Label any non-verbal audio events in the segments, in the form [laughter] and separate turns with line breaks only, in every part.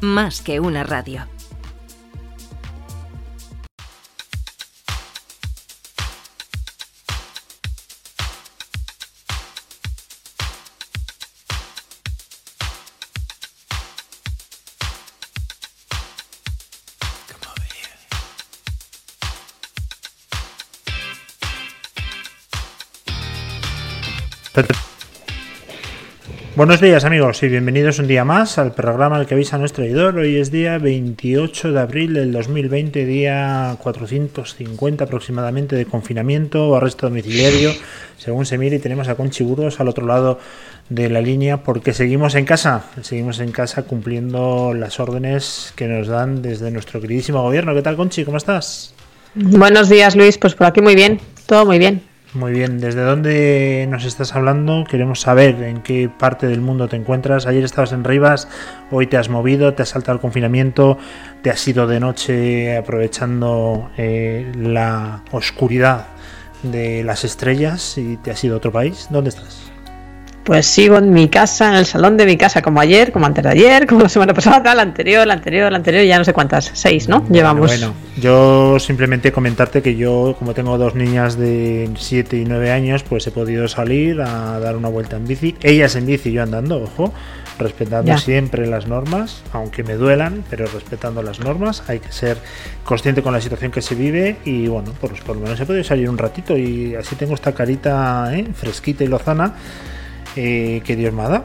más que una radio.
Buenos días amigos y bienvenidos un día más al programa al que avisa nuestro editor. Hoy es día 28 de abril del 2020, día 450 aproximadamente de confinamiento o arresto domiciliario, según se mire, y tenemos a Conchi Burgos al otro lado de la línea porque seguimos en casa, seguimos en casa cumpliendo las órdenes que nos dan desde nuestro queridísimo gobierno. ¿Qué tal Conchi? ¿Cómo estás?
Buenos días Luis, pues por aquí muy bien, todo muy bien.
Muy bien, ¿desde dónde nos estás hablando? Queremos saber en qué parte del mundo te encuentras. Ayer estabas en Rivas, hoy te has movido, te has saltado el confinamiento, te has ido de noche aprovechando eh, la oscuridad de las estrellas y te has ido a otro país. ¿Dónde estás?
Pues sigo en mi casa, en el salón de mi casa, como ayer, como antes de ayer, [laughs] como la semana pasada, la anterior, la anterior, la anterior, ya no sé cuántas, seis, ¿no? Llevamos.
Bueno, yo simplemente comentarte que yo, como tengo dos niñas de 7 y 9 años, pues he podido salir a dar una vuelta en bici. Ellas en bici, yo andando, ojo, respetando siempre las normas, aunque me duelan, pero respetando las normas. Hay que ser consciente con la situación que se vive y bueno, pues por lo menos he podido salir un ratito y así tengo esta carita ¿eh? fresquita y lozana eh, que Dios me ha dado.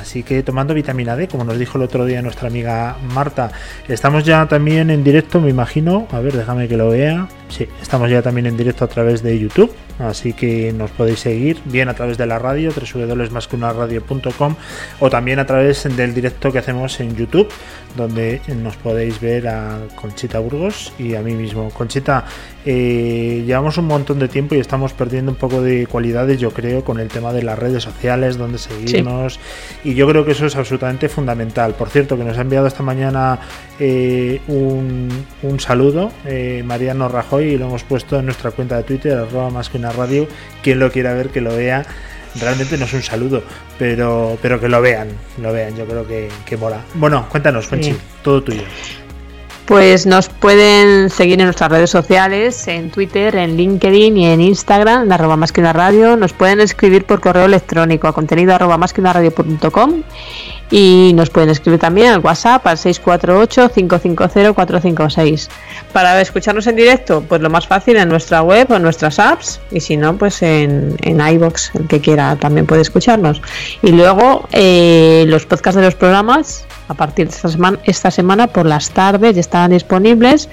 Así que tomando vitamina D, como nos dijo el otro día nuestra amiga Marta. Estamos ya también en directo, me imagino. A ver, déjame que lo vea. Sí, estamos ya también en directo a través de YouTube. Así que nos podéis seguir bien a través de la radio, www.mascunaradio.com o también a través del directo que hacemos en YouTube, donde nos podéis ver a Conchita Burgos y a mí mismo. Conchita, eh, llevamos un montón de tiempo y estamos perdiendo un poco de cualidades, yo creo, con el tema de las redes sociales, donde seguirnos. Y yo creo que eso es absolutamente fundamental. Por cierto, que nos ha enviado esta mañana eh, un, saludo, eh, Mariano Rajoy, y lo hemos puesto en nuestra cuenta de Twitter, arroba más que una radio. Quien lo quiera ver, que lo vea. Realmente no es un saludo, pero, pero que lo vean, lo vean, yo creo que, que mola. Bueno, cuéntanos, Fenchi, todo tuyo.
Pues nos pueden seguir en nuestras redes sociales, en Twitter, en LinkedIn y en Instagram, en arroba más que una radio. Nos pueden escribir por correo electrónico a contenido arroba más que una radio.com y nos pueden escribir también al WhatsApp al 648-550-456. Para escucharnos en directo, pues lo más fácil en nuestra web o en nuestras apps y si no, pues en, en iBox, el que quiera también puede escucharnos. Y luego eh, los podcasts de los programas a partir de esta semana, esta semana por las tardes ya estarán disponibles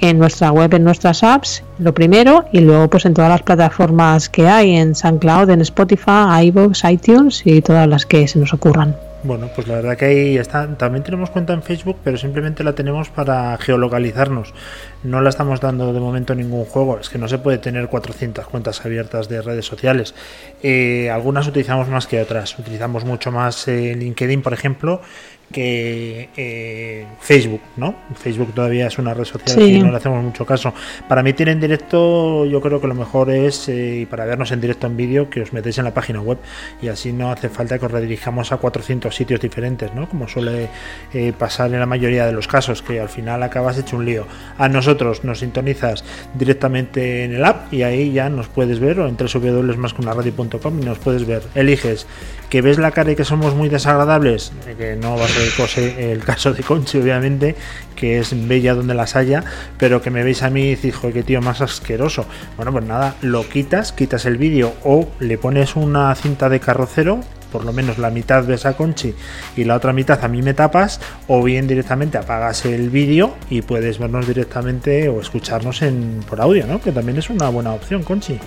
en nuestra web, en nuestras apps, lo primero, y luego pues en todas las plataformas que hay, en SoundCloud, en Spotify, iVoox, iTunes y todas las que se nos ocurran.
Bueno, pues la verdad que ahí está. También tenemos cuenta en Facebook, pero simplemente la tenemos para geolocalizarnos. No la estamos dando de momento ningún juego. Es que no se puede tener 400 cuentas abiertas de redes sociales. Eh, algunas utilizamos más que otras. Utilizamos mucho más eh, LinkedIn, por ejemplo, que eh, Facebook, ¿no? Facebook todavía es una red social que no le hacemos mucho caso. Para emitir en directo, yo creo que lo mejor es, eh, para vernos en directo en vídeo, que os metéis en la página web y así no hace falta que os redirijamos a 400 sitios diferentes, ¿no? Como suele eh, pasar en la mayoría de los casos, que al final acabas hecho un lío. A nosotros nos sintonizas directamente en el app y ahí ya nos puedes ver o en www.mascunaradio.com y nos puedes ver. Eliges que ves la cara y que somos muy desagradables, que no va a ser el caso de Conchi, obviamente, que es bella donde las haya, pero que me veis a mí y decís, joder, qué tío más asqueroso. Bueno, pues nada, lo quitas, quitas el vídeo o le pones una cinta de carrocero, por lo menos la mitad ves a Conchi y la otra mitad a mí me tapas, o bien directamente apagas el vídeo y puedes vernos directamente o escucharnos en, por audio, ¿no? Que también es una buena opción, Conchi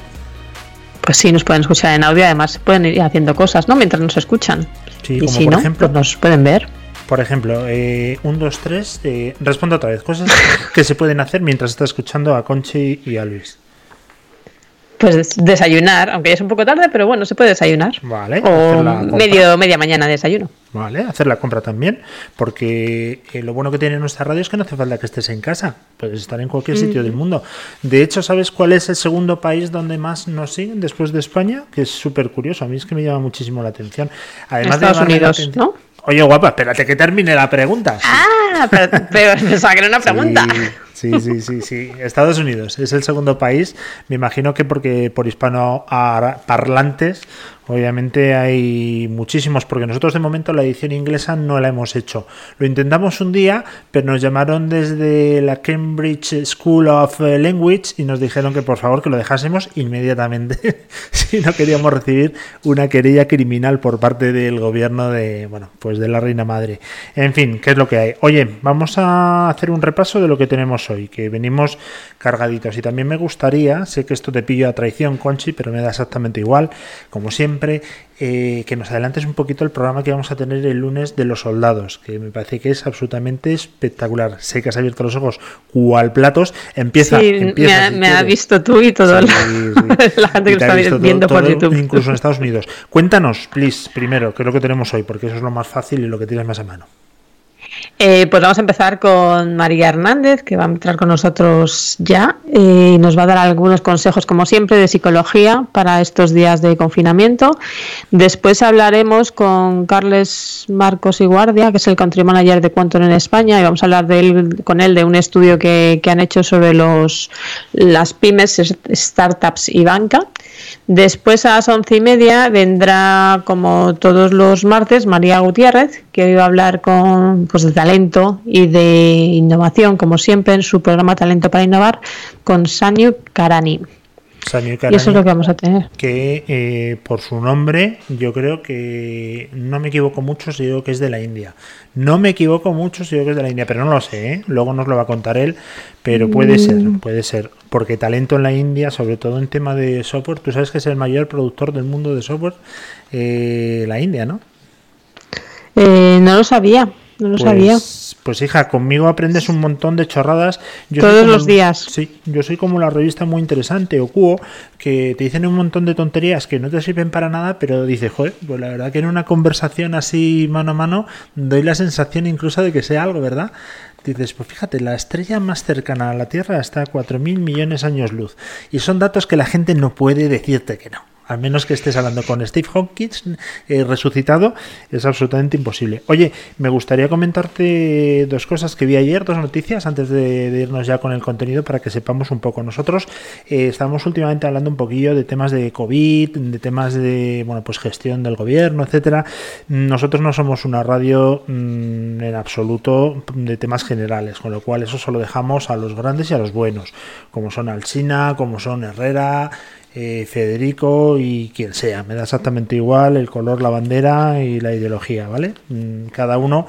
pues sí, nos pueden escuchar en audio, además pueden ir haciendo cosas, ¿no? Mientras nos escuchan.
Sí,
y
como
si
por
no,
ejemplo,
pues nos pueden ver.
Por ejemplo, eh, un, dos, tres, eh, respondo otra vez, cosas que se pueden hacer mientras está escuchando a Conchi y a Luis.
Pues desayunar, aunque ya es un poco tarde, pero bueno, se puede desayunar.
Vale.
O medio, media mañana de desayuno.
Vale, hacer la compra también, porque eh, lo bueno que tiene nuestra radio es que no hace falta que estés en casa, puedes estar en cualquier sitio del mundo. De hecho, ¿sabes cuál es el segundo país donde más nos siguen después de España? Que es súper curioso, a mí es que me llama muchísimo la atención.
Además Estados Unidos, ¿no?
Oye, guapa, espérate que termine la pregunta.
Ah, pero, pensaba [laughs] que era una pregunta.
Sí, sí, sí, sí. Estados Unidos es el segundo país. Me imagino que porque por hispano parlantes Obviamente hay muchísimos, porque nosotros de momento la edición inglesa no la hemos hecho. Lo intentamos un día, pero nos llamaron desde la Cambridge School of Language y nos dijeron que por favor que lo dejásemos inmediatamente [laughs] si no queríamos recibir una querella criminal por parte del gobierno de, bueno, pues de la reina madre. En fin, ¿qué es lo que hay? Oye, vamos a hacer un repaso de lo que tenemos hoy, que venimos cargaditos y también me gustaría, sé que esto te pillo a traición, Conchi, pero me da exactamente igual, como siempre eh, que nos adelantes un poquito el programa que vamos a tener el lunes de los soldados, que me parece que es absolutamente espectacular. Sé que has abierto los ojos cual platos. Empieza, empieza
me, ha, visto tú y todo [laughs] la gente que está viendo por YouTube.
Incluso en Estados Unidos. [laughs] Cuéntanos, please, primero, qué es lo que tenemos hoy, porque eso es lo más fácil y lo que tienes más a mano.
Eh, pues vamos a empezar con María Hernández, que va a entrar con nosotros ya eh, y nos va a dar algunos consejos, como siempre, de psicología para estos días de confinamiento. Después hablaremos con Carles Marcos y Guardia, que es el country manager de Quantum en España, y vamos a hablar de él, con él de un estudio que, han hecho sobre los, las pymes, startups y banca. Después a las once y media vendrá, como todos los martes, María Gutiérrez, que hoy va a hablar con, pues, de talento y de innovación, como siempre, en su programa Talento para Innovar, con Sanyu Karani. y eso es lo que vamos a tener.
Que eh, por su nombre, yo creo que no me equivoco mucho si digo que es de la India. No me equivoco mucho si digo que es de la India, pero no lo sé, ¿eh? luego nos lo va a contar él, pero puede mm. ser, puede ser. Porque talento en la India, sobre todo en tema de software, tú sabes que es el mayor productor del mundo de software, eh, la India, ¿no?
Eh, no lo sabía. No lo
pues,
sabía.
Pues hija, conmigo aprendes un montón de chorradas.
Todos los días.
Sí, yo soy como la revista muy interesante, o Cuo, que te dicen un montón de tonterías que no te sirven para nada, pero dices, joder, pues la verdad que en una conversación así mano a mano doy la sensación incluso de que sea algo, ¿verdad? Dices, pues fíjate, la estrella más cercana a la Tierra está a 4.000 millones de años luz. Y son datos que la gente no puede decirte que no al menos que estés hablando con Steve Hawkins eh, resucitado, es absolutamente imposible. Oye, me gustaría comentarte dos cosas que vi ayer, dos noticias, antes de, irnos ya con el contenido para que sepamos un poco. Nosotros eh, estamos últimamente hablando un poquillo de temas de COVID, de temas de bueno, pues gestión del gobierno, etcétera. Nosotros no somos una radio mm, en absoluto de temas generales, con lo cual eso solo dejamos a los grandes y a los buenos, como son Alsina, como son Herrera, eh, Federico y quien sea. Me da exactamente igual el color, la bandera y la ideología, ¿vale? Mm, cada uno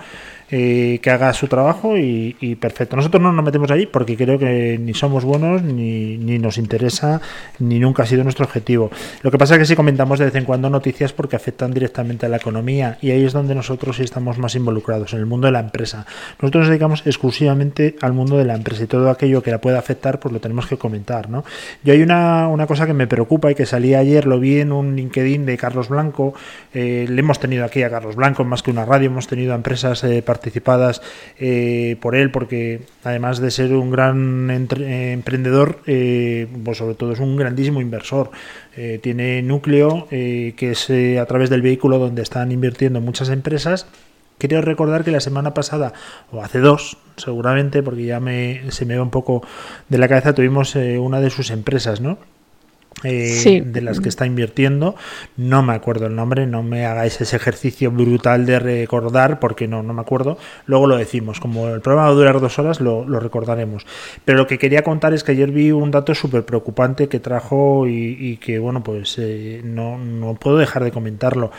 eh, que haga su trabajo y, perfecto. Nosotros no nos metemos allí porque creo que ni somos buenos, ni, ni, nos interesa, ni nunca ha sido nuestro objetivo. Lo que pasa es que si comentamos de vez en cuando noticias porque afectan directamente a la economía y ahí es donde nosotros sí estamos más involucrados, en el mundo de la empresa. Nosotros nos dedicamos exclusivamente al mundo de la empresa y todo aquello que la pueda afectar pues lo tenemos que comentar. ¿no? Yo hay una, una cosa que me preocupa y que salía ayer, lo vi en un LinkedIn de Carlos Blanco, eh, le hemos tenido aquí a Carlos Blanco, más que una radio, hemos tenido a empresas eh, participadas eh, por él, porque además de ser un gran eh, emprendedor, eh, pues sobre todo es un grandísimo inversor. tiene núcleo, que es a través del vehículo donde están invirtiendo muchas empresas. Quiero recordar que la semana pasada, o hace dos, seguramente, porque ya me, se me va un poco de la cabeza, tuvimos una de sus empresas, ¿no? Eh, de las que está invirtiendo. No me acuerdo el nombre, no me hagáis ese ejercicio brutal de recordar porque no, no me acuerdo. Luego lo decimos, como el programa va a durar dos horas, lo, recordaremos. Pero lo que quería contar es que ayer vi un dato súper preocupante que trajo y, que, bueno, pues eh, no, no, puedo dejar de comentarlo.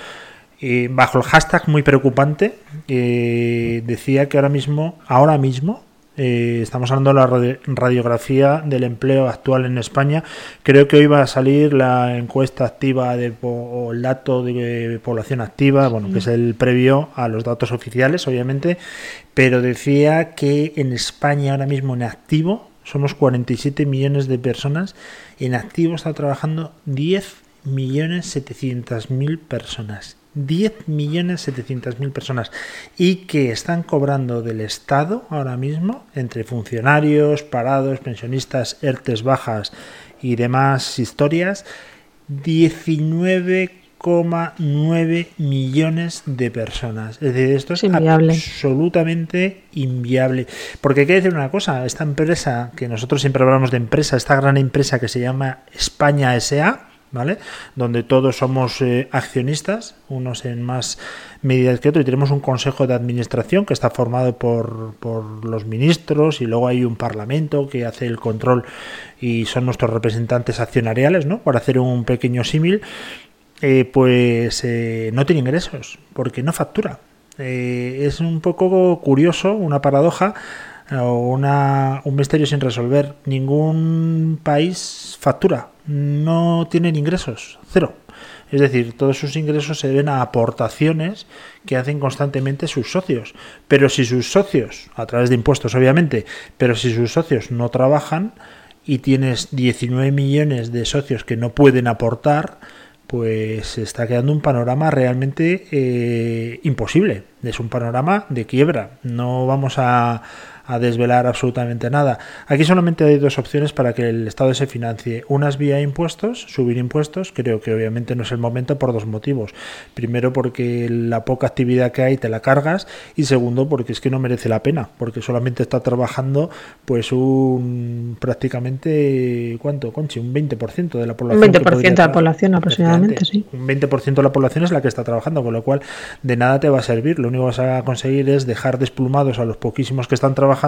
Eh, bajo el hashtag muy preocupante, decía que ahora mismo, ahora mismo, eh, estamos hablando de la radiografía del empleo actual en España. Creo que hoy va a salir la encuesta activa de, o el dato de población activa, bueno, que es el previo a los datos oficiales, obviamente, pero decía que en España ahora mismo en activo somos 47 millones de personas, en activo está trabajando 10 millones 700 mil personas. 10 millones 700 mil personas y que están cobrando del Estado ahora mismo entre funcionarios, parados, pensionistas, ERTES bajas y demás historias 19,9 millones de personas. Es decir, esto es absolutamente inviable. Porque hay que decir una cosa, esta empresa, que nosotros siempre hablamos de empresa, esta gran empresa que se llama España SA, ¿vale? Donde todos somos eh, accionistas, unos en más medidas que otros, y tenemos un consejo de administración que está formado por, por, los ministros y luego hay un parlamento que hace el control y son nuestros representantes accionariales, ¿no? Por hacer un pequeño símil, eh, pues eh, no tiene ingresos porque no factura. es un poco curioso, una paradoja o un misterio sin resolver. Ningún país factura no tienen ingresos, cero. Es decir, todos sus ingresos se deben a aportaciones que hacen constantemente sus socios. Pero si sus socios, a través de impuestos obviamente, pero si sus socios no trabajan y tienes 19 millones de socios que no pueden aportar, pues se está quedando un panorama realmente eh, imposible. Es un panorama de quiebra. No vamos a, a desvelar absolutamente nada. Aquí solamente hay dos opciones para que el Estado se financie. Unas vía impuestos, subir impuestos, creo que obviamente no es el momento por dos motivos. Primero porque la poca actividad que hay te la cargas y segundo porque es que no merece la pena, porque solamente está trabajando pues un prácticamente, ¿cuánto, Conchi? Un 20% de la población.
Un 20% de la población aproximadamente, sí.
Un 20% de la población es la que está trabajando, con lo cual de nada te va a servir. Lo único que vas a conseguir es dejar desplumados a los poquísimos que están trabajando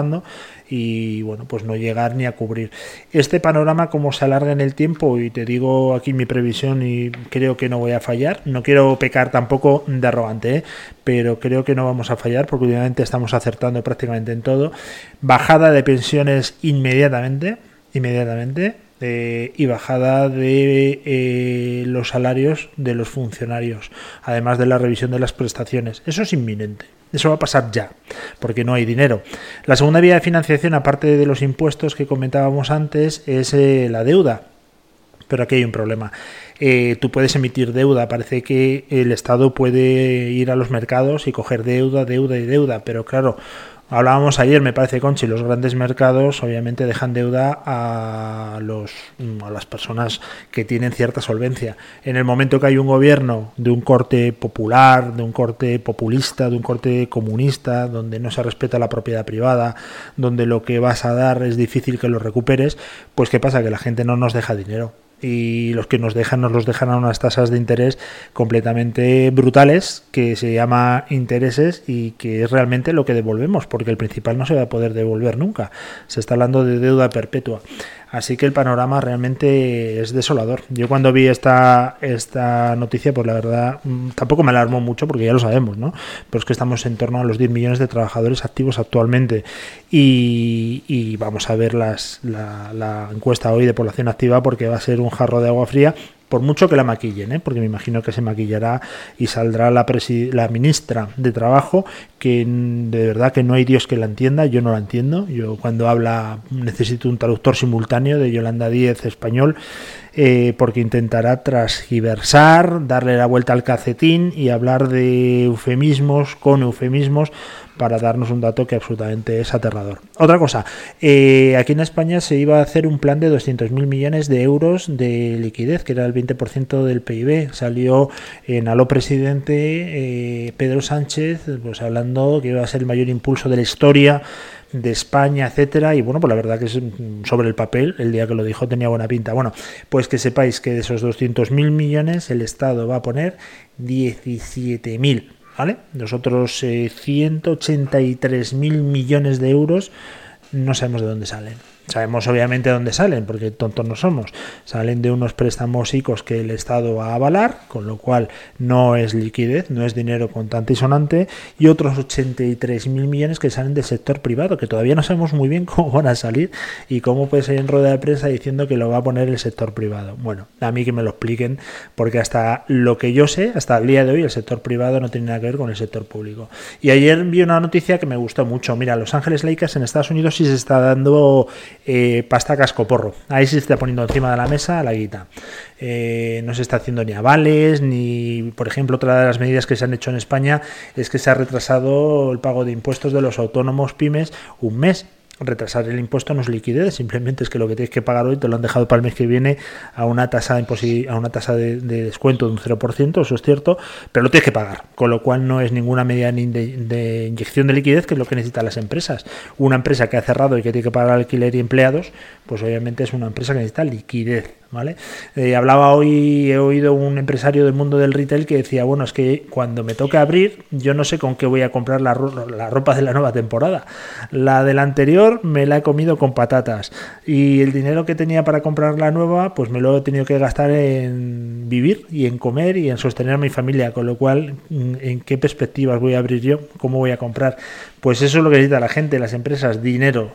y bueno, pues no llegar ni a cubrir. Este panorama como se alarga en el tiempo y te digo aquí mi previsión y creo que no voy a fallar, no quiero pecar tampoco de arrogante, ¿eh? pero creo que no vamos a fallar porque últimamente estamos acertando prácticamente en todo. Bajada de pensiones inmediatamente, inmediatamente. Y bajada de eh, los salarios de los funcionarios, además de la revisión de las prestaciones. Eso es inminente. Eso va a pasar ya, porque no hay dinero. La segunda vía de financiación, aparte de los impuestos que comentábamos antes, es eh, la deuda. Pero aquí hay un problema. Eh, tú puedes emitir deuda. Parece que el Estado puede ir a los mercados y coger deuda, deuda y deuda. Pero claro, Hablábamos ayer, me parece, Conchi, los grandes mercados obviamente dejan deuda a, los, a las personas que tienen cierta solvencia. En el momento que hay un gobierno de un corte popular, de un corte populista, de un corte comunista, donde no se respeta la propiedad privada, donde lo que vas a dar es difícil que lo recuperes, pues ¿qué pasa? Que la gente no nos deja dinero y los que nos dejan nos los dejan a unas tasas de interés completamente brutales que se llama intereses y que es realmente lo que devolvemos porque el principal no se va a poder devolver nunca. Se está hablando de deuda perpetua Así que el panorama realmente es desolador. Yo cuando vi esta, esta noticia, pues la verdad mm, tampoco me alarmó mucho porque ya lo sabemos, ¿no? Pero es que estamos en torno a los 10 millones de trabajadores activos actualmente y, vamos a ver las, la, la encuesta hoy de población activa porque va a ser un jarro de agua fría por mucho que la maquillen, ¿eh? porque me imagino que se maquillará y saldrá la, ministra de Trabajo, que de verdad que no hay Dios que la entienda, yo no la entiendo, yo cuando habla necesito un traductor simultáneo de Yolanda Díez español, eh, porque intentará transgiversar, darle la vuelta al cacetín y hablar de eufemismos con eufemismos para darnos un dato que absolutamente es aterrador. Otra cosa, eh, aquí en España se iba a hacer un plan de 200.000 millones de euros de liquidez, que era el 20% del PIB. Salió en Aló Presidente eh, Pedro Sánchez, pues hablando que iba a ser el mayor impulso de la historia de España, etcétera, y bueno, pues la verdad que es sobre el papel, el día que lo dijo tenía buena pinta. Bueno, pues que sepáis que de esos 200.000 millones el Estado va a poner 17.000 ¿vale? Nosotros eh, 183 mil millones de euros no sabemos de dónde salen. Sabemos obviamente dónde salen, porque tontos no somos. Salen de unos préstamos ICOs que el Estado va a avalar, con lo cual no es liquidez, no es dinero contante y sonante, y otros 83 mil millones que salen del sector privado, que todavía no sabemos muy bien [laughs] cómo van a salir y cómo puede salir en rueda de prensa diciendo que lo va a poner el sector privado. Bueno, a mí que me lo expliquen, porque hasta lo que yo sé, hasta el día de hoy, el sector privado no tiene nada que ver con el sector público. Y ayer vi una noticia que me gustó mucho. Mira, Los Ángeles Lakers en Estados Unidos sí se está dando eh, pasta cascoporro. Ahí se está poniendo encima de la mesa la guita. Eh, no se está haciendo ni avales, ni, por ejemplo, otra de las medidas que se han hecho en España es que se ha retrasado el pago de impuestos de los autónomos pymes un mes retrasar el impuesto no es liquidez, simplemente es que lo que tienes que pagar hoy te lo han dejado para el mes que viene a una tasa de, a una tasa de, descuento de un 0%, eso es cierto, pero lo tienes que pagar, con lo cual no es ninguna medida de, de, inyección de liquidez, que es lo que necesitan las empresas. Una empresa que ha cerrado y que tiene que pagar alquiler y empleados, pues obviamente es una empresa que necesita liquidez. ¿Vale? Eh, hablaba hoy, he oído un empresario del mundo del retail que decía, bueno, es que cuando me toque abrir, yo no sé con qué voy a comprar la, la ropa de la nueva temporada. La de la anterior me la he comido con patatas y el dinero que tenía para comprar la nueva, pues me lo he tenido que gastar en vivir y en comer y en sostener a mi familia, con lo cual, mm, ¿en qué perspectivas voy a abrir yo? ¿Cómo voy a comprar? Pues eso es lo que necesita la gente, las empresas, dinero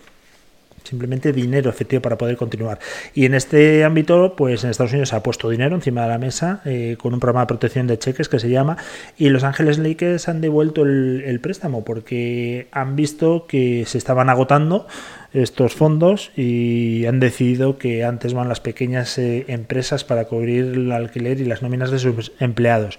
simplemente dinero efectivo para poder continuar. Y en este ámbito, pues en Estados Unidos se ha puesto dinero encima de la mesa eh, con un programa de protección de cheques que se llama, y Los Ángeles Lakers han devuelto el, préstamo porque han visto que se estaban agotando estos fondos y han decidido que antes van las pequeñas eh, empresas para cubrir el alquiler y las nóminas de sus empleados.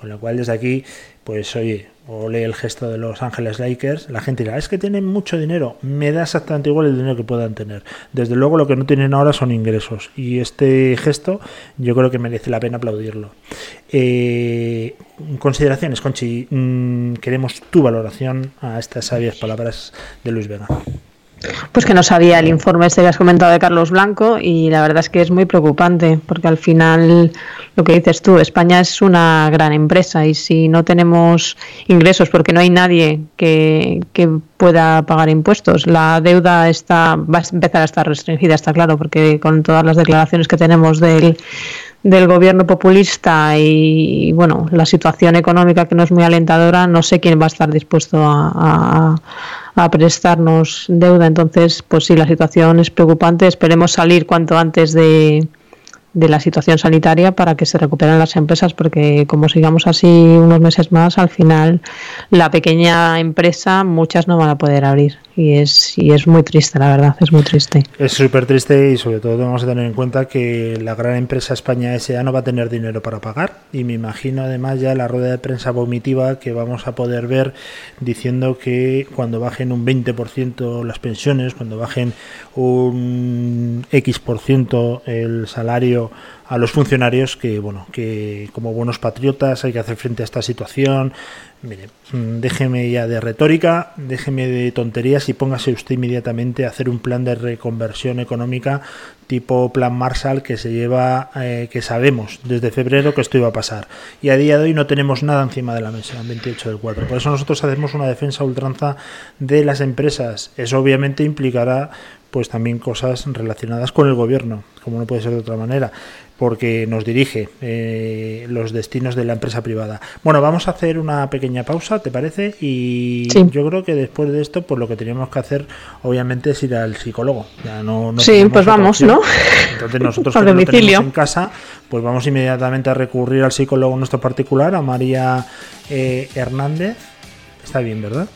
Con lo cual desde aquí, pues oye, o lee el gesto de los Ángeles Lakers, la gente dirá, es que tienen mucho dinero, me da exactamente igual el dinero que puedan tener. Desde luego lo que no tienen ahora son ingresos y este gesto yo creo que merece la pena aplaudirlo. Eh, consideraciones, Conchi, mm, queremos tu valoración a estas sabias palabras de Luis Vega.
Pues que no sabía el informe este que has comentado de Carlos Blanco y la verdad es que es muy preocupante porque al final lo que dices tú, España es una gran empresa y si no tenemos ingresos porque no hay nadie que, que pueda pagar impuestos, la deuda está va a empezar a estar restringida, está claro, porque con todas las declaraciones que tenemos del del gobierno populista y, bueno, la situación económica que no es muy alentadora, no sé quién va a estar dispuesto a, a, prestarnos deuda. Entonces, pues sí, la situación es preocupante. Esperemos salir cuanto antes de, de la situación sanitaria para que se recuperen las empresas, porque como sigamos así unos meses más, al final la pequeña empresa, muchas no van a poder abrir. Y es, y es muy triste, la verdad, es muy triste.
Es súper triste y sobre todo tenemos que tener en cuenta que la gran empresa España S.A. no va a tener dinero para pagar. Y me imagino además ya la rueda de prensa vomitiva que vamos a poder ver diciendo que cuando bajen un 20% las pensiones, cuando bajen un X% el salario a los funcionarios que bueno que como buenos patriotas hay que hacer frente a esta situación. Mire mm, déjeme ya de retórica déjeme de tonterías y póngase usted inmediatamente a hacer un plan de reconversión económica tipo plan Marshall que se lleva eh, que sabemos desde febrero que esto iba a pasar. Y a día de hoy no tenemos nada encima de la mesa 28 del 4 por eso nosotros hacemos una defensa ultranza de las empresas. Eso obviamente implicará pues también cosas relacionadas con el gobierno, como no puede ser de otra manera, porque nos dirige eh, los destinos de la empresa privada. Bueno, vamos a hacer una pequeña pausa, ¿te parece? Y yo creo que después de esto, pues lo que teníamos que hacer, obviamente, es ir al psicólogo. Ya no,
sí, pues vamos, ¿no?
Entonces nosotros [laughs] que tenemos en casa, pues vamos inmediatamente a recurrir al psicólogo nuestro particular, a María eh, Hernández. Está bien, ¿verdad?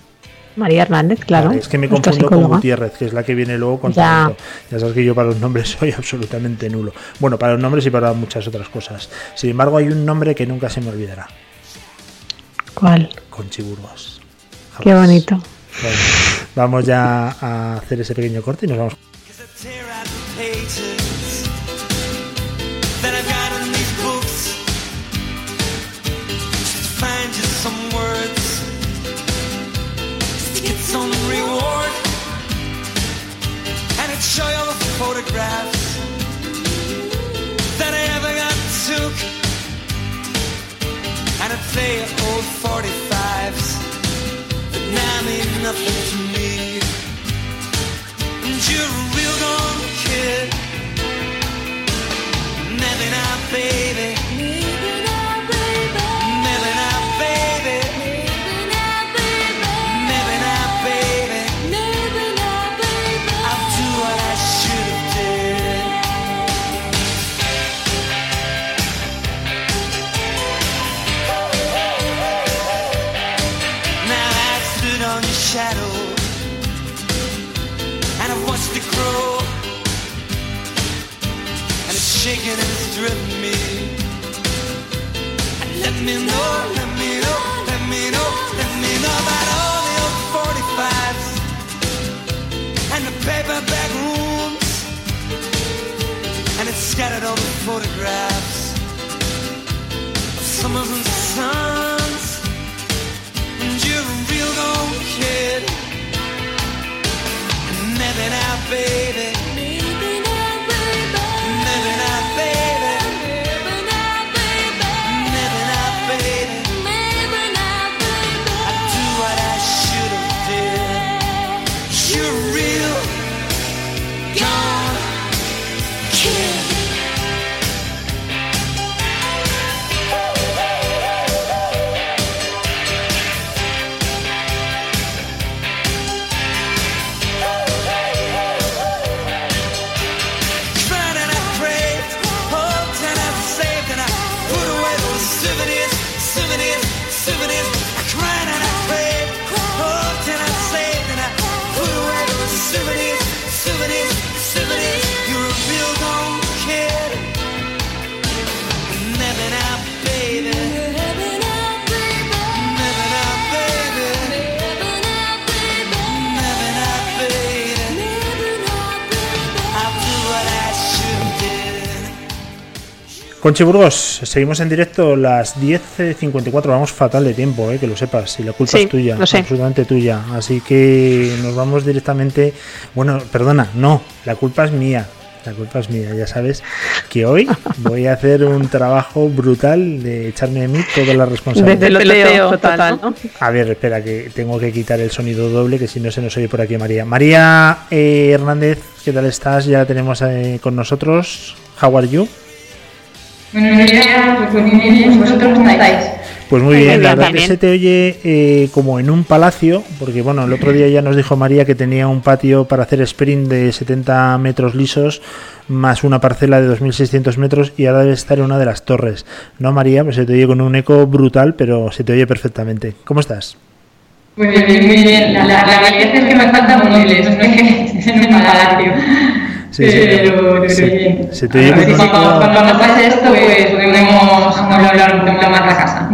María Hernández, claro.
es que me confundo con Gutiérrez, que es la que viene luego con ya. ya sabes que yo para los nombres [laughs] soy absolutamente nulo. Bueno, para los nombres y para muchas otras cosas. Sin embargo, hay un nombre que nunca se me olvidará.
¿Cuál?
Conchiburgos.
Qué bonito.
vamos ya a hacer ese pequeño corte y nos vamos. Show you the photographs that I ever got took. And I play old 45s that now mean nothing to me. And you're a real gone kid. Maybe not, baby.
And shaking and it's driven me. And let me know, let me know, let me know, let me know about all the old 45s and the paperback rooms, and it's scattered over photographs of summers and suns. And you're a real old kid. Maybe now, baby.
Conchi Burgos, seguimos en directo las 10.54, vamos fatal de tiempo, eh, que lo sepas, y la culpa
Sí,
es tuya,
lo sé.
absolutamente tuya. Así que nos vamos directamente, bueno, perdona, no, la culpa es mía, la culpa es mía, ya sabes que hoy voy a hacer un trabajo brutal de echarme de mí toda la
De
responsabilidad.
peloteo total, ¿no?
A ver, espera, que tengo que quitar el sonido doble, que si no se nos oye por aquí María. María eh, Hernández, ¿qué tal estás? Ya la tenemos eh, con nosotros. How are you?
Buenos días, pues muy bien, ¿vosotros cómo estáis?
Pues muy
Muy
bien,
bien,
la verdad que se te oye eh, como en un palacio, porque bueno, el otro día ya nos dijo María que tenía un patio para hacer sprint de 70 metros lisos, más una parcela de 2.600 metros y ahora debe estar en una de las torres. ¿No, María? Pues se te oye con un eco brutal, pero se te oye perfectamente. ¿Cómo estás?
Pues muy bien, la, la, la realidad es que me faltan móviles, no es que [laughs] en un palacio.
Sí, sí,
pero,
sí. te un
cuando, cuando pase esto, pues podemos hablar un más la casa.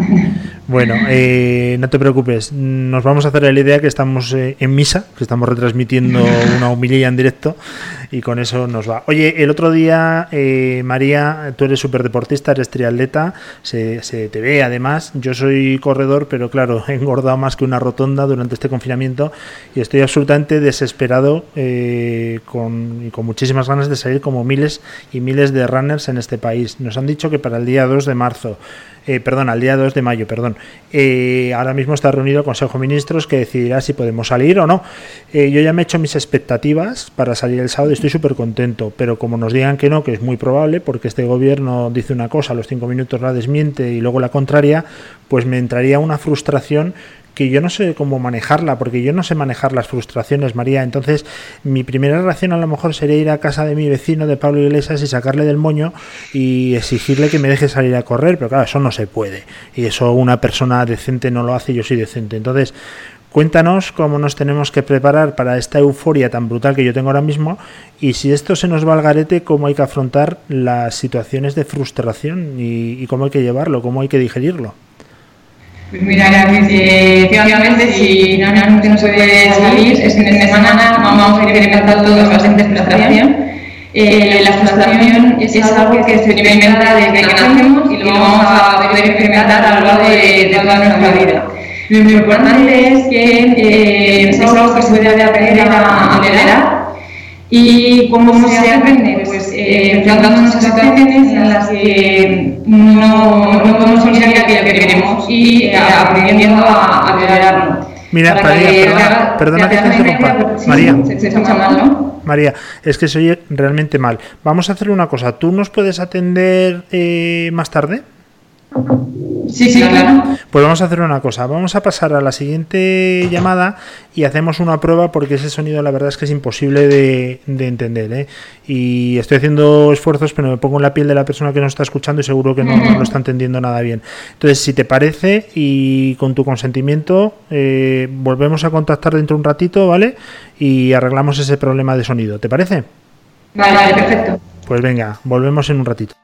Bueno, [clears throat] eh, no te preocupes, nos vamos a hacer la idea que estamos eh, en misa, que estamos retransmitiendo [clears throat] una humilía en directo y con eso nos va. Oye, el otro día, eh, María, tú eres superdeportista, eres triatleta, se, se te ve además, yo soy corredor, pero claro, he engordado más que una rotonda durante este confinamiento y estoy absolutamente desesperado eh, con, y con muchísimas ganas de salir como miles y miles de runners en este país. Nos han dicho que para el día 2 de marzo eh, perdón, al día 2 de mayo, perdón. Eh, ahora mismo está reunido el Consejo de Ministros que decidirá si podemos salir o no. Eh, yo ya me he hecho mis expectativas para salir el sábado y estoy súper contento, pero como nos digan que no, que es muy probable, porque este gobierno dice una cosa, a los cinco minutos la desmiente y luego la contraria, pues me entraría una frustración que yo no sé cómo manejarla, porque yo no sé manejar las frustraciones, María. Entonces, mi primera reacción a lo mejor sería ir a casa de mi vecino, de Pablo Iglesias, y sacarle del moño y exigirle que me deje salir a correr, pero claro, eso no se puede. Y eso una persona decente no lo hace, yo soy decente. Entonces, cuéntanos cómo nos tenemos que preparar para esta euforia tan brutal que yo tengo ahora mismo y si esto se nos va al garete, cómo hay que afrontar las situaciones de frustración y, y cómo hay que llevarlo, cómo hay que digerirlo.
Pues mira, Luis, eh, efectivamente, si no, no, se puede salir, este fin de semana vamos a experimentar todos bastante frustración. Eh, la frustración es, es algo que se experimenta desde que nacemos y lo vamos a poder experimentar a lo largo de, de toda nuestra vida. Lo importante es que eh, es algo que se puede aprender a, a tolerar ¿Y cómo se aprende? Pues eh, enfrentándonos a situaciones en las que no, no podemos conseguir aquello que queremos y eh, aprendiendo a, a tolerarlo.
Mira,
Para
María,
que
perdona, perdona que te interrumpa.
porque sí,
María.
Se, se escucha mal, ¿no?
María, es que se oye realmente mal. Vamos a hacer una cosa. ¿Tú nos puedes atender eh, más tarde?
Sí, sí, claro.
Pues vamos a hacer una cosa, vamos a pasar a la siguiente llamada y hacemos una prueba porque ese sonido la verdad es que es imposible de, de entender. ¿eh? Y estoy haciendo esfuerzos, pero me pongo en la piel de la persona que nos está escuchando y seguro que no, no lo está entendiendo nada bien. Entonces, si te parece y con tu consentimiento, eh, volvemos a contactar dentro de un ratito, ¿vale? Y arreglamos ese problema de sonido. ¿Te parece?
Vale, vale, perfecto.
Pues venga, volvemos en un ratito.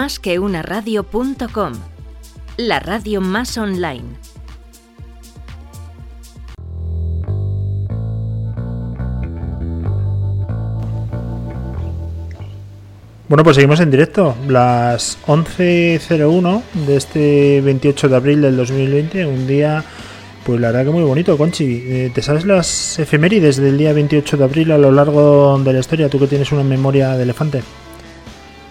Más que una radio.com. La radio más online.
Bueno, pues seguimos en directo. Las 11.01 de este 28 de abril del 2020, un día, pues la verdad que muy bonito, Conchi. Eh, ¿Te sabes las efemérides del día 28 de abril a lo largo de la historia? Tú que tienes una memoria de elefante.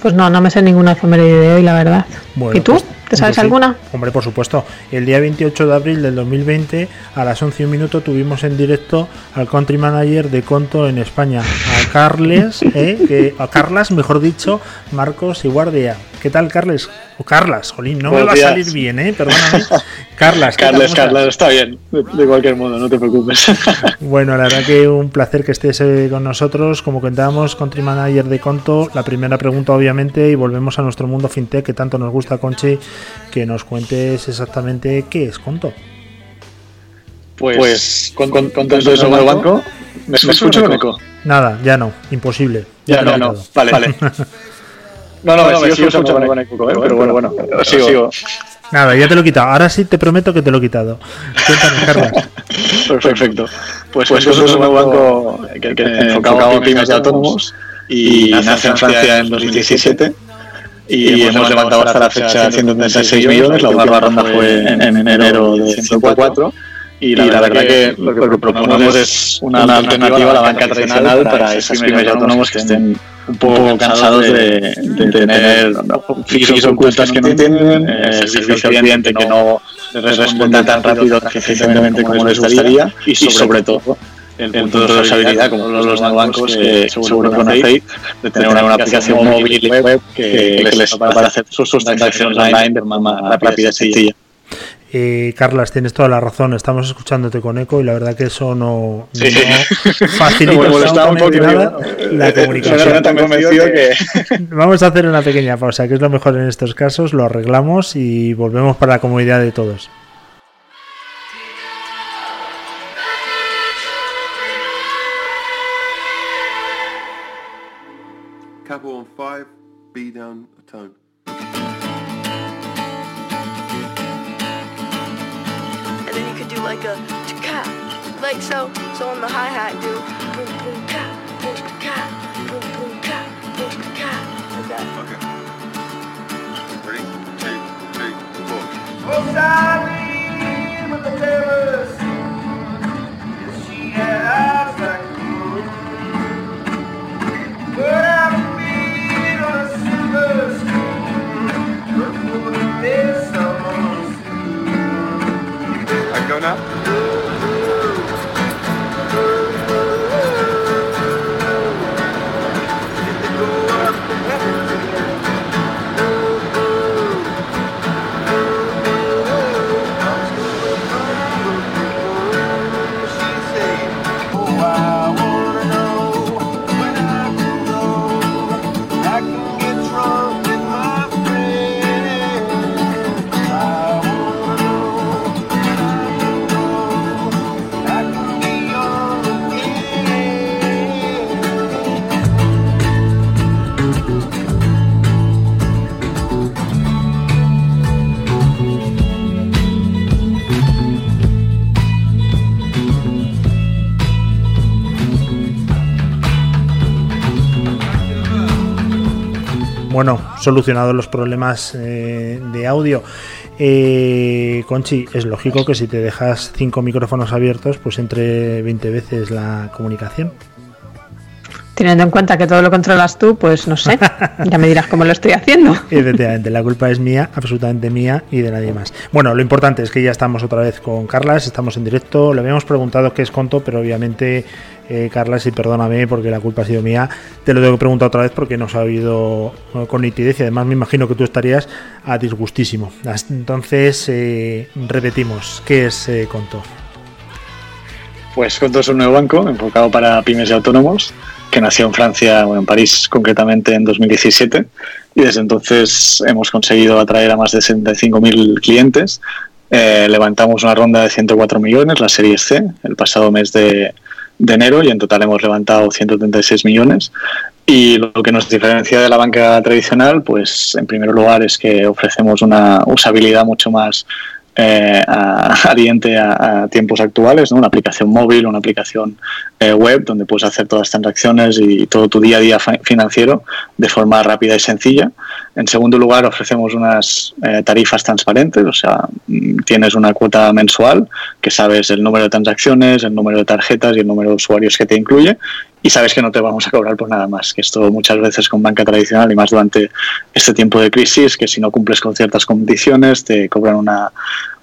Pues no, no me sé ninguna efeméride de hoy, la verdad.
Bueno,
¿Y tú?
pues,
¿Te sabes
pues sí.
alguna?
Hombre, por supuesto. El día 28 de abril del 2020, a las 11 y un minuto, tuvimos en directo al country manager de Conto en España, a Carles, [laughs] eh, que, a Carlas, mejor dicho, Marcos y Guardia. ¿Qué tal, Carles? O Carlas, jolín, no me va a salir bien, ¿eh? Perdóname. [laughs] Carlas.
Carles. Carles, está bien. De, de cualquier modo, no te preocupes. [laughs]
Bueno, la verdad que un placer que estés eh, con nosotros. Como contábamos, Country Manager de Conto. La primera pregunta, obviamente, y volvemos a nuestro mundo fintech que tanto nos gusta, Conchi, que nos cuentes exactamente qué es Conto.
Pues, con, con, con todo eso del banco, ¿me, me escucho con eco?
Nada, ya no, imposible.
Ya,
lo
no, no, vale, vale. [laughs] No, no, me sigo escuchando con eco, ¿eh? pero bueno, bueno, sigo. sigo.
Nada, ya te lo he quitado. Ahora sí te prometo que te lo he quitado. Cuéntanos, [laughs] Carlos.
Perfecto. Pues, pues nosotros somos un banco que, que enfocado en pymes y autónomos y nace en Francia en 2017 y hemos levantado hasta la fecha 136 millones, la última ronda fue en, en enero de 104 y la, verdad que lo que proponemos es una, alternativa a la banca tradicional para esas pymes y autónomos que estén un poco cansados de, de tener fees ocultas que no entienden, eh, servicio al cliente que no les responde tan rápido, tan eficientemente como les gustaría y sobre todo el punto de usabilidad, como los neobancos que seguro conocéis, de tener una, aplicación móvil y web que, que les va para hacer sus, transacciones online de forma rápida y sencilla.
Eh, Carlas, tienes toda la razón. Estamos escuchándote con eco y la verdad que eso no,
Sí.
no facilita [laughs] la
eh,
comunicación.
tan convencido que... [laughs]
Vamos a hacer una pequeña pausa, que es lo mejor en estos casos. Lo arreglamos y volvemos para la comodidad de todos.
Capo on five, B down
like a ka like so so on the hi-hat do boom boom ka boom ka boom boom ka boom ka like that
Okay. Ready? Two, three, four.
Oh, Sally with the tailors. Yes, she had eyes
I
Bueno, solucionados los problemas eh, de audio. Eh, Conchi, es lógico que si te dejas cinco micrófonos abiertos, pues entre 20 veces la comunicación.
Teniendo en cuenta que todo lo controlas tú, pues no sé. Ya me dirás cómo lo estoy haciendo. [laughs]
Efectivamente, la culpa es mía, absolutamente mía y de nadie más. Bueno, lo importante es que ya estamos otra vez con Carlas, estamos en directo. Le habíamos preguntado qué es Conto, pero obviamente, eh, Carlas, y perdóname porque la culpa ha sido mía, te lo tengo que preguntar otra vez porque no se ha oído eh, con nitidez y además me imagino que tú estarías a disgustísimo. Entonces, eh, repetimos, ¿qué es eh, Conto?
Pues Conto es un nuevo banco enfocado para pymes y autónomos que nació en Francia, bueno, en París concretamente en 2017 y desde entonces hemos conseguido atraer a más de 65.000 clientes. Eh, levantamos una ronda de 104 millones, la serie C, el pasado mes de, de enero y en total hemos levantado 136 millones. Y lo que nos diferencia de la banca tradicional, pues en primer lugar es que ofrecemos una usabilidad mucho más eh, a- [laughs] adiente a, tiempos actuales, ¿no? una aplicación móvil, una aplicación eh, web donde puedes hacer todas las transacciones y todo tu día a día fi- financiero de forma rápida y sencilla. En segundo lugar, ofrecemos unas eh, tarifas transparentes, o sea, mm, tienes una cuota mensual que sabes el número de transacciones, el número de tarjetas y el número de usuarios que te incluye y sabes que no te vamos a cobrar por nada más, que esto muchas veces con banca tradicional y más durante este tiempo de crisis, que si no cumples con ciertas condiciones te cobran una,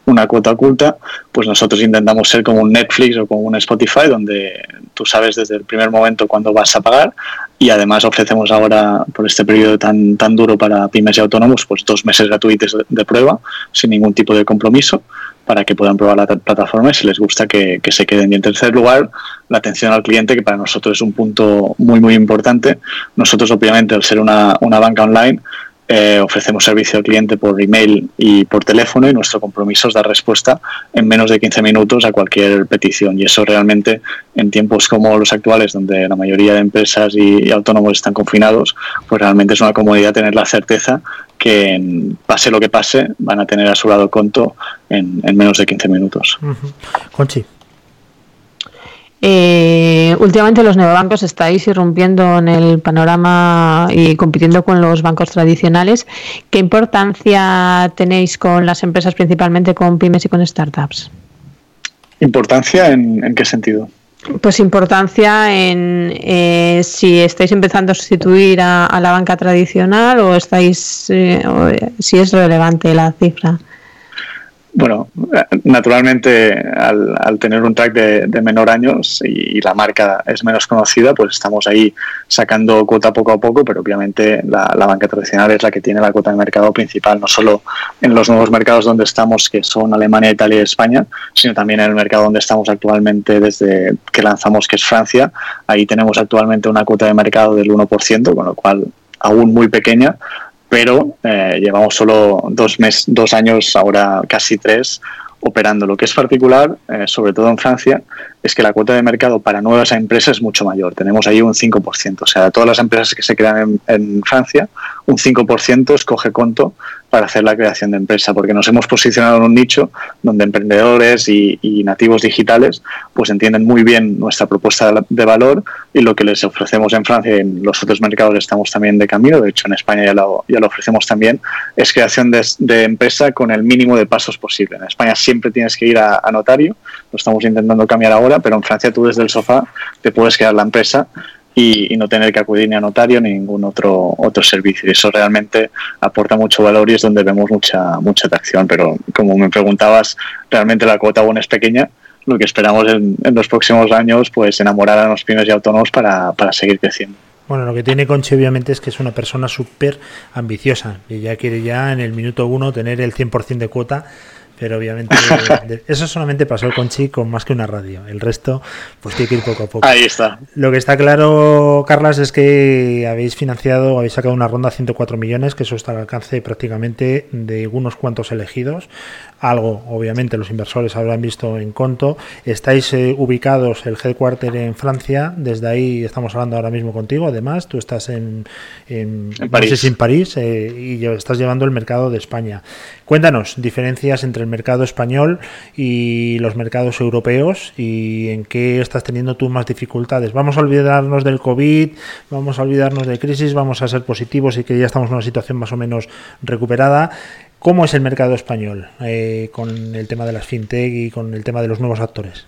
una cuota oculta, pues nosotros intentamos ser como un Netflix o como un Spotify, donde tú sabes desde el primer momento cuándo vas a pagar y además ofrecemos ahora, por este periodo tan, tan duro para pymes y autónomos, pues dos meses gratuitos de, de prueba, sin ningún tipo de compromiso, para que puedan probar la ta- plataforma y si les gusta que, que se queden. Y en tercer lugar, la atención al cliente, que para nosotros es un punto muy, muy importante. Nosotros, obviamente, al ser una, una banca online, eh, ofrecemos servicio al cliente por email y por teléfono y nuestro compromiso es dar respuesta en menos de 15 minutos a cualquier petición. Y eso realmente en tiempos como los actuales, donde la mayoría de empresas y, y autónomos están confinados, pues realmente es una comodidad tener la certeza que en- pase lo que pase van a tener a su lado conto en, en menos de 15 minutos.
Conchi.
Eh, últimamente los neobancos estáis irrumpiendo en el panorama y compitiendo con los bancos tradicionales. ¿Qué importancia tenéis con las empresas, principalmente con pymes y con startups?
¿Importancia en, en qué sentido?
Pues importancia en eh, si estáis empezando a sustituir a, la banca tradicional o estáis, eh, o, eh, si es relevante la cifra.
Bueno, naturalmente al, al tener un track de, menor años y, y la marca es menos conocida, pues estamos ahí sacando cuota poco a poco, pero obviamente la, la banca tradicional es la que tiene la cuota de mercado principal, no solo en los nuevos mercados donde estamos, que son Alemania, Italia y España, sino también en el mercado donde estamos actualmente desde que lanzamos, que es Francia. Ahí tenemos actualmente una cuota de mercado del 1%, con lo cual aún muy pequeña, pero eh, llevamos solo dos, mes, dos años, ahora casi tres, operando. Lo que es particular, eh, sobre todo en Francia, es que la cuota de mercado para nuevas empresas es mucho mayor. Tenemos ahí un 5%. O sea, de todas las empresas que se crean en, en Francia, un 5% escoge Conto para hacer la creación de empresa, porque nos hemos posicionado en un nicho donde emprendedores y, y nativos digitales pues entienden muy bien nuestra propuesta de valor y lo que les ofrecemos en Francia y en los otros mercados estamos también de camino, de hecho en España ya lo, ya lo ofrecemos también, es creación de, de empresa con el mínimo de pasos posible. En España siempre tienes que ir a, a notario, lo estamos intentando cambiar ahora, pero en Francia tú desde el sofá te puedes crear la empresa y, y, no tener que acudir ni a notario ni ningún otro otro servicio. Eso realmente aporta mucho valor y es donde vemos mucha mucha atracción. Pero como me preguntabas, realmente la cuota aún es pequeña. Lo que esperamos en, en los próximos años, pues enamorar a los pymes y autónomos para, para seguir creciendo.
Bueno, lo que tiene Conchi obviamente es que es una persona súper ambiciosa y ya quiere ya en el minuto uno tener el 100% de cuota pero obviamente [laughs] eso solamente pasó con Chi con más que una radio. El resto, pues tiene que ir poco a poco.
Ahí está.
Lo que está claro, Carlas, es que habéis financiado, habéis sacado una ronda de 104 millones, que eso está al alcance prácticamente de unos cuantos elegidos. Algo, obviamente, los inversores habrán visto en conto. Estáis eh, ubicados, el headquarter en Francia. Desde ahí estamos hablando ahora mismo contigo. Además, tú estás en, en,
en París,
no sé si en París eh, y estás llevando el mercado de España. Cuéntanos diferencias entre el mercado español y los mercados europeos y en qué estás teniendo tú más dificultades. Vamos a olvidarnos del COVID, vamos a olvidarnos de crisis, vamos a ser positivos y que ya estamos en una situación más o menos recuperada. ¿Cómo es el mercado español eh, con el tema de las fintech y con el tema de los nuevos actores?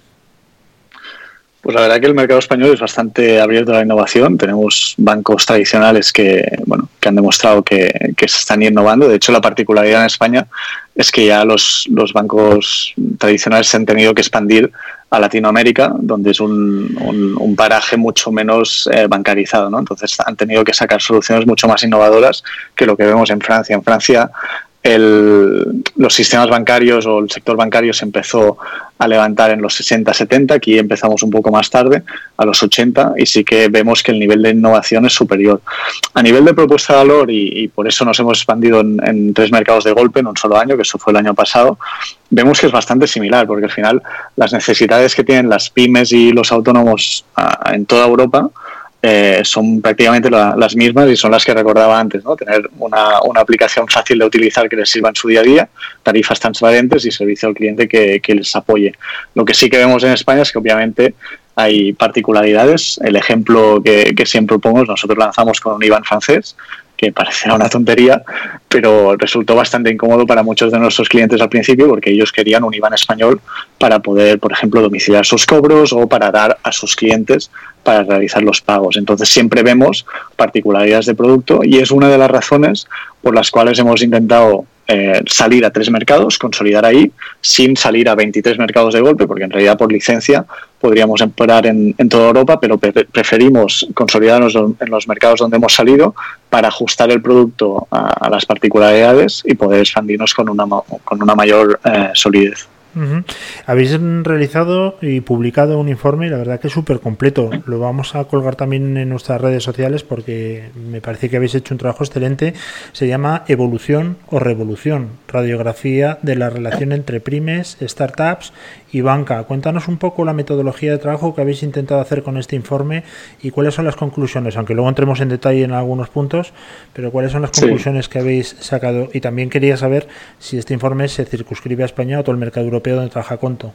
Pues la verdad que el mercado español es bastante abierto a la innovación. Tenemos bancos tradicionales que, bueno, que han demostrado que, que se están innovando. De hecho, la particularidad en España es que ya los, los bancos tradicionales se han tenido que expandir a Latinoamérica, donde es un, un, un paraje mucho menos eh, bancarizado. ¿no? Entonces han tenido que sacar soluciones mucho más innovadoras que lo que vemos en Francia. En Francia el, los sistemas bancarios o el sector bancario se empezó a levantar en los 60, 70, aquí empezamos un poco más tarde, a los 80, y sí que vemos que el nivel de innovación es superior. A nivel de propuesta de valor, y, y por eso nos hemos expandido en, en, tres mercados de golpe en un solo año, que eso fue el año pasado, vemos que es bastante similar, porque al final las necesidades que tienen las pymes y los autónomos a, en toda Europa, eh, son prácticamente la, las mismas y son las que recordaba antes, ¿no? Tener una, una, aplicación fácil de utilizar que les sirva en su día a día, tarifas transparentes y servicio al cliente que, que les apoye. Lo que sí que vemos en España es que obviamente hay particularidades. El ejemplo que, que siempre pongo es nosotros lanzamos con un IBAN francés, que parecía una tontería, pero resultó bastante incómodo para muchos de nuestros clientes al principio porque ellos querían un IBAN español para poder, por ejemplo, domiciliar sus cobros o para dar a sus clientes para realizar los pagos. Entonces siempre vemos particularidades de producto y es una de las razones por las cuales hemos intentado eh, salir a tres mercados, consolidar ahí, sin salir a 23 mercados de golpe, porque en realidad por licencia podríamos operar en, en toda Europa, pero pre preferimos consolidarnos en los mercados donde hemos salido para ajustar el producto a, a las particularidades y poder expandirnos con una, con una mayor eh, solidez.
Uh -huh. Habéis realizado y publicado un informe y la verdad que es súper completo. Lo vamos a colgar también en nuestras redes sociales porque me parece que habéis hecho un trabajo excelente. Se llama Evolución o Revolución, radiografía de la relación entre primes, startups y banca. Cuéntanos un poco la metodología de trabajo que habéis intentado hacer con este informe y cuáles son las conclusiones, aunque luego entremos en detalle en algunos puntos, pero cuáles son las conclusiones sí. que habéis sacado. Y también quería saber si este informe se circunscribe a España o todo el mercado europeo donde trabaja Conto.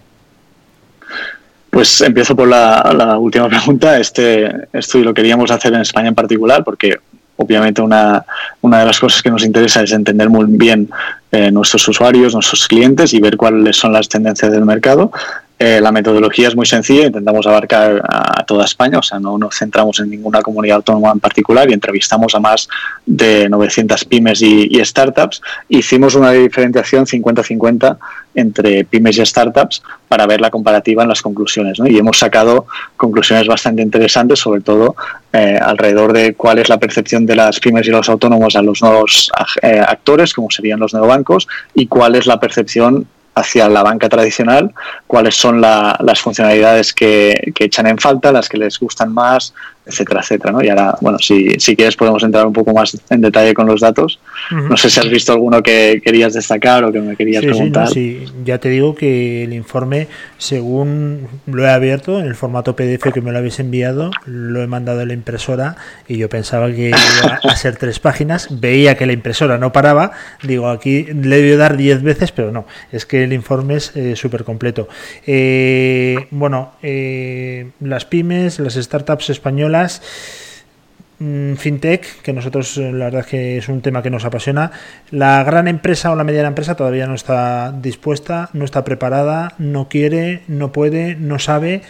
Pues empiezo por la, última [laughs] pregunta. Este estudio lo queríamos hacer en España en particular porque obviamente una, una de las cosas que nos interesa es entender muy bien eh, nuestros usuarios, nuestros clientes y ver cuáles son las tendencias del mercado. Eh, la metodología es muy sencilla, intentamos abarcar a toda España, o sea, no nos centramos en ninguna comunidad autónoma en particular y entrevistamos a más de 900 pymes y, startups. Hicimos una diferenciación 50-50 entre pymes y startups para ver la comparativa en las conclusiones. Y hemos sacado conclusiones bastante interesantes, sobre todo eh, alrededor de cuál es la percepción de las pymes y los autónomos a los nuevos eh, actores, como serían los neobancos, y cuál es la percepción hacia la banca tradicional, cuáles son la- las funcionalidades que, que echan en falta, las que les gustan más, etcétera, etcétera. ¿no? Y ahora, bueno, si, si quieres podemos entrar un poco más en detalle con los datos. No sé si has visto alguno que querías destacar o que me querías
Sí, sí,
preguntar.
no, sí, ya te digo que el informe, según lo he abierto en el formato PDF que me lo habéis enviado, lo he mandado a la impresora y yo pensaba que iba a ser tres páginas. Veía que la impresora no paraba. Digo, aquí le debió dar diez veces, pero no, es que el informe es eh, súper completo. Eh, bueno, eh, las pymes, las startups españolas. Mm, fintech, que nosotros eh, la verdad es que es un tema que nos apasiona. La gran empresa o la mediana empresa todavía no está dispuesta, no está preparada, no quiere, no puede, no sabe.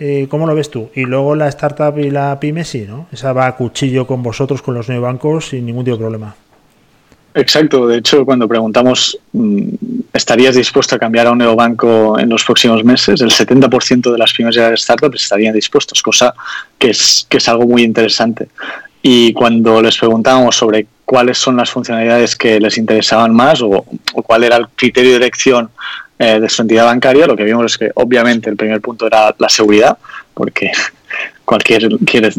Eh, ¿Cómo lo ves tú? Y luego la startup y la pyme sí, ¿no? Esa va a cuchillo con vosotros, con los neobancos, sin ningún tipo de problema.
Exacto, de hecho, cuando preguntamos, mm, ¿estarías dispuesto a cambiar a un neobanco en los próximos meses? El 70% de las pymes las startups estarían dispuestos, cosa que es, que es algo muy interesante. Y cuando les preguntábamos sobre cuáles son las funcionalidades que les interesaban más o, o cuál era el criterio de elección eh, de su entidad bancaria, lo que vimos es que obviamente el primer punto era la seguridad, porque cualquier quiere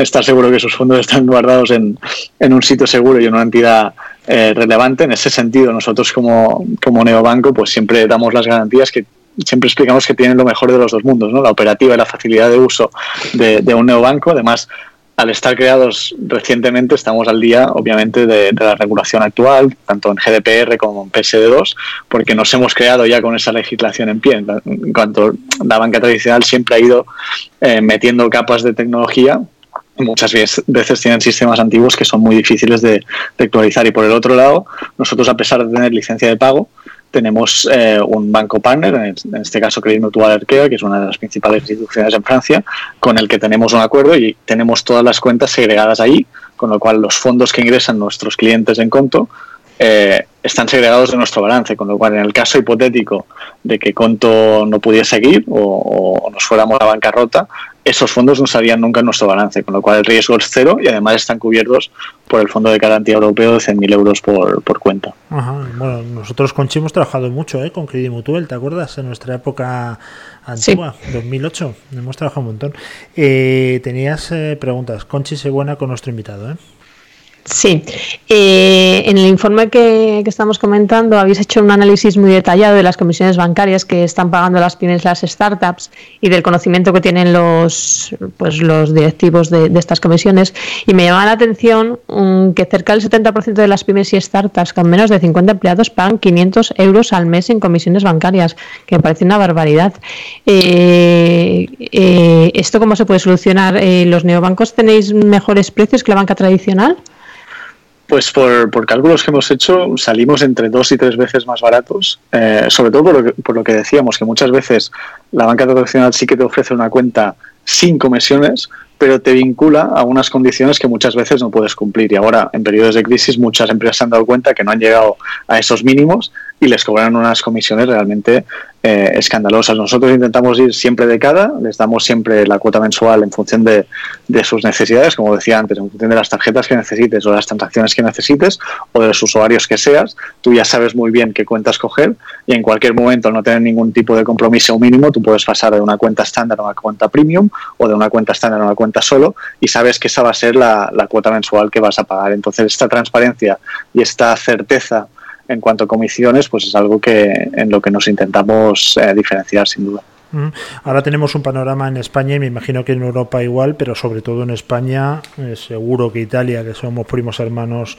estar seguro que sus fondos están guardados en, en un sitio seguro y en una entidad eh, relevante. En ese sentido, nosotros como, como neobanco, pues siempre damos las garantías que siempre explicamos que tienen lo mejor de los dos mundos, ¿no? La operativa y la facilidad de uso de, de un neobanco. Además, al estar creados recientemente, estamos al día, obviamente, de, de, la regulación actual, tanto en GDPR como en PSD2, porque nos hemos creado ya con esa legislación en pie. En cuanto la banca tradicional siempre ha ido eh, metiendo capas de tecnología muchas veces tienen sistemas antiguos que son muy difíciles de, de, actualizar. Y por el otro lado, nosotros, a pesar de tener licencia de pago, tenemos eh, un banco partner, en este caso Crédit Mutual Arkea, que es una de las principales instituciones en Francia, con el que tenemos un acuerdo y tenemos todas las cuentas segregadas ahí, con lo cual los fondos que ingresan nuestros clientes en conto eh, están segregados de nuestro balance, con lo cual en el caso hipotético de que Conto no pudiese seguir o, o, nos fuéramos a bancarrota, esos fondos no salían nunca en nuestro balance, con lo cual el riesgo es cero y además están cubiertos por el Fondo de Garantía Europeo de 100.000 euros por, por cuenta.
Ajá. Bueno, nosotros con Chi hemos trabajado mucho ¿eh? con Credit Mutual, ¿te acuerdas? En nuestra época antigua, sí. 2008, hemos trabajado un montón. Eh, tenías eh, preguntas, Conchi se buena con nuestro invitado, ¿eh?
Sí, eh, en el informe que, que, estamos comentando habéis hecho un análisis muy detallado de las comisiones bancarias que están pagando las pymes, las startups y del conocimiento que tienen los, pues, los directivos de, estas comisiones y me llama la atención um, que cerca del 70% de las pymes y startups con menos de 50 empleados pagan 500 euros al mes en comisiones bancarias, que me parece una barbaridad. Eh, eh, ¿Esto cómo se puede solucionar? Eh, ¿Los neobancos tenéis mejores precios que la banca tradicional?
Pues por, por, cálculos que hemos hecho salimos entre dos y tres veces más baratos, eh, sobre todo por lo, que, por lo que decíamos, que muchas veces la banca tradicional sí que te ofrece una cuenta sin comisiones, pero te vincula a unas condiciones que muchas veces no puedes cumplir. Y ahora, en periodos de crisis, muchas empresas se han dado cuenta que no han llegado a esos mínimos y les cobran unas comisiones realmente eh, escandalosas. Nosotros intentamos ir siempre de cada, les damos siempre la cuota mensual en función de, de, sus necesidades, como decía antes, en función de las tarjetas que necesites o las transacciones que necesites o de los usuarios que seas. Tú ya sabes muy bien qué cuenta escoger y en cualquier momento, al no tener ningún tipo de compromiso mínimo, tú puedes pasar de una cuenta estándar a una cuenta premium o de una cuenta estándar a una cuenta solo y sabes que esa va a ser la, la cuota mensual que vas a pagar. Entonces, esta transparencia y esta certeza en cuanto a comisiones, pues es algo que en lo que nos intentamos eh, diferenciar sin duda.
Ahora tenemos un panorama en España y me imagino que en Europa igual, pero sobre todo en España, eh, seguro que Italia, que somos primos hermanos,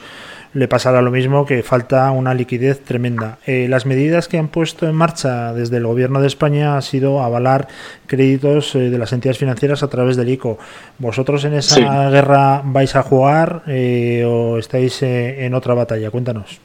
le pasará lo mismo, que falta una liquidez tremenda. Eh, las medidas que han puesto en marcha desde el gobierno de España ha sido avalar créditos eh, de las entidades financieras a través del ICO. ¿Vosotros en esa sí. guerra vais a jugar o estáis en otra batalla? Cuéntanos.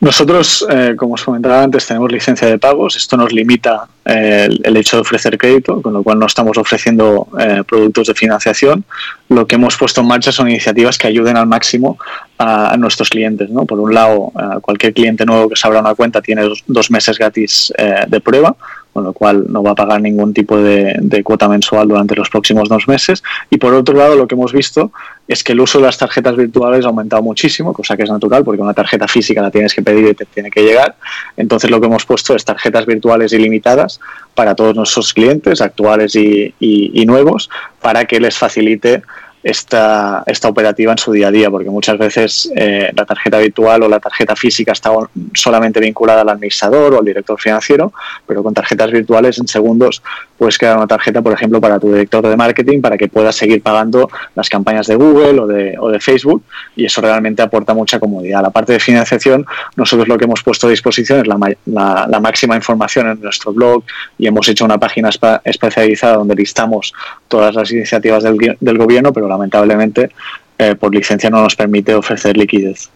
Nosotros, eh, como os comentaba antes, tenemos licencia de pagos. Esto nos limita eh, el, hecho de ofrecer crédito, con lo cual no estamos ofreciendo eh, productos de financiación. Lo que hemos puesto en marcha son iniciativas que ayuden al máximo a, nuestros clientes. Por un lado, eh, cualquier cliente nuevo que se abra una cuenta tiene dos, dos meses gratis eh, de prueba, con lo cual no va a pagar ningún tipo de, cuota mensual durante los próximos dos meses. Y por otro lado, lo que hemos visto es que el uso de las tarjetas virtuales ha aumentado muchísimo, cosa que es natural porque una tarjeta física la tienes que pedir y te tiene que llegar. Entonces lo que hemos puesto es tarjetas virtuales ilimitadas para todos nuestros clientes, actuales y nuevos, para que les facilite esta, esta operativa en su día a día, porque muchas veces eh, la tarjeta virtual o la tarjeta física está solamente vinculada al administrador o al director financiero, pero con tarjetas virtuales en segundos puedes crear una tarjeta, por ejemplo, para tu director de marketing para que puedas seguir pagando las campañas de Google o de, o de Facebook y eso realmente aporta mucha comodidad. La parte de financiación, nosotros lo que hemos puesto a disposición es la, la- la máxima información en nuestro blog y hemos hecho una página especializada donde listamos todas las iniciativas del, del gobierno, pero lamentablemente eh, por licencia no nos permite ofrecer liquidez.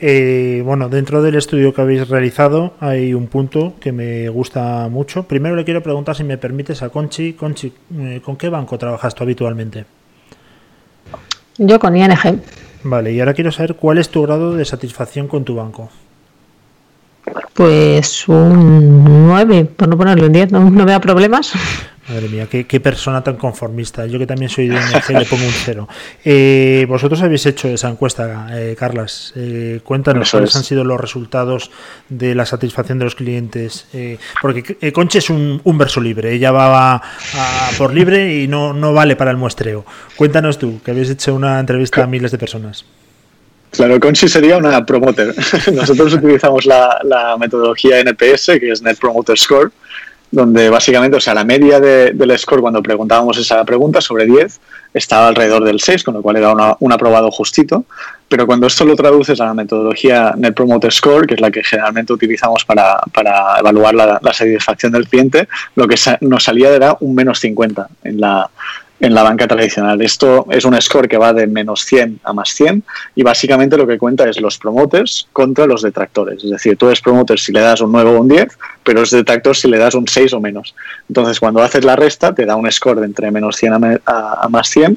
Eh, bueno, dentro del estudio que habéis realizado hay un punto que me gusta mucho. Primero le quiero preguntar si me permites a Conchi. Conchi, eh, ¿con qué banco trabajas tú habitualmente?
Yo con ING.
Vale, y ahora quiero saber cuál es tu grado de satisfacción con tu banco.
Pues un 9, por no ponerlo en 10, no, no veo problemas.
Madre mía, qué, qué persona tan conformista. Yo que también soy de ING le pongo un cero. Eh, vosotros habéis hecho esa encuesta, eh, Carlas. Eh, cuéntanos
Eso
cuáles
es.
han sido los resultados de la satisfacción de los clientes. Porque Conchi es un, un verso libre. Ella va a- a por libre y no, no vale para el muestreo. Cuéntanos tú, que habéis hecho una entrevista a miles de personas.
Claro, Conchi sería una promoter. [laughs] Nosotros utilizamos la, la metodología NPS, que es Net Promoter Score, donde básicamente, o sea, la media de- del score cuando preguntábamos esa pregunta sobre 10 estaba alrededor del 6, con lo cual era una- un aprobado justito. Pero cuando esto lo traduces a la metodología Net Promoter Score, que es la que generalmente utilizamos para, para evaluar la, la satisfacción del cliente, lo que sa- nos salía era un menos 50 en la, en la banca tradicional. Esto es un score que va de menos 100 a más 100 y básicamente lo que cuenta es los promoters contra los detractores. Es decir, tú eres promoter si le das un 9 o un 10, pero es detractor si le das un 6 o menos. Entonces, cuando haces la resta, te da un score de entre menos 100 a, más 100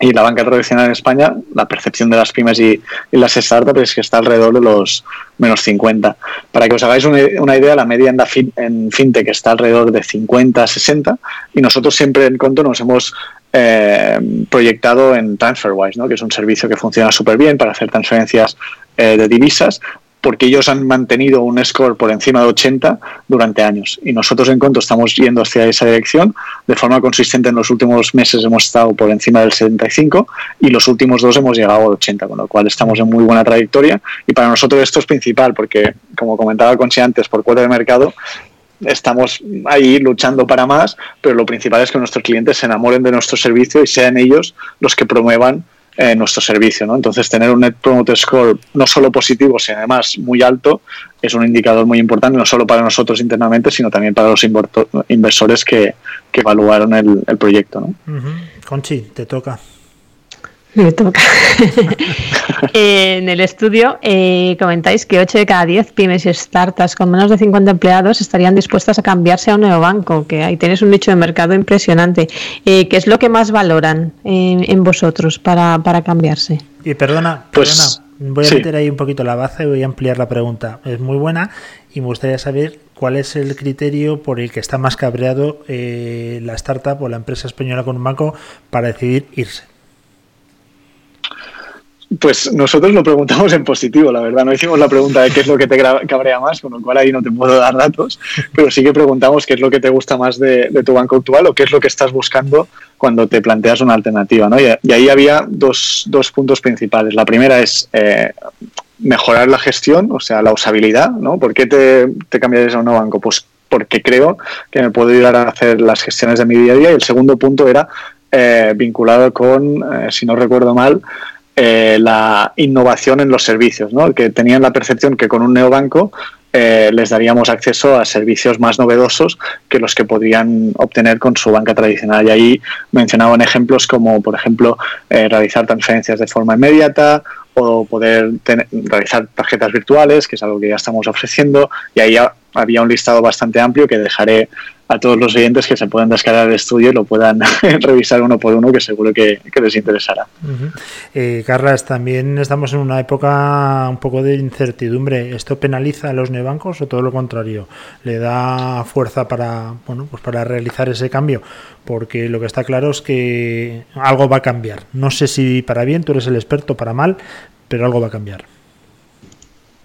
y la banca tradicional en España, la percepción de las pymes y, y las startups es que está alrededor de los menos 50. Para que os hagáis una, idea, la media en, la fin- en fintech está alrededor de 50 a 60 y nosotros siempre en Conto nos hemos eh, proyectado en TransferWise, ¿no? que es un servicio que funciona súper bien para hacer transferencias eh, de divisas, porque ellos han mantenido un score por encima de 80 durante años. Y nosotros en Conto estamos yendo hacia esa dirección. De forma consistente en los últimos meses hemos estado por encima del 75 y los últimos dos hemos llegado al 80, con lo cual estamos en muy buena trayectoria. Y para nosotros esto es principal porque, como comentaba Conchi antes, por cuota de mercado, estamos ahí luchando para más, pero lo principal es que nuestros clientes se enamoren de nuestro servicio y sean ellos los que promuevan eh, nuestro servicio. ¿no? Entonces, tener un Net Promoter Score no solo positivo, sino además muy alto, es un indicador muy importante, no solo para nosotros internamente, sino también para los inversores que, que evaluaron el, proyecto. ¿no?
Conchi, te toca.
Me toca. [laughs] en el estudio eh, comentáis que 8 de cada 10 pymes y startups con menos de 50 empleados estarían dispuestas a cambiarse a un nuevo banco, que ahí tenéis un nicho de mercado impresionante. Eh, ¿Qué es lo que más valoran en, en vosotros para, para cambiarse?
Y perdona,
Pues,
perdona, voy a
sí.
meter ahí un poquito la baza y voy a ampliar la pregunta. Es muy buena y me gustaría saber cuál es el criterio por el que está más cabreado eh, la startup o la empresa española con un banco para decidir irse.
Pues nosotros lo preguntamos en positivo, la verdad. No hicimos la pregunta de qué es lo que te cabrea más, con lo cual ahí no te puedo dar datos, pero sí que preguntamos qué es lo que te gusta más de, tu banco actual o qué es lo que estás buscando cuando te planteas una alternativa. ¿no? Y, y ahí había dos, dos puntos principales. La primera es eh, mejorar la gestión, o sea, la usabilidad. ¿no? ¿Por qué te, te cambiarías a un nuevo banco? Pues porque creo que me puedo ayudar a hacer las gestiones de mi día a día. Y el segundo punto era eh, vinculado con, eh, si no recuerdo mal, eh, la innovación en los servicios, ¿no? que tenían la percepción que con un neobanco eh, les daríamos acceso a servicios más novedosos que los que podrían obtener con su banca tradicional. Y ahí mencionaban ejemplos como, por ejemplo, eh, realizar transferencias de forma inmediata o poder tener- realizar tarjetas virtuales, que es algo que ya estamos ofreciendo, y ahí había un listado bastante amplio que dejaré a todos los oyentes que se puedan descargar el estudio y lo puedan [laughs] revisar uno por uno, que seguro que, les interesará.
Ujú. Eh, Carlas, también estamos en una época un poco de incertidumbre. ¿Esto penaliza a los neobancos o todo lo contrario? ¿Le da fuerza para, bueno, pues para realizar ese cambio? Porque lo que está claro es que algo va a cambiar. No sé si para bien, tú eres el experto, para mal, pero algo va a cambiar.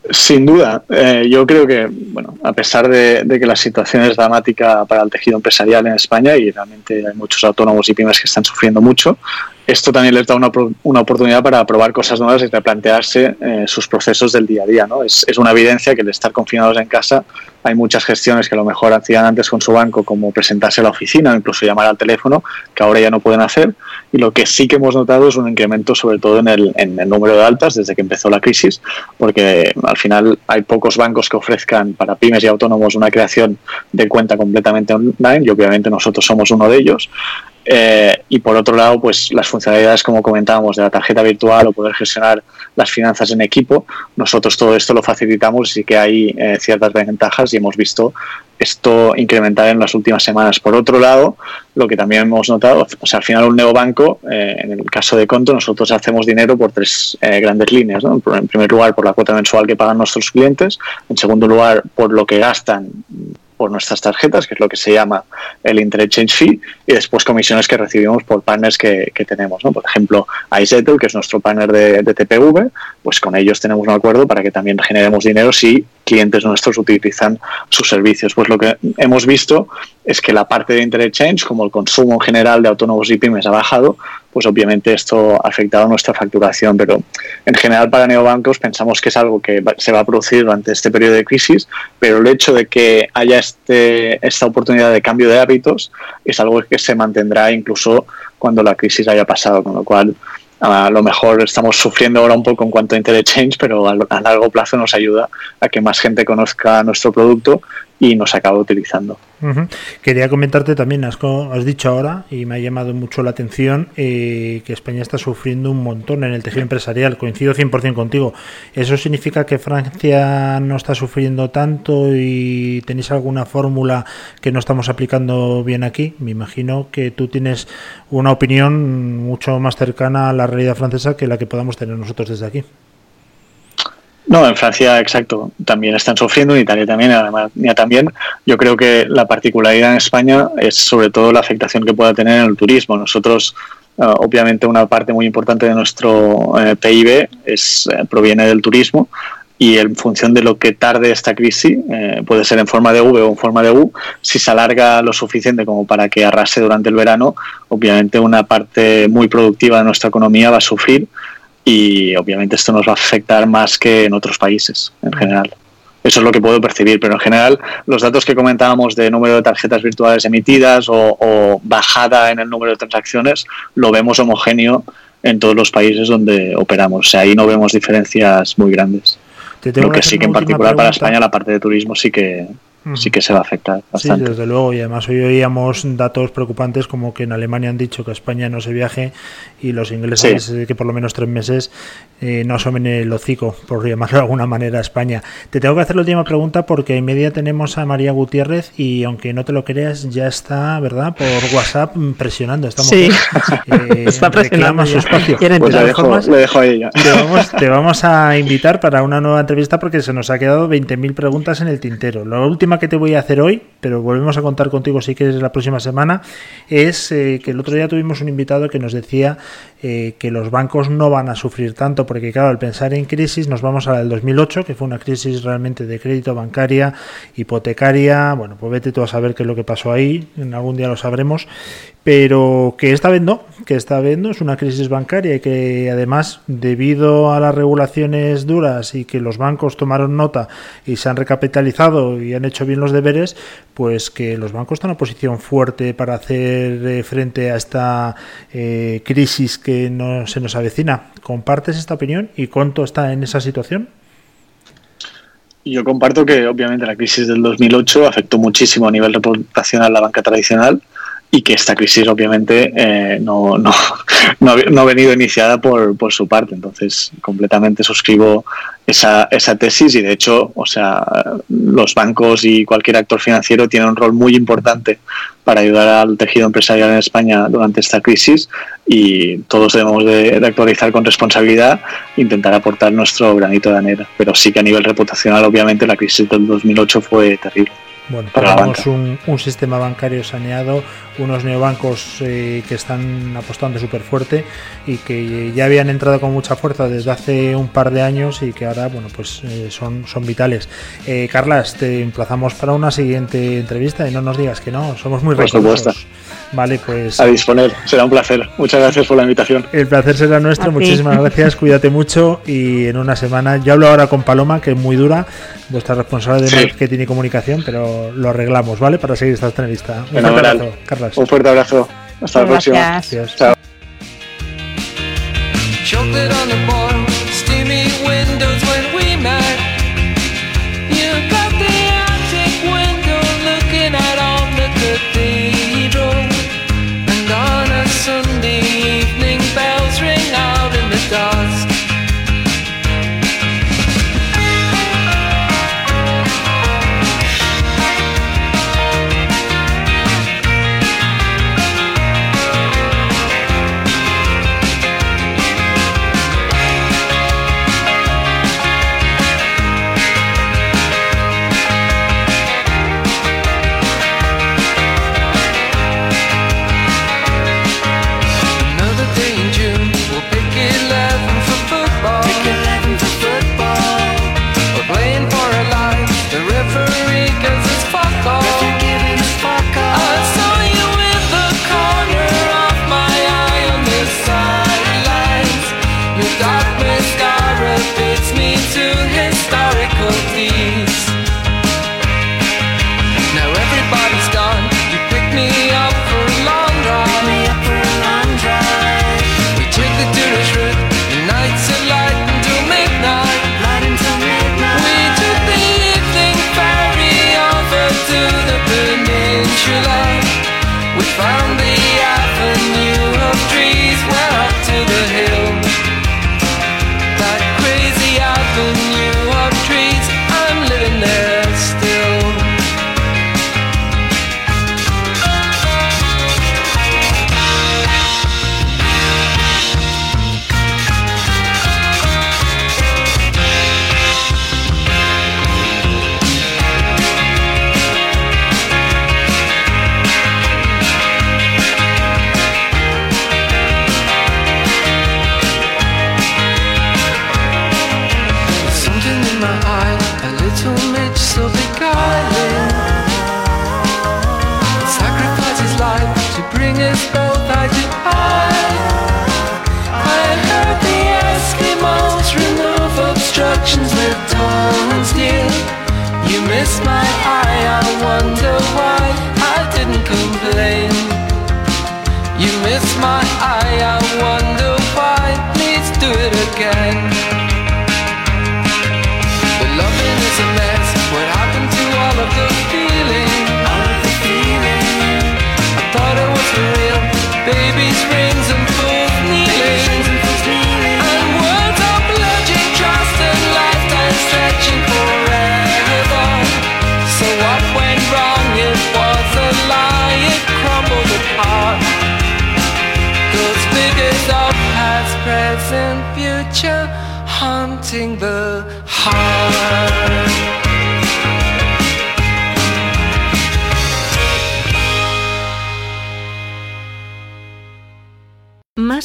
Sin duda, eh, yo creo que, bueno, a pesar de, de que la situación es dramática para el tejido empresarial en España y realmente hay muchos autónomos y pymes que están sufriendo mucho, esto también les da una, una oportunidad para probar cosas nuevas y replantearse eh, sus procesos del día a día. ¿no? Es, es una evidencia que el estar confinados en casa hay muchas gestiones que a lo mejor hacían antes con su banco, como presentarse a la oficina o incluso llamar al teléfono, que ahora ya no pueden hacer. Y lo que sí que hemos notado es un incremento, sobre todo en el, en el número de altas desde que empezó la crisis, porque al final hay pocos bancos que ofrezcan para pymes y autónomos una creación de cuenta completamente online y obviamente nosotros somos uno de ellos. Eh, y por otro lado, pues las funcionalidades, como comentábamos, de la tarjeta virtual o poder gestionar las finanzas en equipo, nosotros todo esto lo facilitamos y que hay eh, ciertas ventajas y hemos visto esto incrementar en las últimas semanas. Por otro lado, lo que también hemos notado, o sea, al final un neobanco, eh, en el caso de Conto, nosotros hacemos dinero por tres eh, grandes líneas. ¿no? En primer lugar, por la cuota mensual que pagan nuestros clientes. En segundo lugar, por lo que gastan por nuestras tarjetas, que es lo que se llama el interchange fee, y después comisiones que recibimos por partners que, que tenemos. ¿no? Por ejemplo, iSettle, que es nuestro partner de, de TPV, pues con ellos tenemos un acuerdo para que también generemos dinero si clientes nuestros utilizan sus servicios. Pues lo que hemos visto es que la parte de interchange, como el consumo en general de autónomos y pymes ha bajado, pues obviamente esto ha afectado nuestra facturación, pero en general para neobancos pensamos que es algo que se va a producir durante este periodo de crisis, pero el hecho de que haya este, esta oportunidad de cambio de hábitos es algo que se mantendrá incluso cuando la crisis haya pasado, con lo cual a lo mejor estamos sufriendo ahora un poco en cuanto a interchange, pero a, largo plazo nos ayuda a que más gente conozca nuestro producto y nos acabe utilizando.
Quería comentarte también, has dicho ahora, y me ha llamado mucho la atención, eh, que España está sufriendo un montón en el tejido empresarial. Coincido 100% contigo. ¿Eso significa que Francia no está sufriendo tanto y tenéis alguna fórmula que no estamos aplicando bien aquí? Me imagino que tú tienes una opinión mucho más cercana a la realidad francesa que la que podamos tener nosotros desde aquí.
No, en Francia, exacto, también están sufriendo, en Italia también, en Alemania también. Yo creo que la particularidad en España es sobre todo la afectación que pueda tener en el turismo. Nosotros, eh, obviamente, una parte muy importante de nuestro eh, PIB es, eh, proviene del turismo y en función de lo que tarde esta crisis, eh, puede ser en forma de V o en forma de U, si se alarga lo suficiente como para que arrase durante el verano, obviamente una parte muy productiva de nuestra economía va a sufrir y obviamente esto nos va a afectar más que en otros países en general. Eso es lo que puedo percibir, pero en general los datos que comentábamos de número de tarjetas virtuales emitidas o, o bajada en el número de transacciones lo vemos homogéneo en todos los países donde operamos. O sea, ahí no vemos diferencias muy grandes.
Te tengo
Lo que sí que en particular para. España la parte de turismo sí que. Sí que se va a afectar
Sí,
bastante.
desde luego, y además hoy oíamos datos preocupantes como que en Alemania han dicho que a España no se viaje y los ingleses eh, que por lo menos tres meses eh, no asomen el hocico, por llamarlo de alguna manera, a España. Te tengo que hacer la última pregunta porque en media tenemos a María Gutiérrez y aunque no te lo creas, ya está, ¿verdad? Por WhatsApp mm, presionando. Estamos
Sí. [laughs] Está presionando
su espacio.
Pues le dejo, le dejo a ella.
te vamos, te vamos a invitar para una nueva entrevista porque se nos ha quedado 20.000 preguntas en el tintero. La última que te voy a hacer hoy, pero volvemos a contar contigo si quieres la próxima semana, es eh, que el otro día tuvimos un invitado que nos decía eh, que los bancos no van a sufrir tanto porque claro, al pensar en crisis nos vamos a la del 2008, que fue una crisis realmente de crédito bancaria, hipotecaria, bueno, pues vete tú a saber qué es lo que pasó ahí, en algún día lo sabremos, pero que esta vez no, que esta vez no es una crisis bancaria y que además debido a las regulaciones duras y que los bancos tomaron nota y se han recapitalizado y han hecho bien los deberes, pues que los bancos están en una posición fuerte para hacer eh, frente a esta eh, crisis que no, se nos avecina. ¿Compartes esta opinión y cuánto está en esa situación?
Yo comparto que obviamente la crisis del 2008 afectó muchísimo a nivel reputacional la banca tradicional
y que esta crisis obviamente eh, no, no, [laughs] no, ha, no ha venido iniciada por, por su parte. Entonces, completamente suscribo esa, esa tesis y de hecho, o sea, los bancos y cualquier actor financiero tienen un rol muy importante para ayudar al tejido empresarial en España durante esta crisis y todos debemos de, de actualizar con responsabilidad e intentar aportar nuestro granito de arena. Pero sí que a nivel reputacional, obviamente, la crisis del 2008 fue terrible.
Bueno, tenemos un, un sistema bancario saneado, unos neobancos eh, que están apostando súper fuerte y que ya habían entrado con mucha fuerza desde hace un par de años y que ahora, bueno, pues eh, son, son vitales. Eh, Carlas, te emplazamos para una siguiente entrevista y no nos digas que no, somos muy recursos. Vale, pues
A disponer, será un placer. Muchas gracias por la invitación.
el placer será nuestro, muchísimas gracias, cuídate mucho y en una semana, yo hablo ahora con Paloma, que es muy dura, vuestra responsable de
Sí.
marketing y comunicación, pero lo arreglamos, ¿vale? Para seguir esta entrevista. Un fuerte abrazo, Carlas.
Un fuerte abrazo. Hasta la próxima.
Gracias.
Chao.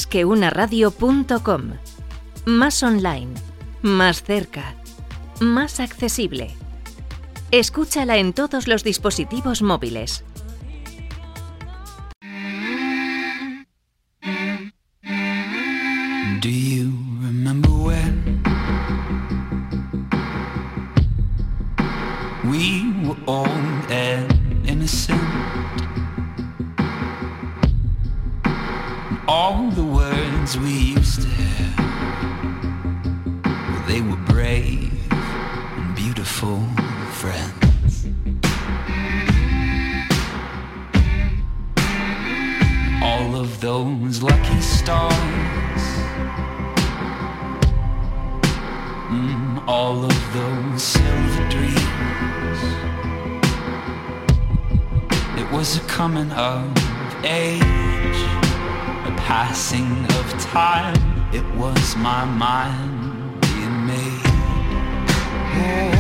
Que. Más online. Más cerca. Más accesible. Escúchala en todos los dispositivos móviles.
We words we used to have, they were brave and beautiful friends. All of those lucky stars. Mm, all of those silver dreams. It was a coming of age, passing of time. It was my mind being made. Oh,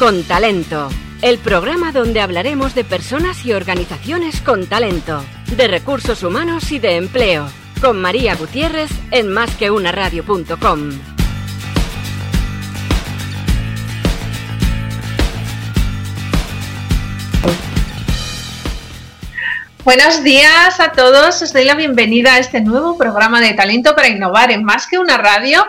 Con talento. El programa donde hablaremos de personas y organizaciones con talento, de recursos humanos y de empleo. Con María Gutiérrez en másqueunaradio.com.
Buenos días a todos, os doy la bienvenida a este nuevo programa de Talento para Innovar en Más que una radio,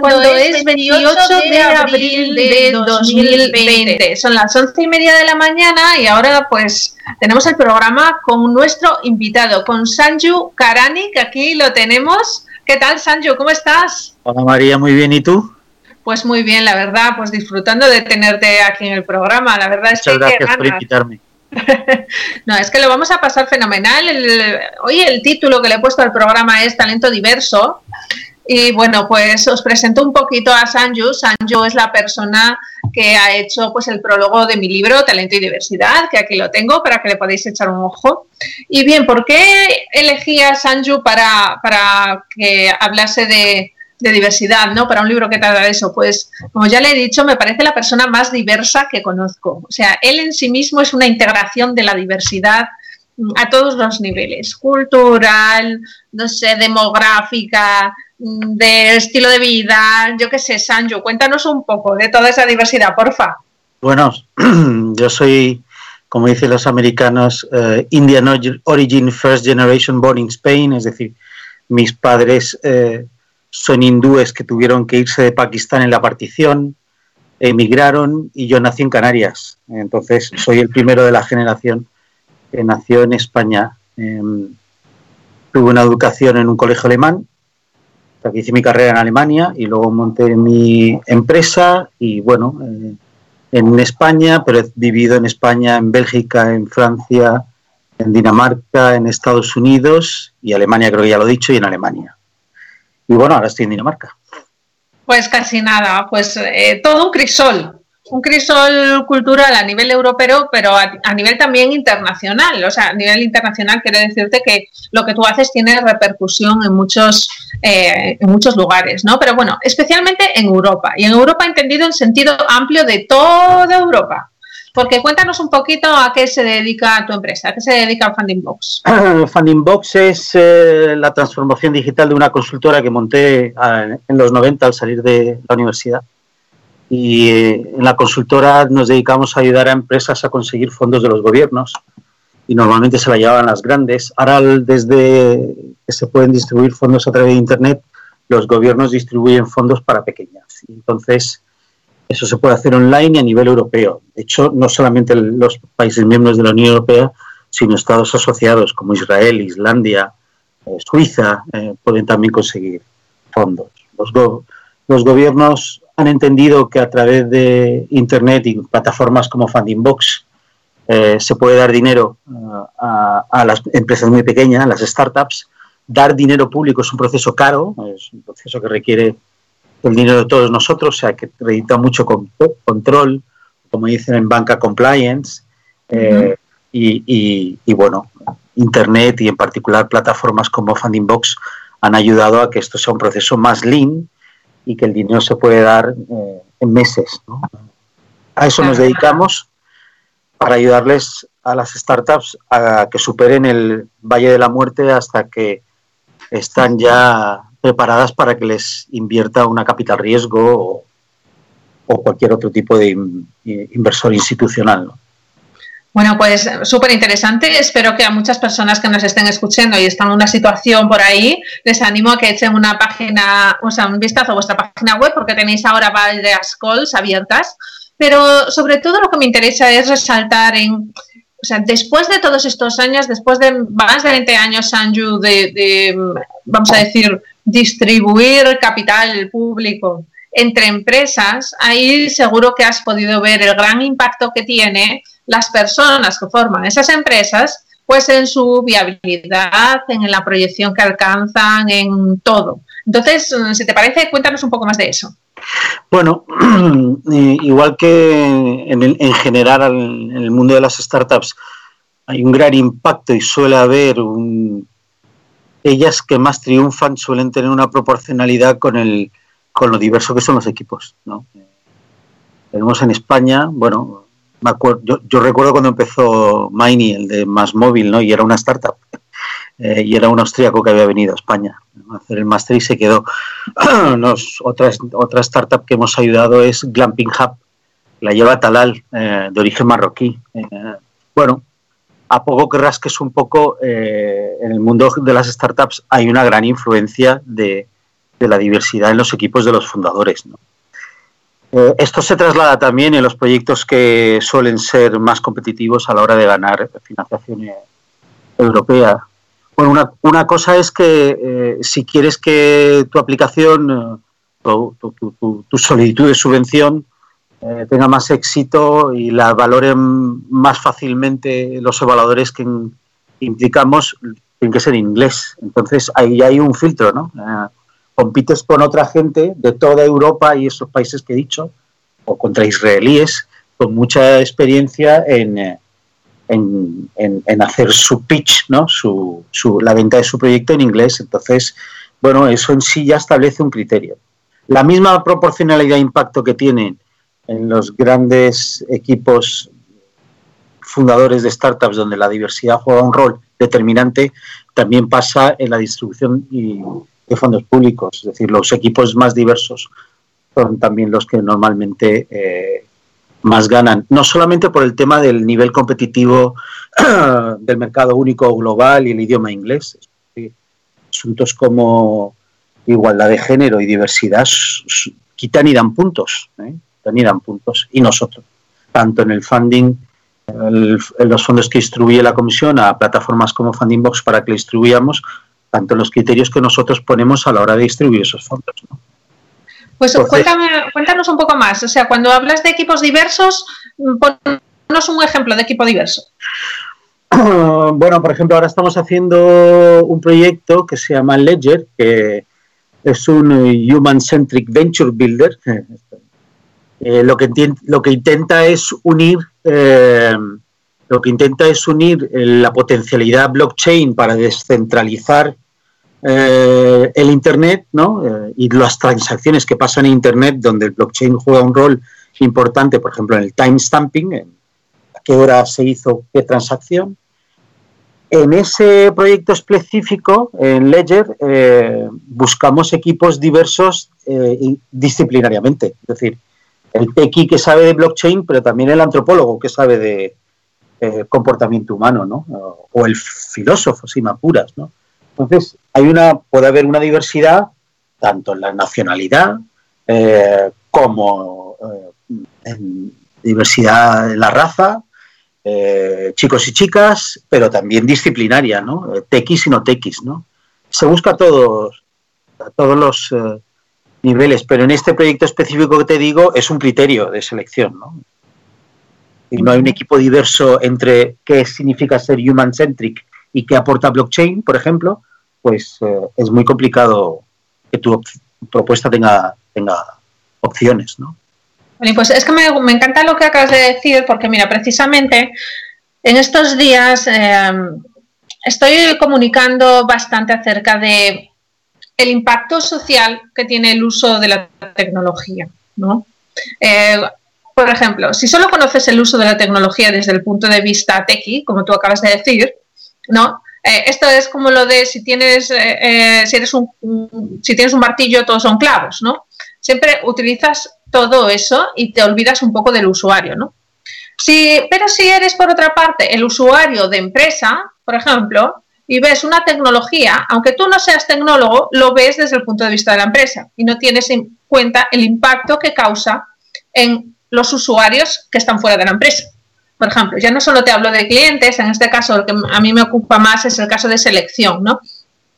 cuando, es 28 de abril de 2020. Son las once y media de la mañana y ahora pues tenemos el programa con nuestro invitado, con Sanju Karani, que aquí lo tenemos. ¿Qué tal Sanju? ¿Cómo estás?
Hola María, muy bien, ¿y tú?
Pues muy bien, la verdad, pues disfrutando de tenerte aquí en el programa. La verdad es
Muchas
que
gracias
qué
por invitarme. [laughs]
No, es que lo vamos a pasar fenomenal. El- hoy el título que le he puesto al programa es Talento Diverso. Y bueno, pues os presento un poquito a Sanju. Sanju es la persona que ha hecho pues el prólogo de mi libro Talento y Diversidad, que aquí lo tengo para que le podáis echar un ojo. Y bien, ¿por qué elegí a Sanju para, para que hablase de, de diversidad, ¿no? Para un libro que trata de eso. Pues, como ya le he dicho, me parece la persona más diversa que conozco. O sea, él en sí mismo es una integración de la diversidad mm, a todos los niveles, cultural, no sé, demográfica, de estilo de vida, yo qué sé, Sanjo, cuéntanos un poco de toda esa diversidad, porfa.
Bueno, [clears throat] yo soy, como dicen los americanos, eh, Indian Origin First Generation Born in Spain, es decir, mis padres eh, son hindúes que tuvieron que irse de Pakistán en la partición, emigraron y yo nací en Canarias. Entonces, soy el primero de la generación que nació en España. Em, tuve una educación en un colegio alemán, que hice mi carrera en Alemania y luego monté mi empresa y bueno, eh, en España, pero he vivido en España, en Bélgica, en Francia, en Dinamarca, en Estados Unidos y Alemania, creo que ya lo he dicho, y en Alemania. Y bueno, ahora estoy en Dinamarca.
Pues casi nada, pues eh, todo un crisol, un crisol cultural a nivel europeo, pero a, nivel también internacional. O sea, a nivel internacional quiero decirte que lo que tú haces tiene repercusión en muchos, eh, en muchos lugares, ¿no? Pero bueno, especialmente en Europa. Y en Europa entendido en sentido amplio de toda Europa. Porque cuéntanos un poquito a qué se dedica tu empresa, a qué se dedica Funding Box. [clears throat]
Funding Box es eh, la transformación digital de una consultora que monté ah, en los 90 al salir de la universidad. Y eh, en la consultora nos dedicamos a ayudar a empresas a conseguir fondos de los gobiernos y normalmente se la llevaban las grandes. Ahora, desde que se pueden distribuir fondos a través de Internet, los gobiernos distribuyen fondos para pequeñas. Entonces, eso se puede hacer online y a nivel europeo. De hecho, no solamente los países miembros de la Unión Europea, sino estados asociados como Israel, Islandia, eh, Suiza, eh, pueden también conseguir fondos. Los, go- los gobiernos han entendido que a través de Internet y plataformas como Funding Box eh, se puede dar dinero uh, a, a las empresas muy pequeñas, las startups. Dar dinero público es un proceso caro, es un proceso que requiere el dinero de todos nosotros, o sea, que necesita mucho con- control, como dicen en banca compliance, eh, y, y- y, bueno, Internet y en particular plataformas como Funding Box han ayudado a que esto sea un proceso más lean y que el dinero se puede dar eh, en meses. ¿no? A eso nos dedicamos para ayudarles a las startups a que superen el Valle de la Muerte hasta que están ya preparadas para que les invierta una capital riesgo o, o cualquier otro tipo de in- inversor institucional. ¿no?
Bueno, pues súper interesante. Espero que a muchas personas que nos estén escuchando y están en una situación por ahí, les animo a que echen una página, o sea, un vistazo a vuestra página web, porque tenéis ahora varias calls abiertas. Pero sobre todo lo que me interesa es resaltar en, o sea, después de todos estos años, después de más de 20 años, Sanju, de, de, vamos a decir, distribuir capital público entre empresas, ahí seguro que has podido ver el gran impacto que tiene las personas que forman esas empresas, pues en su viabilidad, en la proyección que alcanzan, en todo. Entonces, si te parece, cuéntanos un poco más de eso.
Bueno, [clears throat] igual que en, el- en general en el mundo de las startups hay un gran impacto y suele haber un... Ellas que más triunfan suelen tener una proporcionalidad con, el, con lo diverso que son los equipos. ¿no? Tenemos en España, bueno, me acuerdo, yo, yo recuerdo cuando empezó Miney, el de Más Móvil, ¿no? y era una startup. Eh, y era un austríaco que había venido a España a hacer el máster y se quedó. [clears throat] Otra, startup que hemos ayudado es Glamping Hub, la lleva Talal, eh, de origen marroquí. Eh, bueno, a poco que rasques un poco, en el mundo de las startups hay una gran influencia de, de la diversidad en los equipos de los fundadores. ¿no? Eh, esto se traslada también en los proyectos que suelen ser más competitivos a la hora de ganar financiación eh, europea. Bueno, una, una cosa es que eh, si quieres que tu aplicación, tu, tu- tu- tu- tu solicitud de subvención tenga más éxito y la valoren más fácilmente los evaluadores que implicamos, tiene que ser inglés. Entonces ahí hay un filtro, ¿no? Compites con otra gente de toda Europa y esos países que he dicho, o contra israelíes con mucha experiencia en, eh, en, en- en hacer su pitch, ¿no? Su, su- la venta de su proyecto en inglés. Entonces, bueno, eso en sí ya establece un criterio. La misma proporcionalidad de impacto que tienen en los grandes equipos fundadores de startups donde la diversidad juega un rol determinante, también pasa en la distribución y- de fondos públicos. Es decir, los equipos más diversos son también los que normalmente eh, más ganan. No solamente por el tema del nivel competitivo [clears throat] del mercado único global y el idioma inglés. Asuntos como igualdad de género y diversidad quitan y dan puntos. ¿eh? Y dan puntos. Y nosotros, tanto en el funding, el- los fondos que distribuye la comisión a plataformas como Funding Box para que distribuyamos, tanto los criterios que nosotros ponemos a la hora de distribuir esos fondos. ¿no?
Pues
Entonces-
cuéntame, cuéntanos un poco más. O sea, cuando hablas de equipos diversos, mm, ponnos un ejemplo de equipo diverso. [clears throat]
Bueno, por ejemplo, ahora estamos haciendo un proyecto que se llama Ledger, que es un eh, Human Centric Venture Builder. Eh, lo, que lo que intenta es unir, eh, lo que intenta es unir la potencialidad blockchain para descentralizar eh, el Internet, ¿no? Eh, y las transacciones que pasan en Internet, donde el blockchain juega un rol importante, por ejemplo, en el timestamping, en a qué hora se hizo qué transacción. En ese proyecto específico, en Ledger, eh, buscamos equipos diversos eh, disciplinariamente. Es decir, el tequi que sabe de blockchain, pero también el antropólogo que sabe de eh, comportamiento humano, ¿no? O, o el filósofo, si me apuras, ¿no? Entonces, hay una, puede haber una diversidad tanto en la nacionalidad eh, como eh, en diversidad en la raza, eh, chicos y chicas, pero también disciplinaria, ¿no? Tequis y no tequis, ¿no? Se busca a todos, a todos los niveles, pero en este proyecto específico que te digo es un criterio de selección, ¿no? Y no hay un equipo diverso entre qué significa ser human-centric y qué aporta blockchain, por ejemplo, pues eh, es muy complicado que tu op- propuesta tenga, opciones, ¿no?
Bueno, pues es que me, encanta lo que acabas de decir, porque mira, precisamente en estos días eh, estoy comunicando bastante acerca de el impacto social que tiene el uso de la tecnología, ¿no? Eh, por ejemplo, si solo conoces el uso de la tecnología desde el punto de vista tequi, como tú acabas de decir, ¿no? Eh, esto es como lo de si tienes, eh, eh, si, eres un, si tienes un martillo, todos son clavos, ¿no? Siempre utilizas todo eso y te olvidas un poco del usuario, ¿no? Si, pero si eres, por otra parte, el usuario de empresa, por ejemplo, y ves una tecnología, aunque tú no seas tecnólogo, lo ves desde el punto de vista de la empresa y no tienes en cuenta el impacto que causa en los usuarios que están fuera de la empresa. Por ejemplo, ya no solo te hablo de clientes, en este caso lo que a mí me ocupa más es el caso de selección, ¿no?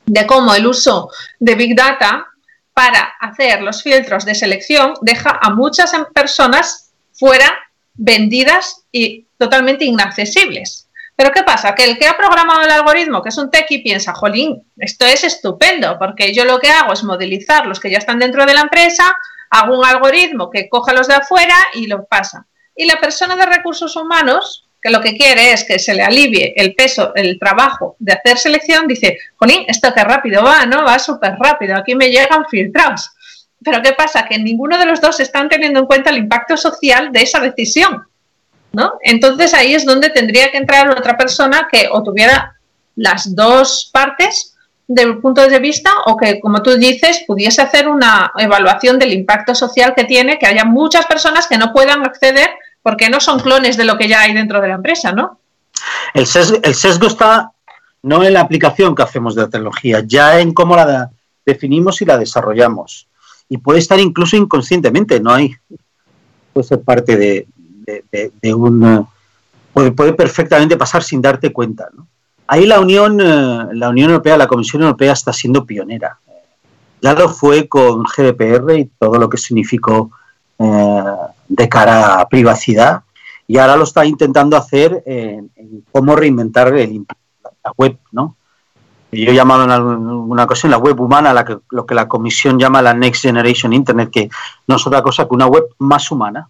De cómo el uso de Big Data para hacer los filtros de selección deja a muchas em- personas fuera vendidas y totalmente inaccesibles. Pero ¿qué pasa? Que el que ha programado el algoritmo, que es un techie, piensa, jolín, esto es estupendo, porque yo lo que hago es modelizar los que ya están dentro de la empresa, hago un algoritmo que coja los de afuera y los pasa. Y la persona de recursos humanos, que lo que quiere es que se le alivie el peso, el trabajo de hacer selección, dice, jolín, esto qué rápido va, ¿no? Va súper rápido, aquí me llegan filtrados. Pero ¿qué pasa? Que ninguno de los dos están teniendo en cuenta el impacto social de esa decisión. ¿no? Entonces ahí es donde tendría que entrar otra persona que o tuviera las dos partes del punto de vista o que, como tú dices, pudiese hacer una evaluación del impacto social que tiene, que haya muchas personas que no puedan acceder porque no son clones de lo que ya hay dentro de la empresa, ¿no?
El sesgo, el sesgo está no en la aplicación que hacemos de la tecnología, ya en cómo la definimos y la desarrollamos. Y puede estar incluso inconscientemente, no hay. Puede ser parte de, de- de- de un. Puede, puede perfectamente pasar sin darte cuenta. ¿no? Ahí la Unión, eh, la Unión Europea, la Comisión Europea está siendo pionera. Ya lo fue con GDPR y todo lo que significó eh, de cara a privacidad y ahora lo está intentando hacer en, en cómo reinventar el- la web, ¿no? Yo he llamado en alguna ocasión la web humana, la que, lo que la comisión llama la Next Generation Internet, que no es otra cosa que una web más humana.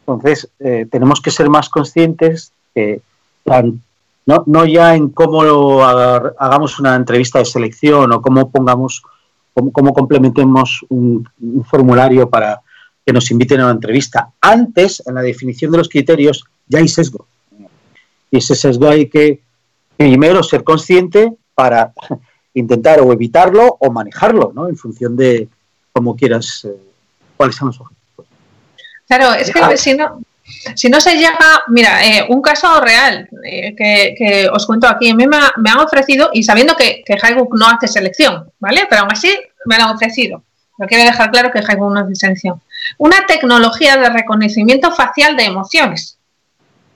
Entonces, eh, tenemos que ser más conscientes, que tan- no, no ya en cómo lo haga- hagamos una entrevista de selección o cómo pongamos, cómo, cómo complementemos un, un formulario para que nos inviten a una entrevista. Antes, en la definición de los criterios, ya hay sesgo. Y ese sesgo hay que primero ser consciente para [laughs] intentar o evitarlo o manejarlo, ¿no? En función de cómo quieras, eh, cuáles son los objetivos.
Claro, es que
Ah.
si no, si no se llega, mira, eh, un caso real eh, que, que os cuento aquí, a mí me, ha- han ofrecido, y sabiendo que, que Highbook no hace selección, ¿vale? Pero aún así me han ofrecido. Lo quiero dejar claro que Highbook no hace selección. Una tecnología de reconocimiento facial de emociones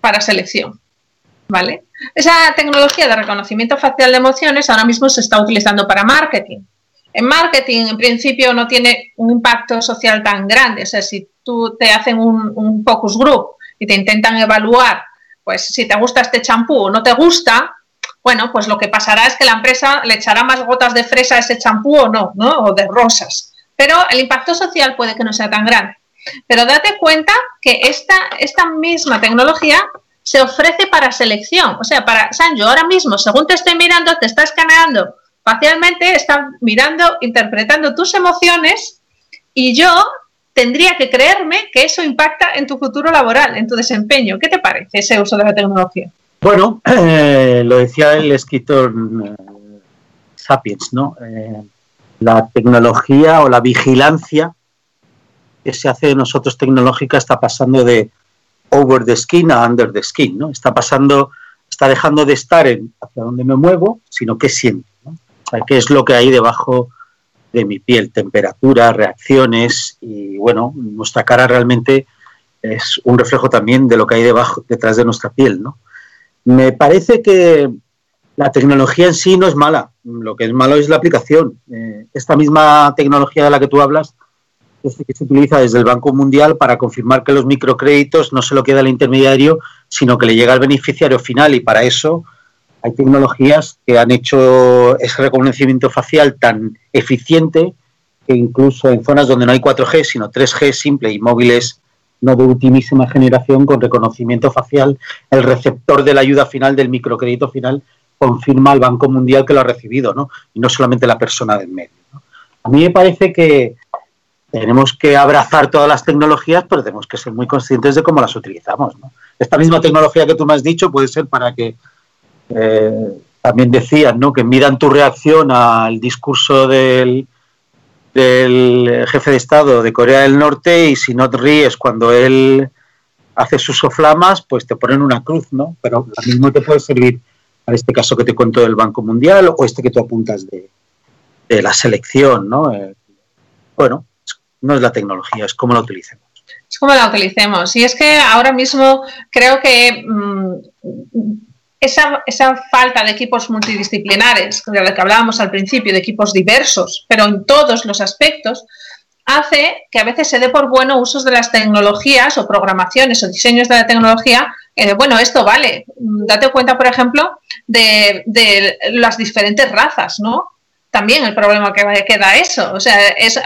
para selección, ¿vale? Esa tecnología de reconocimiento facial de emociones ahora mismo se está utilizando para marketing. En marketing, en principio, no tiene un impacto social tan grande. O sea, si tú te hacen un, focus group y te intentan evaluar, pues si te gusta este champú o no te gusta, bueno, pues lo que pasará es que la empresa le echará más gotas de fresa a ese champú o no, ¿no? O de rosas. Pero el impacto social puede que no sea tan grande. Pero date cuenta que esta, esta misma tecnología se ofrece para selección. O sea, para Sancho, ahora mismo, según te estoy mirando, te está escaneando facialmente, está mirando, interpretando tus emociones y yo tendría que creerme que eso impacta en tu futuro laboral, en tu desempeño. ¿Qué te parece ese uso de la tecnología?
Bueno, eh, lo decía el escritor eh, Sapiens, ¿no? Eh, la tecnología o la vigilancia que se hace de nosotros tecnológica está pasando de over the skin a under the skin, ¿no? Está pasando, está dejando de estar en hacia dónde me muevo, sino qué siento, qué es lo que hay debajo de mi piel, temperatura, reacciones y bueno, nuestra cara realmente es un reflejo también de lo que hay debajo, detrás de nuestra piel, ¿no? Me parece que la tecnología en sí no es mala, lo que es malo es la aplicación. Eh, esta misma tecnología de la que tú hablas es que se utiliza desde el Banco Mundial para confirmar que los microcréditos no se lo queda al intermediario, sino que le llega al beneficiario final y para eso hay tecnologías que han hecho ese reconocimiento facial tan eficiente que incluso en zonas donde no hay 4G, sino 3G simple y móviles no de ultimísima generación con reconocimiento facial, el receptor de la ayuda final del microcrédito final confirma al Banco Mundial que lo ha recibido, ¿no? Y no solamente la persona del medio. A mí me parece que tenemos que abrazar todas las tecnologías, pero tenemos que ser muy conscientes de cómo las utilizamos. ¿no? Esta misma tecnología que tú me has dicho puede ser para que eh, también decían, ¿no? Que miran tu reacción al discurso del, del jefe de Estado de Corea del Norte y si no te ríes cuando él haces uso flamas, pues te ponen una cruz, ¿no? Pero lo mismo te puede servir para este caso que te cuento del Banco Mundial o este que tú apuntas de, la selección, ¿no? Eh, bueno, no es la tecnología, es cómo la utilicemos.
Es como la utilicemos. Y es que ahora mismo creo que mm, esa, esa falta de equipos multidisciplinares, de lo que hablábamos al principio, de equipos diversos, pero en todos los aspectos, hace que a veces se dé por bueno usos de las tecnologías o programaciones o diseños de la tecnología. bueno, esto vale. Mm, Date cuenta, por ejemplo, de, las diferentes razas, ¿no? También el problema que, que da eso. O sea,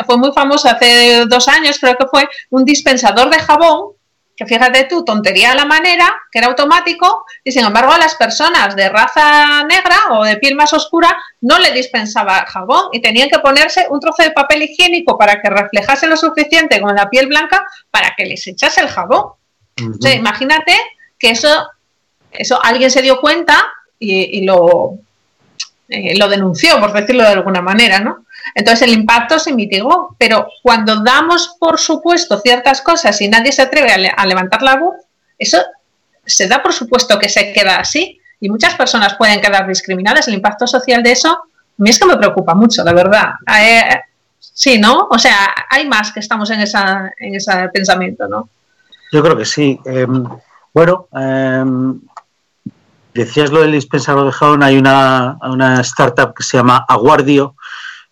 fue muy famoso hace dos años, creo que fue, un dispensador de jabón que fíjate tú, tontería a la manera, que era automático, y sin embargo a las personas de raza negra o de piel más oscura no le dispensaba jabón y tenían que ponerse un trozo de papel higiénico para que reflejase lo suficiente con la piel blanca para que les echase el jabón. O sea, imagínate que eso, eso alguien se dio cuenta y, y lo, eh, lo denunció, por decirlo de alguna manera, ¿no? Entonces el impacto se mitigó, pero cuando damos por supuesto ciertas cosas y nadie se atreve a, le- a levantar la voz, eso se da por supuesto que se queda así y muchas personas pueden quedar discriminadas. El impacto social de eso, a mí es que me preocupa mucho, la verdad. Eh, sí, ¿no? O sea, hay más que estamos en, esa, en ese pensamiento, ¿no?
Yo creo que sí. Eh, bueno, eh, decías lo del dispensador de jabón, hay una, una startup que se llama Aguardio,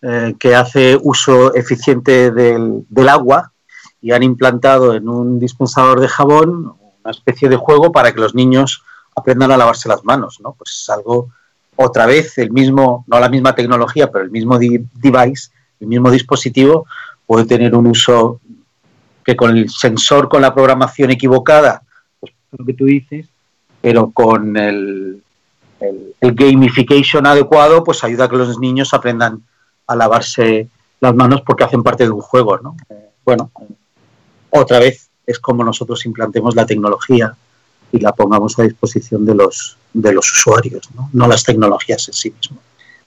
eh, que hace uso eficiente del, del agua y han implantado en un dispensador de jabón una especie de juego para que los niños aprendan a lavarse las manos, ¿no? Pues es algo, otra vez, el mismo, no la misma tecnología, pero el mismo device, el mismo dispositivo puede tener un uso que con el sensor, con la programación equivocada, pues lo que tú dices, pero con el, el- el gamification adecuado, pues ayuda a que los niños aprendan a lavarse las manos porque hacen parte de un juego, ¿no? Bueno, otra vez es como nosotros implantemos la tecnología y la pongamos a disposición de los, de los usuarios, ¿no? no las tecnologías en sí mismas.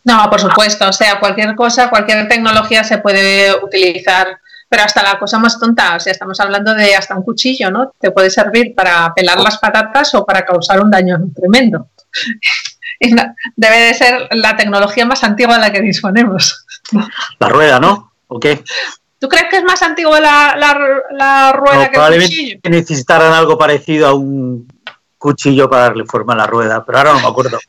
No, por supuesto, o sea, cualquier cosa, cualquier tecnología se puede utilizar, pero hasta la cosa más tonta, o sea, estamos hablando de hasta un cuchillo, ¿no? Te puede servir para pelar las patatas o para causar un daño tremendo. [laughs] Debe de ser la tecnología más antigua de la que disponemos.
La rueda, ¿no? ¿O qué?
¿Tú crees que es más antigua la, la, la rueda
No,
que el cuchillo?
necesitaran algo parecido a un cuchillo para darle forma a la rueda, pero ahora no me acuerdo.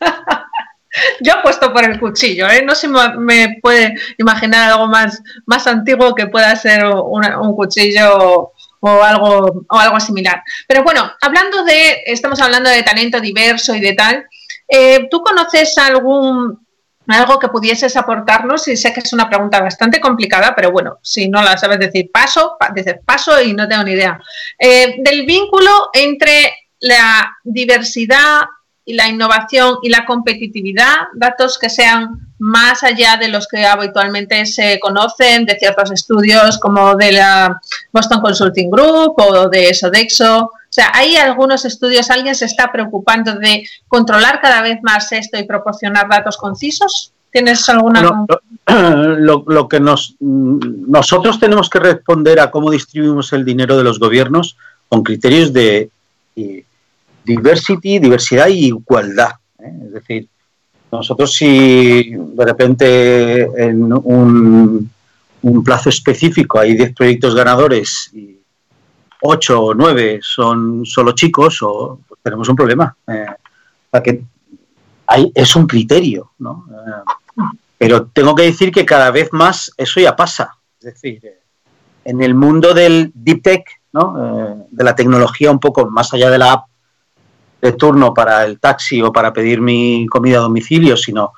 [laughs]
Yo apuesto por el cuchillo, ¿eh? No se me, me puede imaginar algo más, más antiguo que pueda ser una- un cuchillo o algo, o algo similar. Pero bueno, hablando de, estamos hablando de talento diverso y de tal, eh, ¿tú conoces algún algo que pudieses aportarnos? Y sé que es una pregunta bastante complicada, pero bueno, si no la sabes decir paso, pa- dices paso y no tengo ni idea. Eh, del vínculo entre la diversidad y la innovación y la competitividad, datos que sean más allá de los que habitualmente se conocen, de ciertos estudios como de la Boston Consulting Group o de Sodexo. O sea, hay algunos estudios, alguien se está preocupando de controlar cada vez más esto y proporcionar datos concisos. ¿Tienes alguna? [clears throat]
Lo, lo- que nos nosotros tenemos que responder a cómo distribuimos el dinero de los gobiernos con criterios de diversity, diversidad y igualdad. ¿eh? Es decir, nosotros si de repente en un, un plazo específico hay 10 proyectos ganadores y 8 o 9 son solo chicos, o pues tenemos un problema. Eh, hay, es un criterio, ¿no? Eh, pero tengo que decir que cada vez más eso ya pasa. Es decir, eh, en el mundo del deep tech, ¿no? Eh, de la tecnología un poco más allá de la app de turno para el taxi o para pedir mi comida a domicilio, sino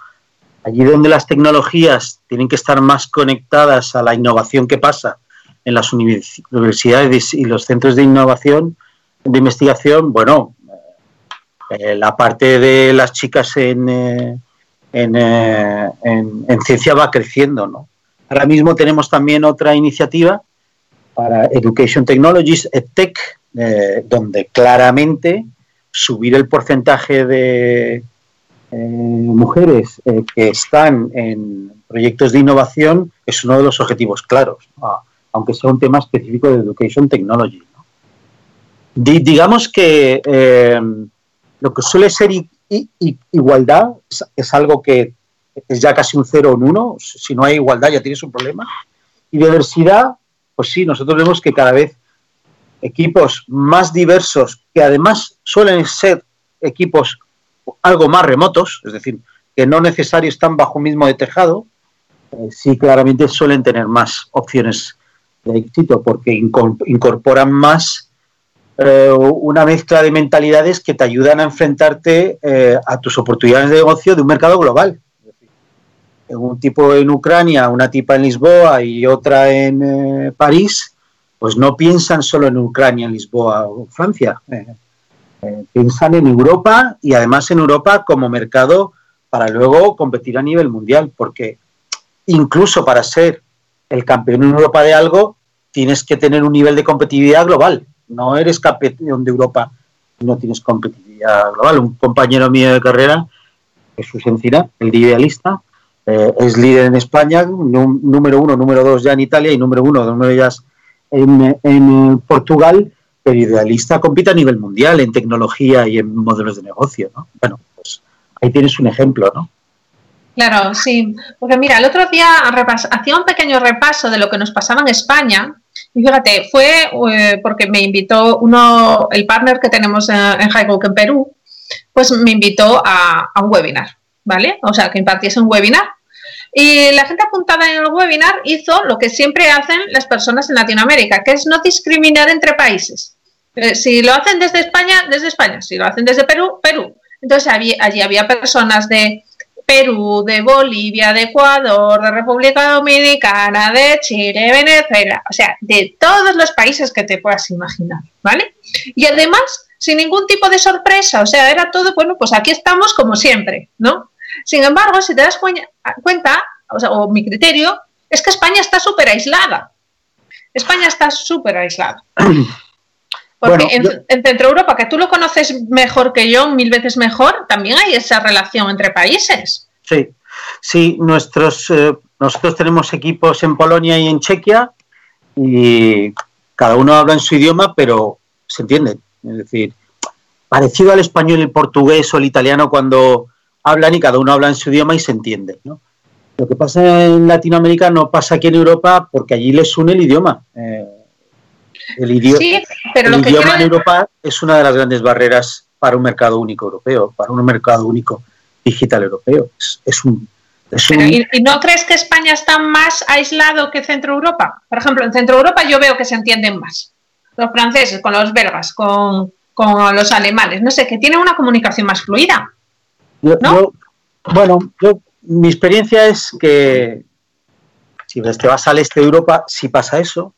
allí donde las tecnologías tienen que estar más conectadas a la innovación que pasa en las univers- universidades y los centros de innovación, de investigación, bueno, eh, la parte de las chicas en, eh, en, eh, en- en ciencia va creciendo. ¿no? Ahora mismo tenemos también otra iniciativa para Education Technologies, EdTech, donde claramente subir el porcentaje de mujeres que están en proyectos de innovación es uno de los objetivos claros, ¿no? Aunque sea un tema específico de Education Technology. ¿no? Di- digamos que eh, lo que suele ser igualdad es, algo que es ya casi un cero un uno. Si no hay igualdad ya tienes un problema. Y diversidad, pues sí, nosotros vemos que cada vez equipos más diversos, que además suelen ser equipos algo más remotos, es decir, que no necesario están bajo un mismo tejado, eh, sí claramente suelen tener más opciones de éxito porque incor- incorporan más eh, una mezcla de mentalidades que te ayudan a enfrentarte eh, a tus oportunidades de negocio de un mercado global. Un tipo en Ucrania, una tipa en Lisboa y otra en eh, París, pues no piensan solo en Ucrania, en Lisboa o Francia. piensan en Europa y además en Europa como mercado para luego competir a nivel mundial, porque incluso para ser el campeón en Europa de algo, tienes que tener un nivel de competitividad global. No eres campeón de Europa no tienes competitividad global. Un compañero mío de carrera, Jesús Encina, el idealista, eh, es líder en España, nú- número uno, número dos ya en Italia y número uno, número ya en, en eh, Portugal, pero idealista compite a nivel mundial en tecnología y en modelos de negocio. ¿no? Bueno, pues ahí tienes un ejemplo, ¿no?
Claro, sí. Porque mira, el otro día hacía un pequeño repaso de lo que nos pasaba en España. Y fíjate, fue eh, porque me invitó uno, el partner que tenemos en, en Highbook en Perú, pues me invitó a, un webinar, ¿vale? O sea, que impartiese un webinar. Y la gente apuntada en el webinar hizo lo que siempre hacen las personas en Latinoamérica, que es no discriminar entre países. Eh, si lo hacen desde España, desde España. Si lo hacen desde Perú, Perú. Entonces había- allí había personas de Perú, de Bolivia, de Ecuador, de República Dominicana, de Chile, Venezuela, o sea, de todos los países que te puedas imaginar, ¿vale? Y además, sin ningún tipo de sorpresa, o sea, era todo, bueno, pues aquí estamos como siempre, ¿no? Sin embargo, si te das cuen- cuenta, o, sea, o mi criterio, es que España está súper aislada. España está súper aislada. [clears throat] Porque
Bueno,
en,
yo-
en Centro Europa, que tú lo conoces mejor que yo, mil veces mejor, también hay esa relación entre países.
Sí, sí, nuestros, eh, nosotros tenemos equipos en Polonia y en Chequia y cada uno habla en su idioma, pero se entiende. Es decir, parecido al español, el portugués o el italiano cuando hablan y cada uno habla en su idioma y se entiende. ¿no? Lo que pasa en Latinoamérica no pasa aquí en Europa porque allí les une el idioma. Eh, el idioma,
Sí, pero
el
lo que
idioma
quiero-
en Europa es una de las grandes barreras para un mercado único europeo, para un mercado único digital europeo. Es, es un, es un-
Pero, ¿y, y no crees que España está más aislado que Centro Europa? Por ejemplo, en Centro Europa yo veo que se entienden más. Los franceses con los belgas, con, con los alemanes, no sé, que tienen una comunicación más fluida.
Yo- yo- bueno, yo, mi experiencia es que si te vas al este de Europa, sí pasa eso.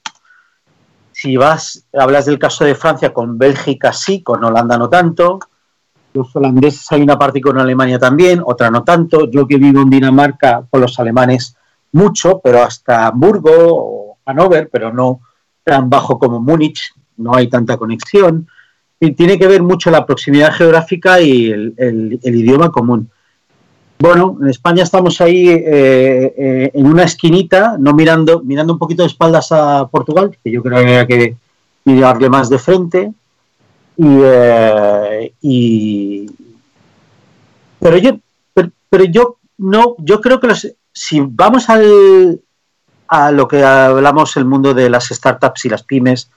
Si vas, hablas del caso de Francia, con Bélgica sí, con Holanda no tanto. Los holandeses hay una parte con Alemania también, otra no tanto. Yo que vivo en Dinamarca con los alemanes mucho, pero hasta Hamburgo o Hannover, pero no tan bajo como Múnich, no hay tanta conexión. Y tiene que ver mucho la proximidad geográfica y el idioma común. Bueno, en España estamos ahí eh, eh, en una esquinita, no mirando, mirando un poquito de espaldas a Portugal, que yo creo que había que mirarle más de frente. Y, eh, y- pero yo, pero, pero yo no, yo creo que los- si vamos al, a lo que hablamos el mundo de las startups y las pymes,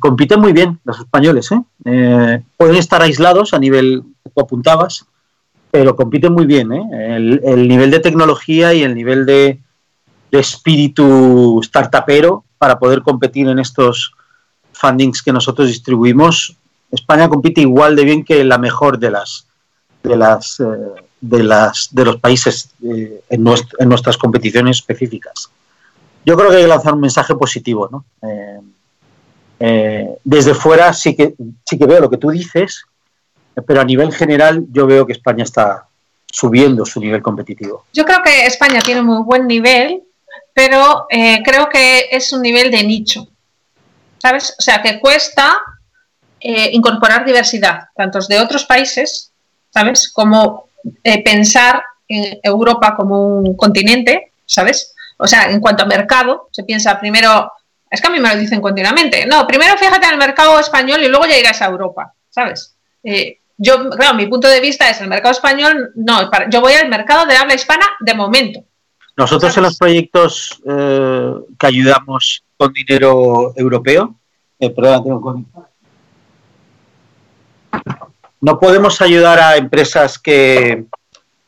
compiten muy bien los españoles. ¿eh? Eh, pueden estar aislados a nivel que tú apuntabas, pero compiten muy bien. ¿eh? El, el nivel de tecnología y el nivel de, espíritu startupero para poder competir en estos fundings que nosotros distribuimos, España compite igual de bien que la mejor de las de las eh, de las de los países eh, en, nuest- en nuestras competiciones específicas. Yo creo que hay que lanzar un mensaje positivo, ¿no? Eh, eh, desde fuera sí que sí que veo lo que tú dices, pero a nivel general yo veo que España está subiendo su nivel competitivo.
Yo creo que España tiene muy buen nivel, pero eh, creo que es un nivel de nicho. ¿Sabes? O sea, que cuesta eh, incorporar diversidad, tanto de otros países, ¿sabes? Como eh, pensar en Europa como un continente, ¿sabes? O sea, en cuanto a mercado, se piensa primero Es que a mí me lo dicen continuamente. No, primero fíjate en el mercado español y luego ya irás a Europa, ¿sabes? Yo, claro, mi punto de vista es el mercado español, no, yo voy al mercado de habla hispana de momento.
Nosotros en los proyectos eh, que ayudamos con dinero europeo, eh, perdón, tengo conectar. no podemos ayudar a empresas que,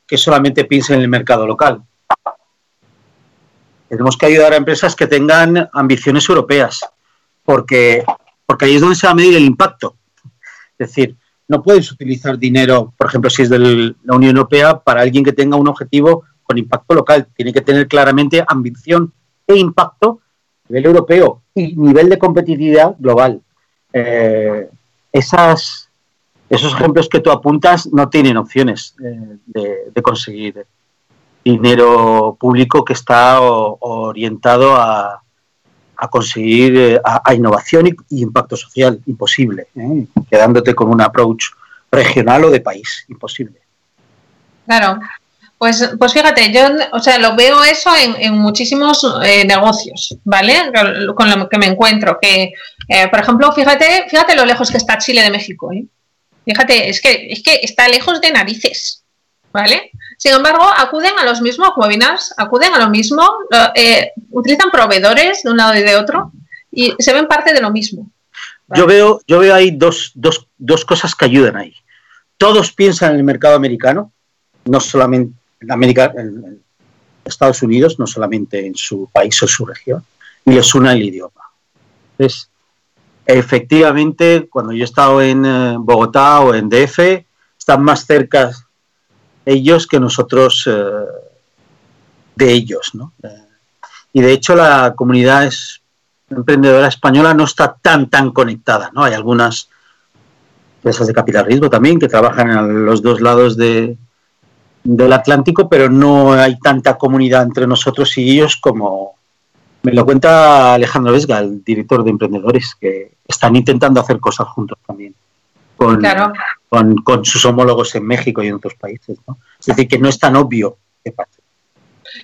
que solamente piensen en el mercado local. Tenemos que ayudar a empresas que tengan ambiciones europeas, porque, porque ahí es donde se va a medir el impacto. Es decir, no puedes utilizar dinero, por ejemplo, si es de la Unión Europea, para alguien que tenga un objetivo con impacto local. Tiene que tener claramente ambición e impacto a nivel europeo y nivel de competitividad global. Eh, esos ejemplos que tú apuntas no tienen opciones eh, de, conseguir dinero público que está orientado a, a conseguir eh, a, innovación y, impacto social. Imposible. ¿eh? Quedándote con un approach regional o de país. Imposible.
Claro. Pues, pues fíjate, yo o sea, lo veo eso en, muchísimos eh, negocios, ¿vale? Con- lo que me encuentro. Que, por ejemplo, fíjate, fíjate lo lejos que está Chile de México. Fíjate, es que, es que está lejos de narices, ¿vale? Sin embargo, acuden a los mismos webinars, acuden a lo mismo, eh, utilizan proveedores de un lado y de otro y se ven parte de lo mismo.
Yo veo, yo veo ahí dos, dos, dos cosas que ayudan ahí. Todos piensan en el mercado americano, no solamente en América, en Estados Unidos, no solamente en su país o su región, y les une el idioma. Entonces, efectivamente, cuando yo he estado en eh, Bogotá o en DF, están más cerca ellos que nosotros eh, de ellos, ¿no? Eh, y de hecho la comunidad es, emprendedora española no está tan tan conectada, ¿no? Hay algunas empresas de capital riesgo también que trabajan a los dos lados de, del Atlántico, pero no hay tanta comunidad entre nosotros y ellos como me lo cuenta Alejandro Vesga, el director de emprendedores, que están intentando hacer cosas juntos también con,
Claro.
Con, con sus homólogos en México y en otros países. ¿no? Es decir, que no es tan obvio que pase.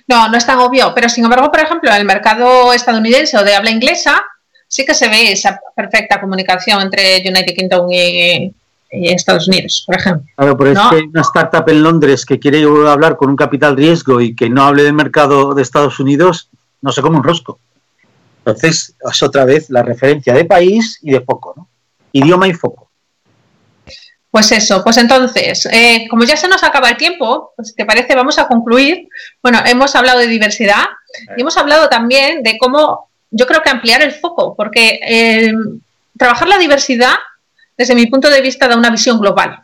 No, no es tan obvio, pero sin embargo, por ejemplo, en el mercado estadounidense o de habla inglesa, sí que se ve esa perfecta comunicación entre United Kingdom y, y Estados Unidos, por ejemplo.
Claro, pero
No.
es que hay una startup en Londres que quiere hablar con un capital riesgo y que no hable del mercado de Estados Unidos, no se come un rosco. Entonces, es otra vez la referencia de país y de foco, ¿no? Idioma y foco.
Pues eso, pues entonces, eh, como ya se nos acaba el tiempo, pues si te parece, vamos a concluir. Bueno, hemos hablado de diversidad y hemos hablado también de cómo yo creo que ampliar el foco, porque eh, trabajar la diversidad, desde mi punto de vista, da una visión global.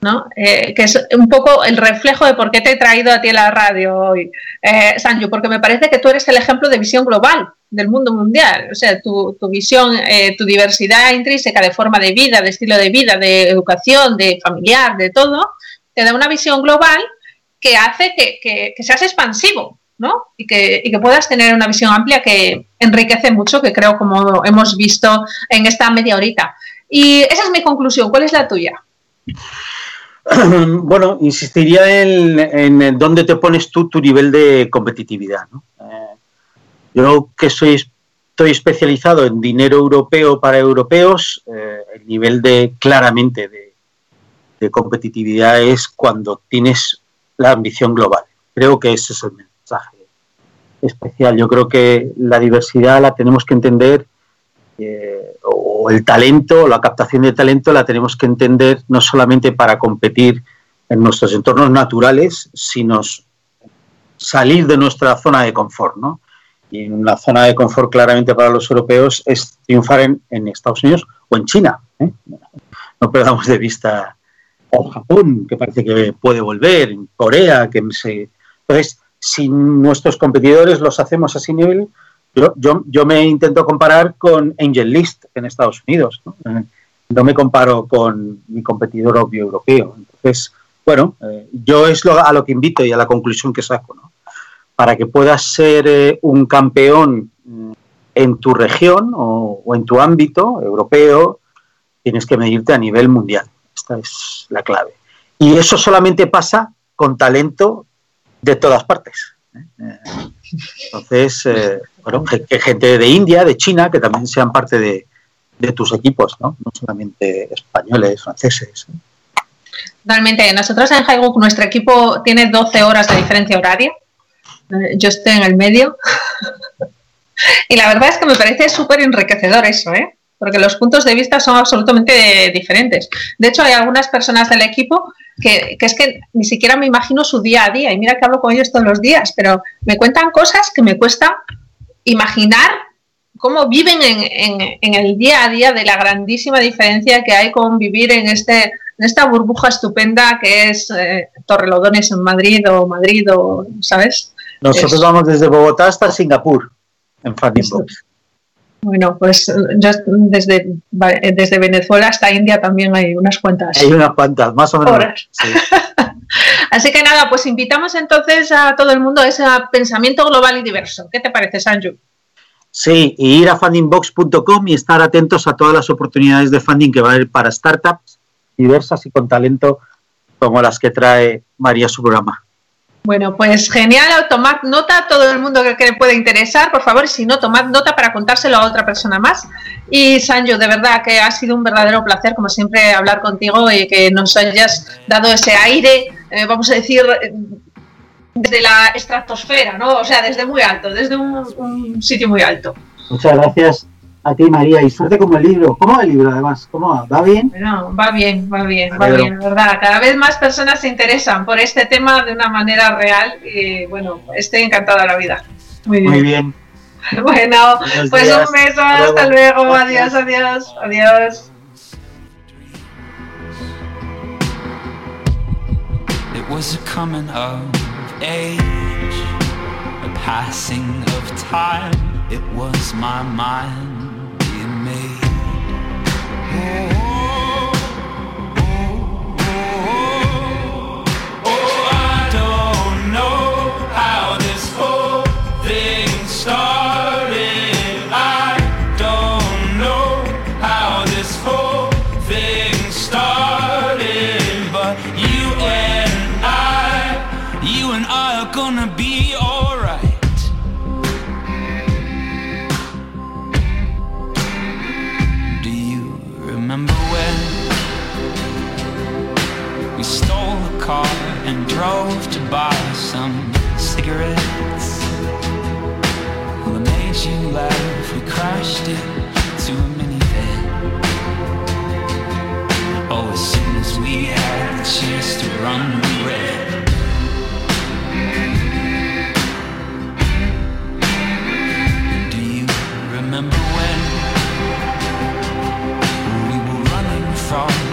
¿No? Eh, que es un poco el reflejo de por qué te he traído a ti a la radio hoy, eh, Sanju, porque me parece que tú eres el ejemplo de visión global del mundo mundial. O sea, tu, visión, eh, tu diversidad intrínseca de forma de vida, de estilo de vida, de educación, de familiar, de todo, te da una visión global que hace que, que- que seas expansivo, ¿no? Y que, y que puedas tener una visión amplia que enriquece mucho, que creo como hemos visto en esta media horita. Y esa es mi conclusión. ¿Cuál es la tuya? [clears throat]
bueno, insistiría en, en dónde te pones tú tu nivel de competitividad. Eh, yo que soy, estoy especializado en dinero europeo para europeos, eh, el nivel de claramente de, competitividad es cuando tienes la ambición global. Creo que ese es el mensaje especial. Yo creo que la diversidad la tenemos que entender eh, el talento, la captación de talento la tenemos que entender no solamente para competir en nuestros entornos naturales, sino salir de nuestra zona de confort, ¿no? Y en la zona de confort claramente para los europeos es triunfar en, en Estados Unidos o en China. ¿eh? No perdamos de vista o Japón, que parece que puede volver, en Corea, que se... Entonces, si nuestros competidores los hacemos a ese nivel, yo, yo, yo me intento comparar con Angel List en Estados Unidos. ¿no? Eh, me comparo con mi competidor obvio europeo. Entonces, bueno, eh, yo es lo, a lo que invito y a la conclusión que saco. Para que puedas ser eh, un campeón mm, en tu región o, en tu ámbito europeo, tienes que medirte a nivel mundial. Esta es la clave. Y eso solamente pasa con talento de todas partes. Entonces, eh, bueno, que, gente de India, de China, que también sean parte de, de tus equipos, ¿no? No solamente españoles, franceses.
Totalmente. Nosotros en Highbook, nuestro equipo tiene 12 horas de diferencia horaria. Eh, Yo estoy en el medio. [laughs] y la verdad es que me parece súper enriquecedor eso, ¿eh? Porque los puntos de vista son absolutamente diferentes. De hecho, hay algunas personas del equipo que, que es que ni siquiera me imagino su día a día. Y mira que hablo con ellos todos los días, pero me cuentan cosas que me cuesta imaginar cómo viven en, en- en el día a día de la grandísima diferencia que hay con vivir en, este, en esta burbuja estupenda que es eh, Torrelodones en Madrid o Madrid o, ¿sabes?
Nosotros
Es-
vamos desde Bogotá hasta Singapur en Funding Box.
Bueno, pues eh, yo desde, eh, desde Venezuela hasta India también hay unas cuantas.
Hay unas cuantas, más o menos.
Horas.
Sí. [laughs]
Así que nada, pues invitamos entonces a todo el mundo a ese pensamiento global y diverso. ¿Qué te parece, Sanju?
Sí, y ir a fundingbox.com y estar atentos a todas las oportunidades de funding que va a haber para startups diversas y con talento como las que trae María su programa.
Bueno, pues genial, tomad nota a todo el mundo que, le pueda interesar, por favor, si no, tomad nota para contárselo a otra persona más. Y Sanjo, de verdad que ha sido un verdadero placer, como siempre, hablar contigo y que nos hayas dado ese aire, eh, vamos a decir, desde la estratosfera, ¿no? O sea, desde muy alto, desde un, un sitio muy alto.
Muchas gracias a ti, María, y suerte como el libro. ¿Cómo va el libro, además? ¿Cómo va? ¿Va bien?
Bueno, va bien, va bien, va
Alegro.
bien, la verdad. Cada vez más personas se interesan por este tema de una manera real y bueno, estoy encantada de la vida. Muy bien.
Muy bien. [laughs]
Bueno,
Buenos
pues
días.
un beso,
Hasta
hasta
luego.
luego, adiós, adiós, adiós.
It was a coming of age, a passing of time. It was my mind being made. more. Drove to buy some cigarettes? Well, it made you laugh. We crashed it to a minivan. Oh, as soon as we had the chance to run, we ran. Do you remember when we were running from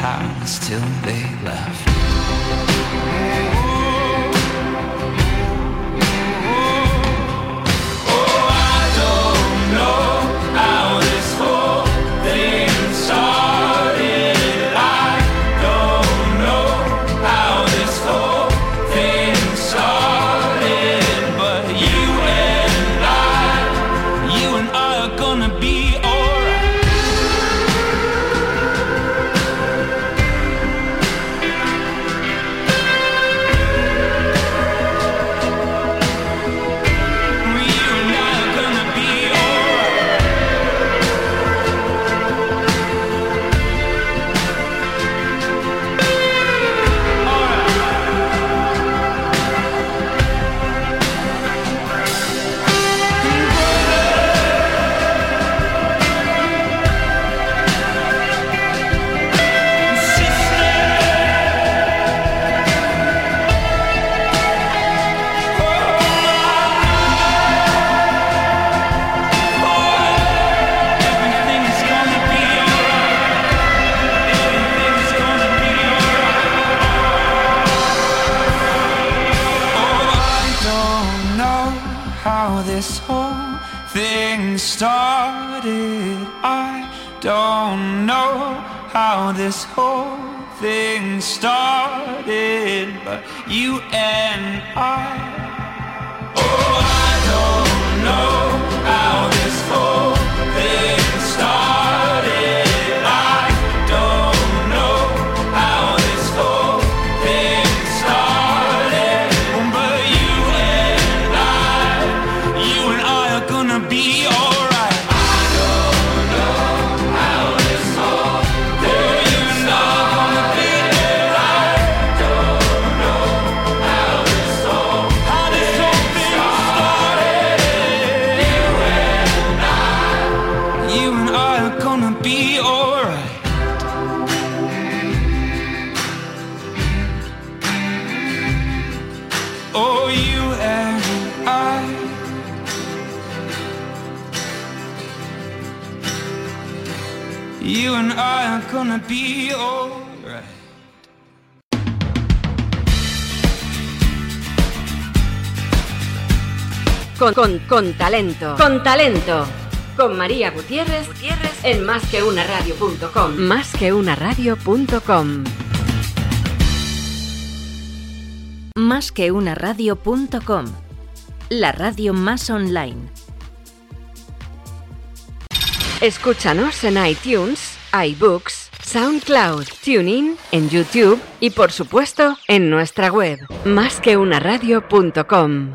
house till they left. whole thing started, but you and I. Oh, I don't know how this whole.
Con, con, con talento. Con talento. Con María Gutiérrez, Gutiérrez en másqueunaradio.com. Másqueunaradio.com.
Más que una radio.com. La radio más online.
Escúchanos en iTunes, iBooks, SoundCloud, TuneIn, en YouTube y por supuesto en nuestra web, másqueunaradio.com.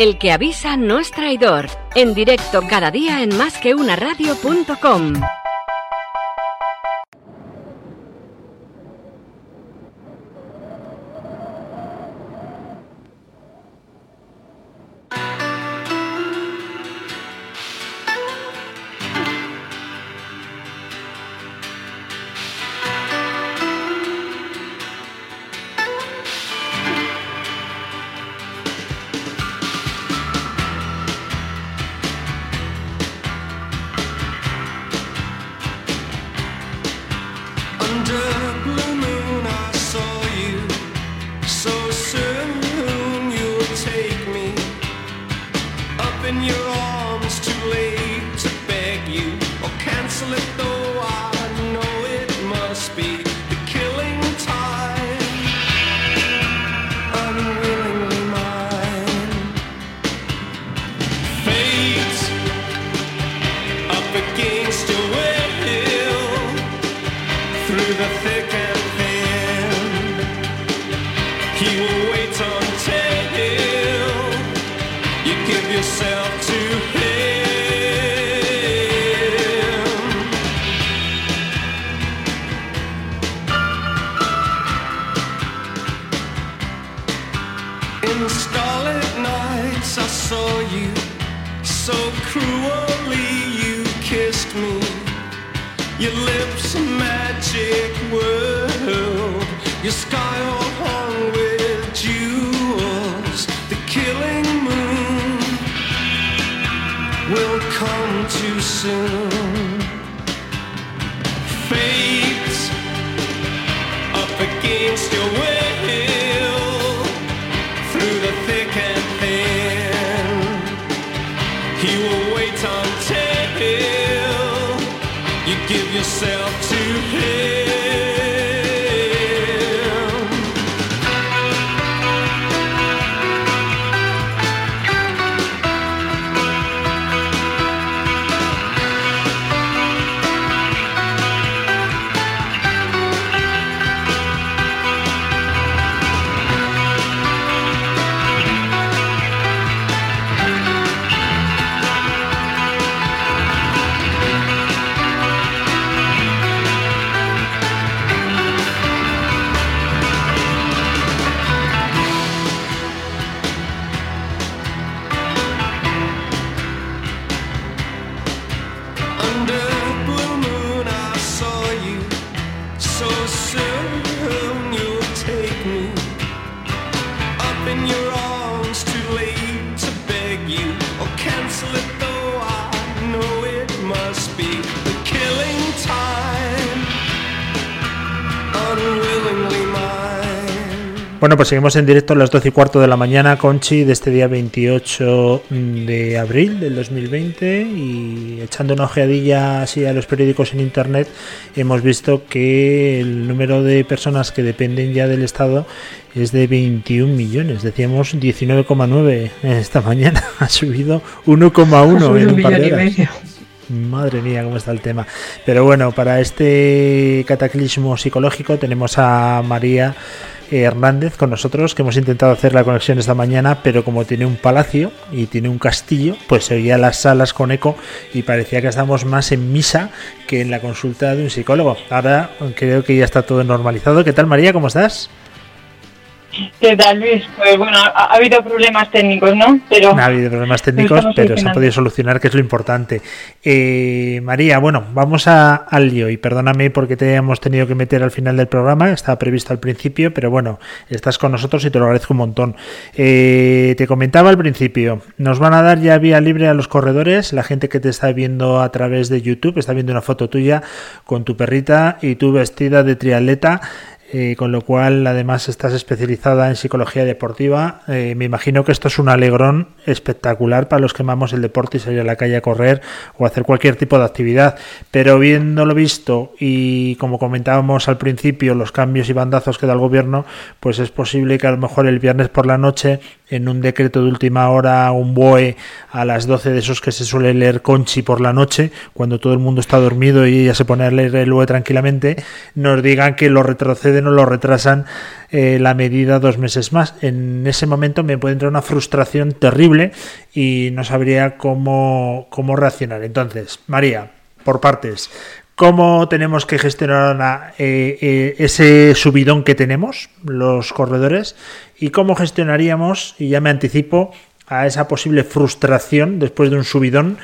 El que avisa no es traidor. En directo cada día en
cancel give yourself to him.
Bueno, pues seguimos en directo a las 12 y cuarto de la mañana, Conchi, de este día 28 de abril del 2020 y echando una ojeadilla así a los periódicos en internet hemos visto que el número de personas que dependen ya del Estado es de 21 millones, decíamos 19,9 esta [laughs] mañana, ha subido 1,1 en un par de horas. Madre mía, cómo está el tema. Pero bueno, para este cataclismo psicológico tenemos a María Hernández con nosotros, que hemos intentado hacer la conexión esta mañana, pero como tiene un palacio y tiene un castillo, pues se oía las salas con eco y parecía que estamos más en misa que en la consulta de un psicólogo. Ahora creo que ya está todo normalizado. ¿Qué tal María? ¿Cómo estás?
¿Qué tal, Luis? Pues bueno, ha, ha habido problemas técnicos, ¿no? Pero
Ha habido problemas técnicos, pero se han podido solucionar, que es lo importante. Eh, María, bueno, vamos a, al lío y perdóname porque te hemos tenido que meter al final del programa, estaba previsto al principio, pero bueno, estás con nosotros y te lo agradezco un montón. Eh, te comentaba al principio, nos van a dar ya vía libre a los corredores, la gente que te está viendo a través de YouTube, está viendo una foto tuya con tu perrita y tú vestida de triatleta. Eh, con lo cual además estás especializada en psicología deportiva. Eh, me imagino que esto es un alegrón espectacular para los que amamos el deporte y salir a la calle a correr o hacer cualquier tipo de actividad. Pero viéndolo visto y como comentábamos al principio, los cambios y bandazos que da el gobierno, pues es posible que a lo mejor el viernes por la noche, en un decreto de última hora, un BOE a las 12 de esos que se suele leer Conchi por la noche, cuando todo el mundo está dormido y ella se pone a leer el BOE tranquilamente, nos digan que lo retroceden o lo retrasan eh, la medida dos meses más. En ese momento me puede entrar una frustración terrible y no sabría cómo, cómo reaccionar. Entonces, María, por partes, ¿cómo tenemos que gestionar eh, eh, ese subidón que tenemos, los corredores? ¿Y cómo gestionaríamos, y ya me anticipo, a esa posible frustración después de un subidón,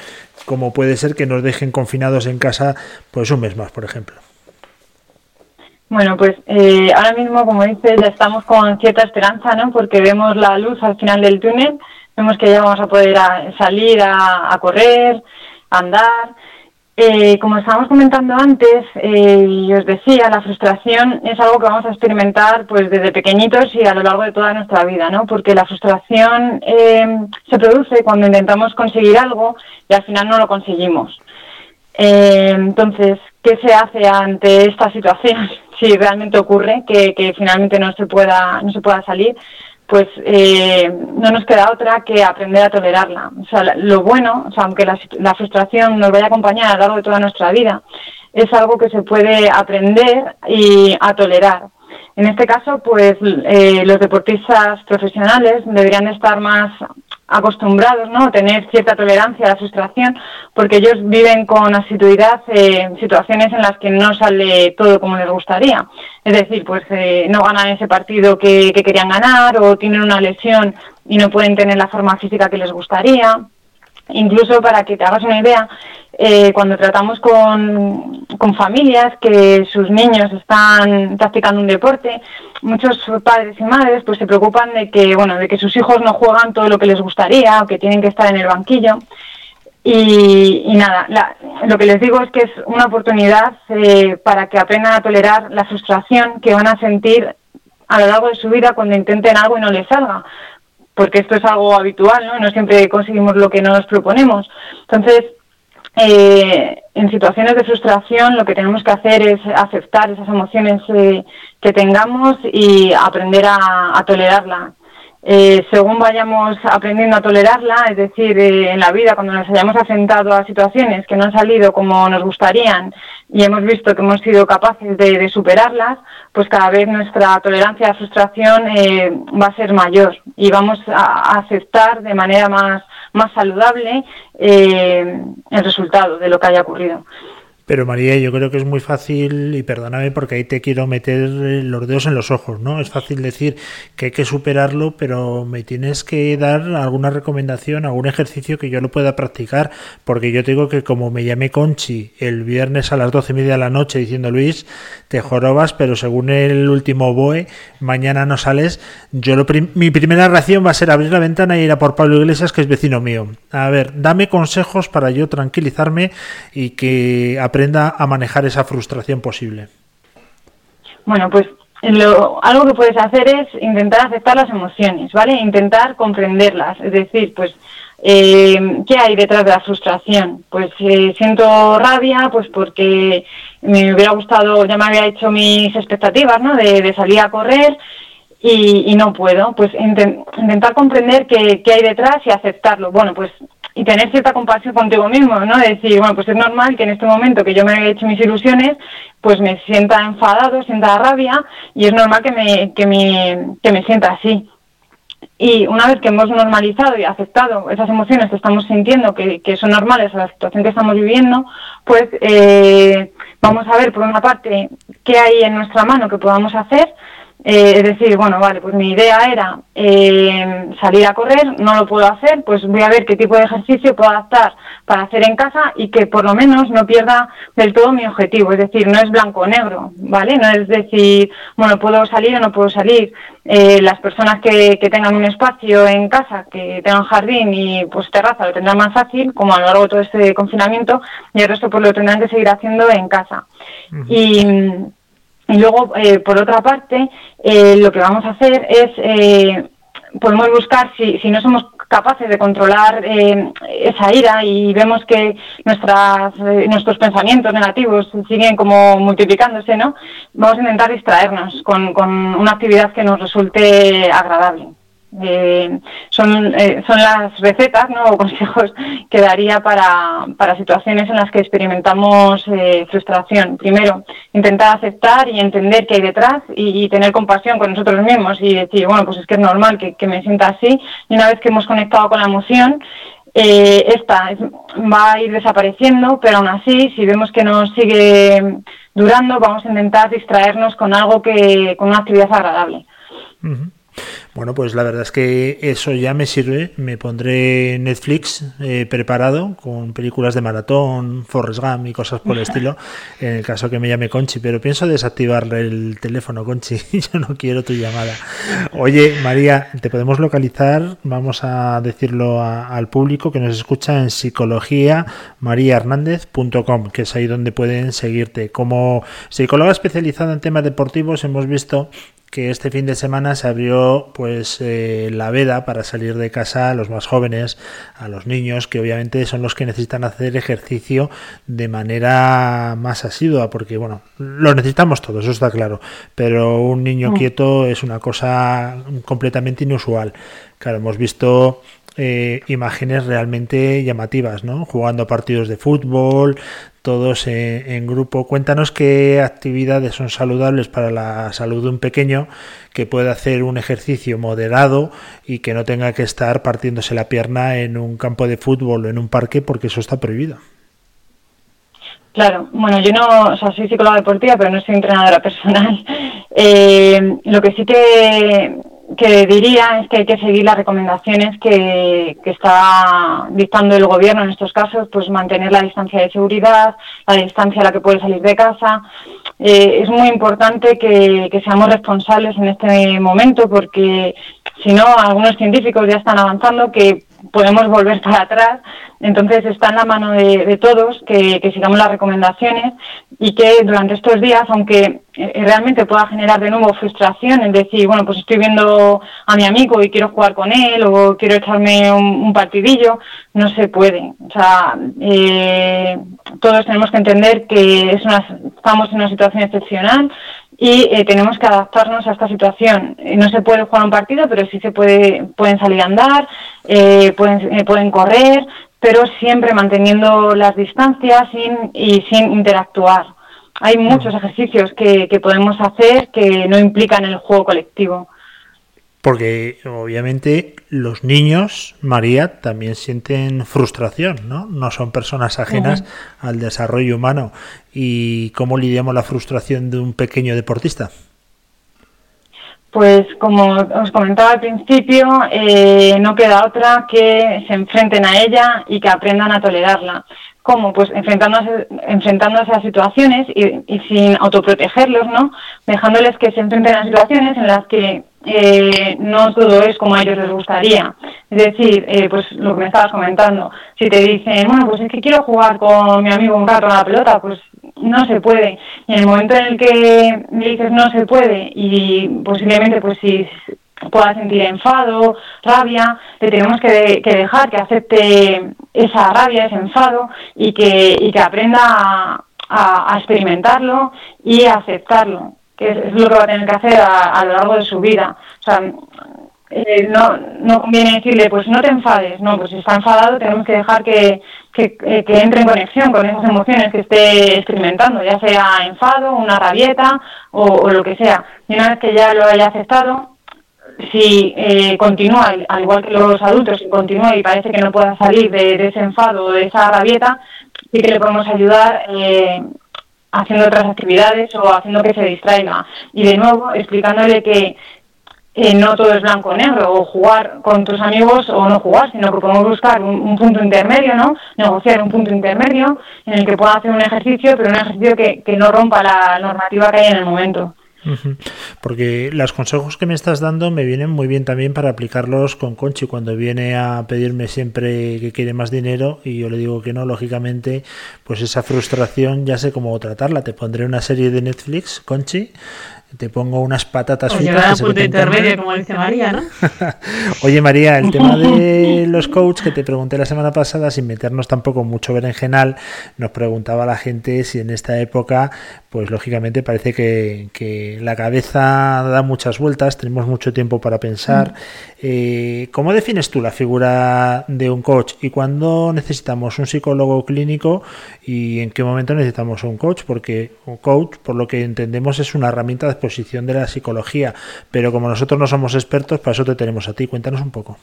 como puede ser que nos dejen confinados en casa pues un mes más, por ejemplo?
Bueno, pues eh, ahora mismo, como dices, ya estamos con cierta esperanza, ¿no? Porque vemos la luz al final del túnel, vemos que ya vamos a poder a- salir a, a correr, a andar. Eh, como estábamos comentando antes, eh, y os decía, la frustración es algo que vamos a experimentar pues desde pequeñitos y a lo largo de toda nuestra vida, ¿no? Porque la frustración eh, se produce cuando intentamos conseguir algo y al final no lo conseguimos. Eh, entonces, ¿qué se hace ante esta situación? [laughs] Si realmente ocurre que, que finalmente no se pueda, no se pueda salir, pues eh, no nos queda otra que aprender a tolerarla. O sea, lo bueno, o sea, aunque la, la frustración nos vaya a acompañar a lo largo de toda nuestra vida, es algo que se puede aprender y a tolerar. En este caso, pues eh, los deportistas profesionales deberían estar más acostumbrados, ¿no? a Tener cierta tolerancia a la frustración, porque ellos viven con asiduidad eh, situaciones en las que no sale todo como les gustaría. Es decir, pues eh, no ganan ese partido que, que querían ganar o tienen una lesión y no pueden tener la forma física que les gustaría. Incluso para que te hagas una idea, eh, cuando tratamos con, con familias que sus niños están practicando un deporte, muchos padres y madres pues se preocupan de que bueno de que sus hijos no juegan todo lo que les gustaría o que tienen que estar en el banquillo. Y, y nada la- lo que les digo es que es una oportunidad eh, para que aprendan a tolerar la frustración que van a sentir a lo largo de su vida cuando intenten algo y no les salga porque esto es algo habitual, ¿no? No siempre conseguimos lo que nos proponemos. Entonces, eh, en situaciones de frustración lo que tenemos que hacer es aceptar esas emociones eh, que tengamos y aprender a, a tolerarla. Eh, según vayamos aprendiendo a tolerarla, es decir, eh, en la vida, cuando nos hayamos enfrentado a situaciones que no han salido como nos gustarían y hemos visto que hemos sido capaces de, superarlas, pues cada vez nuestra tolerancia a la frustración eh, va a ser mayor y vamos a, aceptar de manera más, más saludable eh, el resultado de lo que haya ocurrido.
Pero María, yo creo que es muy fácil, y perdóname porque ahí te quiero meter eh, los dedos en los ojos, ¿no? Es fácil decir que hay que superarlo, pero me tienes que dar alguna recomendación, algún ejercicio que yo lo pueda practicar, porque yo te digo que como me llamé Conchi el viernes a las doce y media de la noche diciendo Luis, te jorobas, pero según el último BOE, mañana no sales, yo lo prim- mi primera reacción va a ser abrir la ventana y ir a por Pablo Iglesias, que es vecino mío. A ver, dame consejos para yo tranquilizarme y que aprenda a manejar esa frustración posible.
Bueno, pues lo- algo que puedes hacer es intentar aceptar las emociones, ¿vale? Intentar comprenderlas. Es decir, pues, eh, ¿qué hay detrás de la frustración? Pues eh, siento rabia, pues porque me hubiera gustado, ya me había hecho mis expectativas, ¿no? De, de salir a correr y, y no puedo. Pues inten- intentar comprender qué, qué hay detrás y aceptarlo. Bueno, pues y tener cierta compasión contigo mismo, ¿no? De decir, bueno, pues es normal que en este momento que yo me he hecho mis ilusiones, pues me sienta enfadado, sienta rabia, y es normal que me, que me, que me sienta así. Y una vez que hemos normalizado y aceptado esas emociones que estamos sintiendo, que, que son normales a la situación que estamos viviendo, pues eh, vamos a ver, por una parte, qué hay en nuestra mano que podamos hacer. Eh, es decir, bueno, vale, pues mi idea era eh, salir a correr, no lo puedo hacer, pues voy a ver qué tipo de ejercicio puedo adaptar para hacer en casa y que por lo menos no pierda del todo mi objetivo. Es decir, no es blanco o negro, ¿vale? No es decir, bueno, puedo salir o no puedo salir. Eh, las personas que, que tengan un espacio en casa, que tengan jardín y pues terraza, lo tendrán más fácil, como a lo largo de todo este confinamiento, y el resto pues lo tendrán que seguir haciendo en casa. Y, y luego, eh, por otra parte, eh, lo que vamos a hacer es, eh, podemos buscar, si, si no somos capaces de controlar eh, esa ira y vemos que nuestras, eh, nuestros pensamientos negativos siguen como multiplicándose, ¿no? Vamos a intentar distraernos con, con una actividad que nos resulte agradable. Eh, son, eh, son las recetas ¿no? o [laughs] consejos que daría para, para situaciones en las que experimentamos eh, frustración. Primero, intentar aceptar y entender qué hay detrás y, tener compasión con nosotros mismos y decir, bueno, pues es que es normal que, me sienta así. Y una vez que hemos conectado con la emoción, eh, esta es- va a ir desapareciendo, pero aún así, si vemos que nos sigue durando, vamos a intentar distraernos con algo que, con una actividad agradable.
Bueno, pues la verdad es que eso ya me sirve. Me pondré Netflix eh, preparado con películas de maratón, Forrest Gump y cosas por el [laughs] estilo, en el caso que me llame Conchi. Pero pienso desactivar el teléfono, Conchi. [laughs] Yo no quiero tu llamada. Oye, María, te podemos localizar. Vamos a decirlo a- al público que nos escucha en psicologiamariahernandez.com, que es ahí donde pueden seguirte. Como psicóloga especializada en temas deportivos, hemos visto que este fin de semana se abrió pues pues eh, la veda para salir de casa a los más jóvenes, a los niños, que obviamente son los que necesitan hacer ejercicio de manera más asidua, porque bueno, lo necesitamos todos, eso está claro, pero un niño
Mm.
quieto es una cosa completamente inusual. Claro, hemos visto eh, imágenes realmente llamativas, ¿no? Jugando partidos de fútbol, todos en, grupo. Cuéntanos qué actividades son saludables para la salud de un pequeño que pueda hacer un ejercicio moderado y que no tenga que estar partiéndose la pierna en un campo de fútbol o en un parque porque eso está prohibido.
Claro, bueno, yo no, o sea, soy psicóloga deportiva, pero no soy entrenadora [laughs] personal. Eh, lo que sí que, que diría es que hay que seguir las recomendaciones que, que está dictando el gobierno en estos casos, pues mantener la distancia de seguridad, la distancia a la que puede salir de casa. Eh, es muy importante que, que seamos responsables en este momento porque si no, algunos científicos ya están avanzando que podemos volver para atrás. Entonces está en la mano de, de todos que, sigamos las recomendaciones y que durante estos días, aunque eh, realmente pueda generar de nuevo frustración, es decir, bueno, pues estoy viendo a mi amigo y quiero jugar con él o quiero echarme un, un partidillo, no se puede. O sea, eh, todos tenemos que entender que es una, estamos en una situación excepcional y eh, tenemos que adaptarnos a esta situación. Eh, No se puede jugar un partido, pero sí se puede, pueden salir a andar, eh, pueden, eh, pueden correr, pero siempre manteniendo las distancias sin, y sin interactuar. Hay muchos ejercicios que, que podemos hacer que no implican el juego colectivo.
Porque obviamente los niños, María, también sienten frustración, ¿no? No son personas ajenas al desarrollo humano. ¿Y cómo lidiamos la frustración de un pequeño deportista?
Pues como os comentaba al principio, eh, no queda otra que se enfrenten a ella y que aprendan a tolerarla. ¿Cómo? Pues enfrentándose, enfrentándose a situaciones y, y sin autoprotegerlos, ¿no? Dejándoles que se enfrenten a situaciones en las que eh, no todo es como a ellos les gustaría. Es decir, eh, pues lo que me estabas comentando, si te dicen, bueno, pues es que quiero jugar con mi amigo un rato a la pelota, pues no se puede. Y en el momento en el que me dices no se puede y posiblemente pues si pueda sentir enfado, rabia, le tenemos que, dejar que acepte esa rabia, ese enfado y que, y que aprenda a, experimentarlo y a aceptarlo, que es, lo que va a tener que hacer a, a lo largo de su vida. O sea, eh, no, no conviene decirle, pues no te enfades, no, pues si está enfadado tenemos que dejar que, que, eh, que entre en conexión con esas emociones que esté experimentando, ya sea enfado, una rabieta o, o lo que sea. Y una vez que ya lo haya aceptado, si eh, continúa, al igual que los adultos, si continúa y parece que no pueda salir de, ese enfado o de esa rabieta, sí que le podemos ayudar eh, haciendo otras actividades o haciendo que se distraiga. Y de nuevo, explicándole que eh, no todo es blanco o negro, o jugar con tus amigos o no jugar, sino que podemos buscar un, un punto intermedio, ¿no? Negociar un punto intermedio en el que pueda hacer un ejercicio, pero un ejercicio que, que no rompa la normativa que hay en el momento.
Porque los consejos que me estás dando me vienen muy bien también para aplicarlos con Conchi cuando viene a pedirme siempre que quiere más dinero y yo le digo que no, lógicamente, pues esa frustración ya sé cómo tratarla. Te pondré una serie de Netflix, Conchi, te pongo unas patatas
O
fritas. que se
como dice María, ¿no? [laughs]
Oye María, el tema de [laughs] los coaches que te pregunté la semana pasada, sin meternos tampoco mucho berenjenal, nos preguntaba la gente si en esta época, pues lógicamente parece que, que la cabeza da muchas vueltas, tenemos mucho tiempo para pensar. Eh, ¿Cómo defines tú la figura de un coach y cuándo necesitamos un psicólogo clínico y en qué momento necesitamos un coach? Porque un coach, por lo que entendemos, es una herramienta de exposición de la psicología, pero como nosotros no somos expertos, para eso te tenemos a ti. Cuéntanos un poco.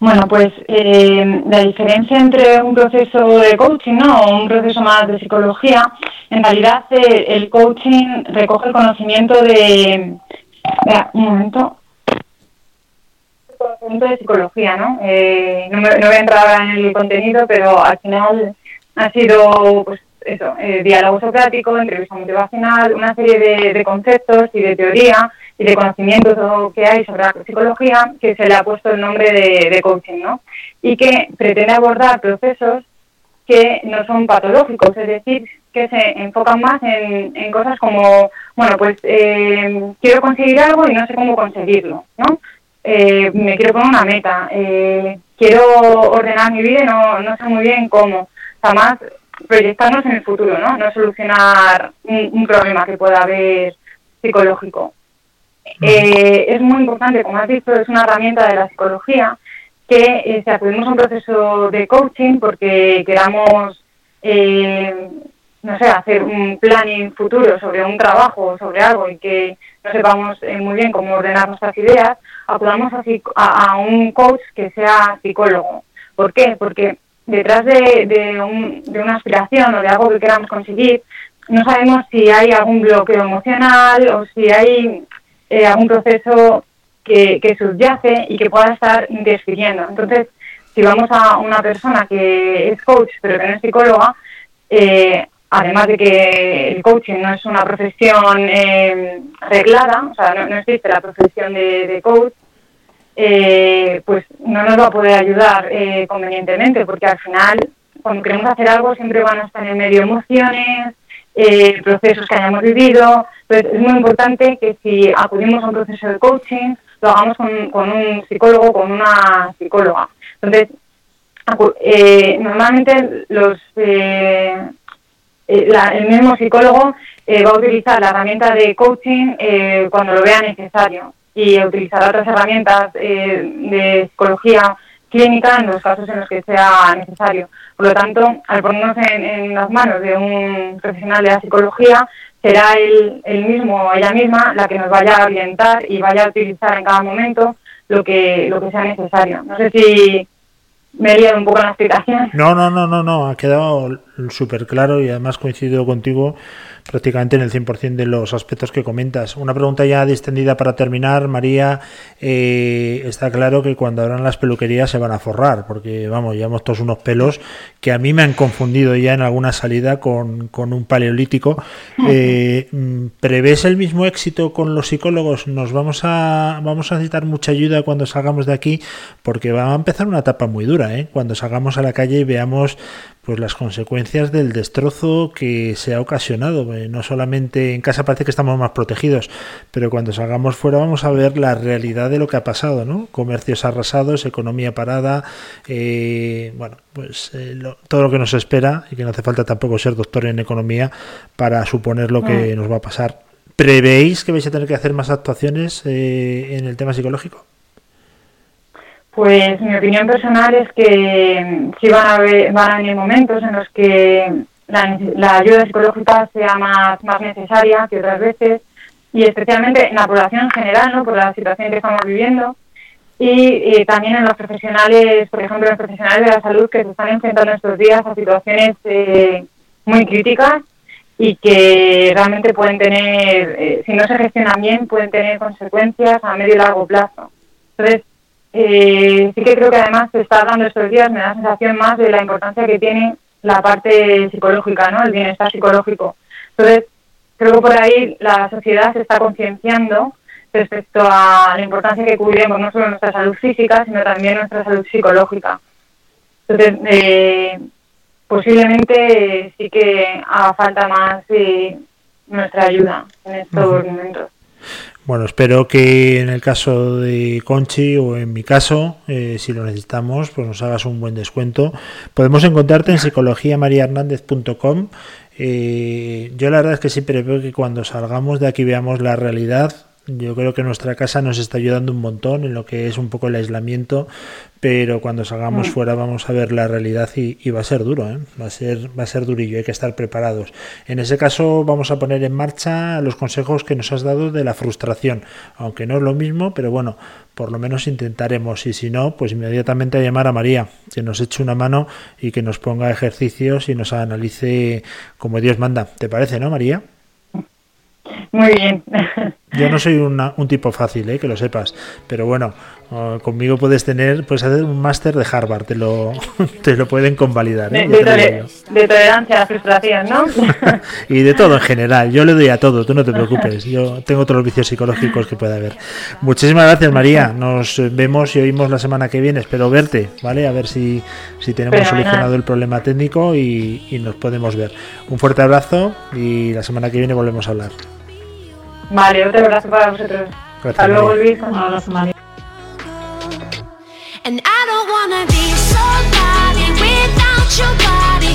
Bueno, pues eh, la diferencia entre un proceso de coaching ¿no? o un proceso más de psicología, en realidad eh, el coaching recoge el conocimiento de... Espera, un momento. Conocimiento de psicología, ¿no? Eh, no, me, no voy a entrar ahora en el contenido, pero al final ha sido, pues, eso, eh, diálogo socrático, entrevista motivacional, una serie de conceptos y de teoría y de conocimientos que hay sobre la psicología que se le ha puesto el nombre de, coaching, ¿no? Y que pretende abordar procesos que no son patológicos, es decir, que se enfocan más en, cosas como, bueno, pues eh, quiero conseguir algo y no sé cómo conseguirlo, ¿no? Eh, me quiero poner una meta, eh, quiero ordenar mi vida y no, no sé muy bien cómo. O sea, más proyectarnos en el futuro, ¿no? No solucionar un, un problema que pueda haber psicológico. Eh, es muy importante, como has dicho, es una herramienta de la psicología que eh, si acudimos a un proceso de coaching porque queramos, eh, no sé, hacer un planning futuro sobre un trabajo o sobre algo y que no sepamos eh, muy bien cómo ordenar nuestras ideas, acudamos a, a- a un coach que sea psicólogo. ¿Por qué? Porque detrás de, de un- de una aspiración o de algo que queramos conseguir, no sabemos si hay algún bloqueo emocional o si hay eh, algún proceso que, que subyace y que pueda estar interfiriendo. Entonces, si vamos a una persona que es coach pero que no es psicóloga, eh, además de que el coaching no es una profesión eh, reglada, o sea, no, existe la profesión de, de coach, eh, pues no nos va a poder ayudar eh, convenientemente, porque al final, cuando queremos hacer algo, siempre van a estar en medio emociones, eh, procesos que hayamos vivido. Entonces, es muy importante que si acudimos a un proceso de coaching, lo hagamos con, un psicólogo, con una psicóloga. Entonces, eh, normalmente los eh, eh, la- el mismo psicólogo eh, va a utilizar la herramienta de coaching eh, cuando lo vea necesario y utilizará otras herramientas de psicología clínica en los casos en los que sea necesario. Por lo tanto, al ponernos en, las manos de un profesional de la psicología, será él, él mismo o ella misma la que nos vaya a orientar y vaya a utilizar en cada momento lo que, lo que sea necesario. No sé si me he liado un poco en la explicación.
No, no, no, no, no, ha quedado súper claro y además coincido contigo prácticamente en el 100% de los aspectos que comentas. Una pregunta ya distendida para terminar, María, eh, está claro que cuando abran las peluquerías se van a forrar, porque vamos, llevamos todos unos pelos que a mí me han confundido ya en alguna salida con, con un paleolítico. Eh, mm, ¿Prevés el mismo éxito con los psicólogos? Nos vamos a, vamos a necesitar mucha ayuda cuando salgamos de aquí, porque va a empezar una etapa muy dura, ¿eh? Cuando salgamos a la calle y veamos pues las consecuencias del destrozo que se ha ocasionado. Eh, no solamente en casa parece que estamos más protegidos, pero cuando salgamos fuera vamos a ver la realidad de lo que ha pasado, ¿no? Comercios arrasados, economía parada, eh, bueno, pues eh, lo- todo lo que nos espera y que no hace falta tampoco ser doctor en economía para suponer lo que nos va a pasar. ¿Prevéis que vais a tener que hacer más actuaciones eh, en el tema psicológico?
Pues mi opinión personal es que sí van a, haber, van a venir momentos en los que la, ayuda psicológica sea más, más necesaria que otras veces y especialmente en la población en general, ¿no? por la situación que estamos viviendo y, también en los profesionales, por ejemplo, los profesionales de la salud que se están enfrentando estos días a situaciones eh, muy críticas y que realmente pueden tener, eh, si no se gestionan bien, pueden tener consecuencias a medio y largo plazo. Entonces, eh, sí que creo que además se está dando estos días, me da la sensación más de la importancia que tiene la parte psicológica, ¿no? El bienestar psicológico. Entonces, creo que por ahí la sociedad se está concienciando respecto a la importancia que cuidemos no solo nuestra salud física, sino también nuestra salud psicológica. Entonces, eh, posiblemente eh, sí que haga falta más eh, nuestra ayuda en estos momentos.
Bueno, espero que en el caso de Conchi o en mi caso, eh, si lo necesitamos, pues nos hagas un buen descuento. Podemos encontrarte en psicologiamariahernandez.com. Eh, yo la verdad es que siempre veo que cuando salgamos de aquí veamos la realidad. Yo creo que nuestra casa nos está ayudando un montón en lo que es un poco el aislamiento, pero cuando salgamos
Mm.
fuera vamos a ver la realidad y, y va a ser duro, ¿eh? va a ser va a ser durillo, hay que estar preparados. En ese caso vamos a poner en marcha los consejos que nos has dado de la frustración, aunque no es lo mismo, pero bueno, por lo menos intentaremos y si no, pues inmediatamente a llamar a María, que nos eche una mano y que nos ponga ejercicios y nos analice como Dios manda. ¿Te parece, no, María?
Muy bien.
Yo no soy una- un tipo fácil, ¿eh? que lo sepas. Pero bueno, eh, conmigo puedes tener, puedes hacer un máster de Harvard, te lo, [laughs] te lo pueden convalidar. ¿eh?
De, tolerancia a la frustración, ¿no? [laughs]
Y de todo en [laughs] general. Yo le doy a todo, tú no te preocupes. Yo tengo todos los vicios psicológicos que pueda haber. Muchísimas gracias, María. Nos vemos y oímos la semana que viene. Espero verte, ¿vale? A ver si, si tenemos solucionado el problema técnico y, y nos podemos ver. Un fuerte abrazo y la semana que viene volvemos a hablar.
Vale, otro abrazo para vosotros.
Gracias,
Hasta luego,
María.
Luis.
Un abrazo, María.
And I don't wanna be somebody without your body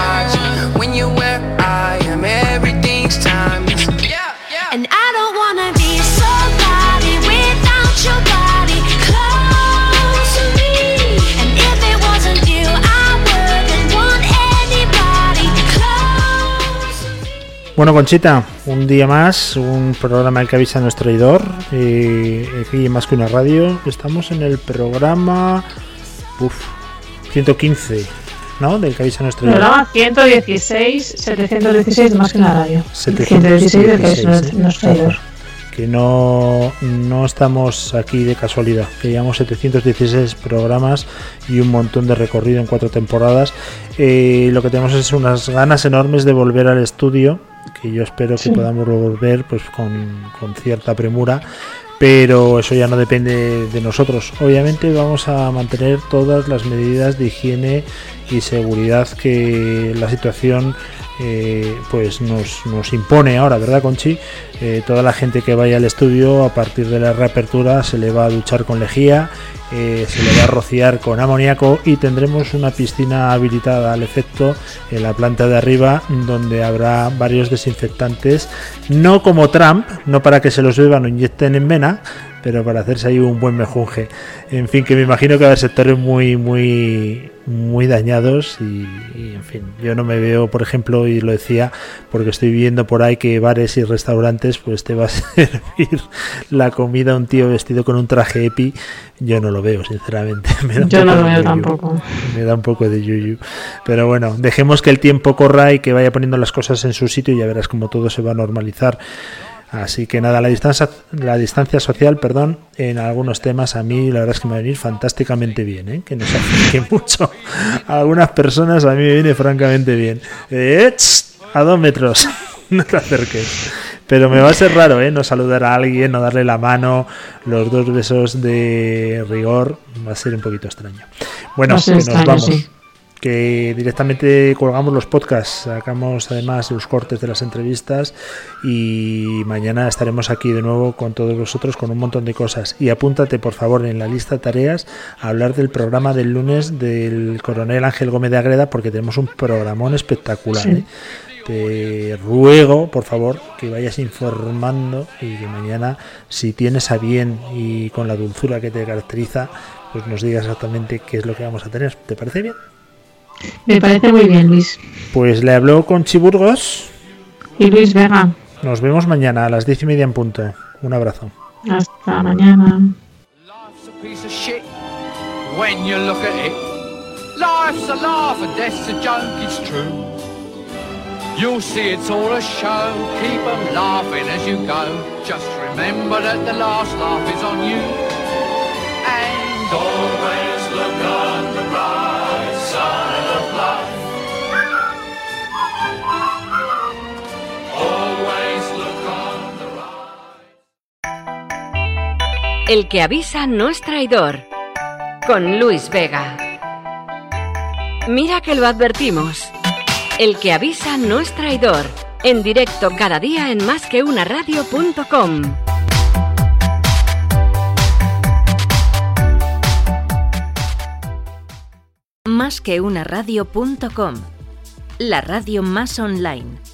Bueno, Conchita, un día más, un programa el que avisa a nuestro aquí en más que una radio, estamos en el programa uf, 115, ¿no? Del que avisa a nuestro oidor.
Programa 116, 716 de más que una radio.
716,
116 del que es
¿eh?
nuestro oidor.
que no, no estamos aquí de casualidad, que llevamos 716 programas y un montón de recorrido en cuatro temporadas. Eh, lo que tenemos es unas ganas enormes de volver al estudio, que yo espero que
Sí.
podamos volver pues con, con cierta premura, pero eso ya no depende de nosotros. Obviamente vamos a mantener todas las medidas de higiene y seguridad que la situación eh, pues nos, nos impone ahora, ¿verdad, Conchi? Eh, toda la gente que vaya al estudio a partir de la reapertura se le va a duchar con lejía, eh, se le va a rociar con amoníaco y tendremos una piscina habilitada al efecto en la planta de arriba donde habrá varios desinfectantes, no como Trump, no para que se los beban o inyecten en vena, pero para hacerse ahí un buen mejunje. En fin, que me imagino que va a haber sectores muy, muy, muy dañados y, y, en fin, yo no me veo, por ejemplo, y lo decía, porque estoy viendo por ahí que bares y restaurantes, pues te va a [laughs] servir la comida un tío vestido con un traje epi. Yo no lo veo, sinceramente. [laughs] Me da un
Yo no lo veo tampoco.
Me da un poco de yuyu. Pero bueno, dejemos que el tiempo corra y que vaya poniendo las cosas en su sitio y ya verás como todo se va a normalizar. Así que nada, la distancia, la distancia social, perdón, en algunos temas a mí la verdad es que me va a venir fantásticamente bien, ¿eh? que nos acerque [laughs] mucho. A algunas personas a mí me viene francamente bien. Eh, a dos metros, [laughs] no te acerques. Pero me va a ser raro, ¿eh? No saludar a alguien, no darle la mano, los dos besos de rigor, va a ser un poquito extraño. Bueno, que nos
extraño,
vamos
sí.
Que directamente colgamos los podcasts, sacamos además los cortes de las entrevistas y mañana estaremos aquí de nuevo con todos vosotros con un montón de cosas. Y apúntate por favor en la lista de tareas a hablar del programa del lunes del coronel Ángel Gómez de Agreda porque tenemos un programón espectacular.
Sí.
¿eh? Te ruego, por favor, que vayas informando y que mañana, si tienes a bien y con la dulzura que te caracteriza, pues nos digas exactamente qué es lo que vamos a tener. ¿Te parece bien?
Me parece muy bien, Luis.
Pues le habló con Chiburgos.
Y Luis Vega.
Nos vemos mañana a las diez y media en punto. Un abrazo.
Hasta mañana.
piece of shit when you look at it. Life's a laugh and death's a joke, it's true. You'll see it's all a show, keep 'em laughing as you go. Just remember that the last laugh is on you. And always
El que avisa no es traidor. Con Luis Vega. Mira que lo advertimos. El que avisa no es traidor. En directo cada día en
más que La radio más online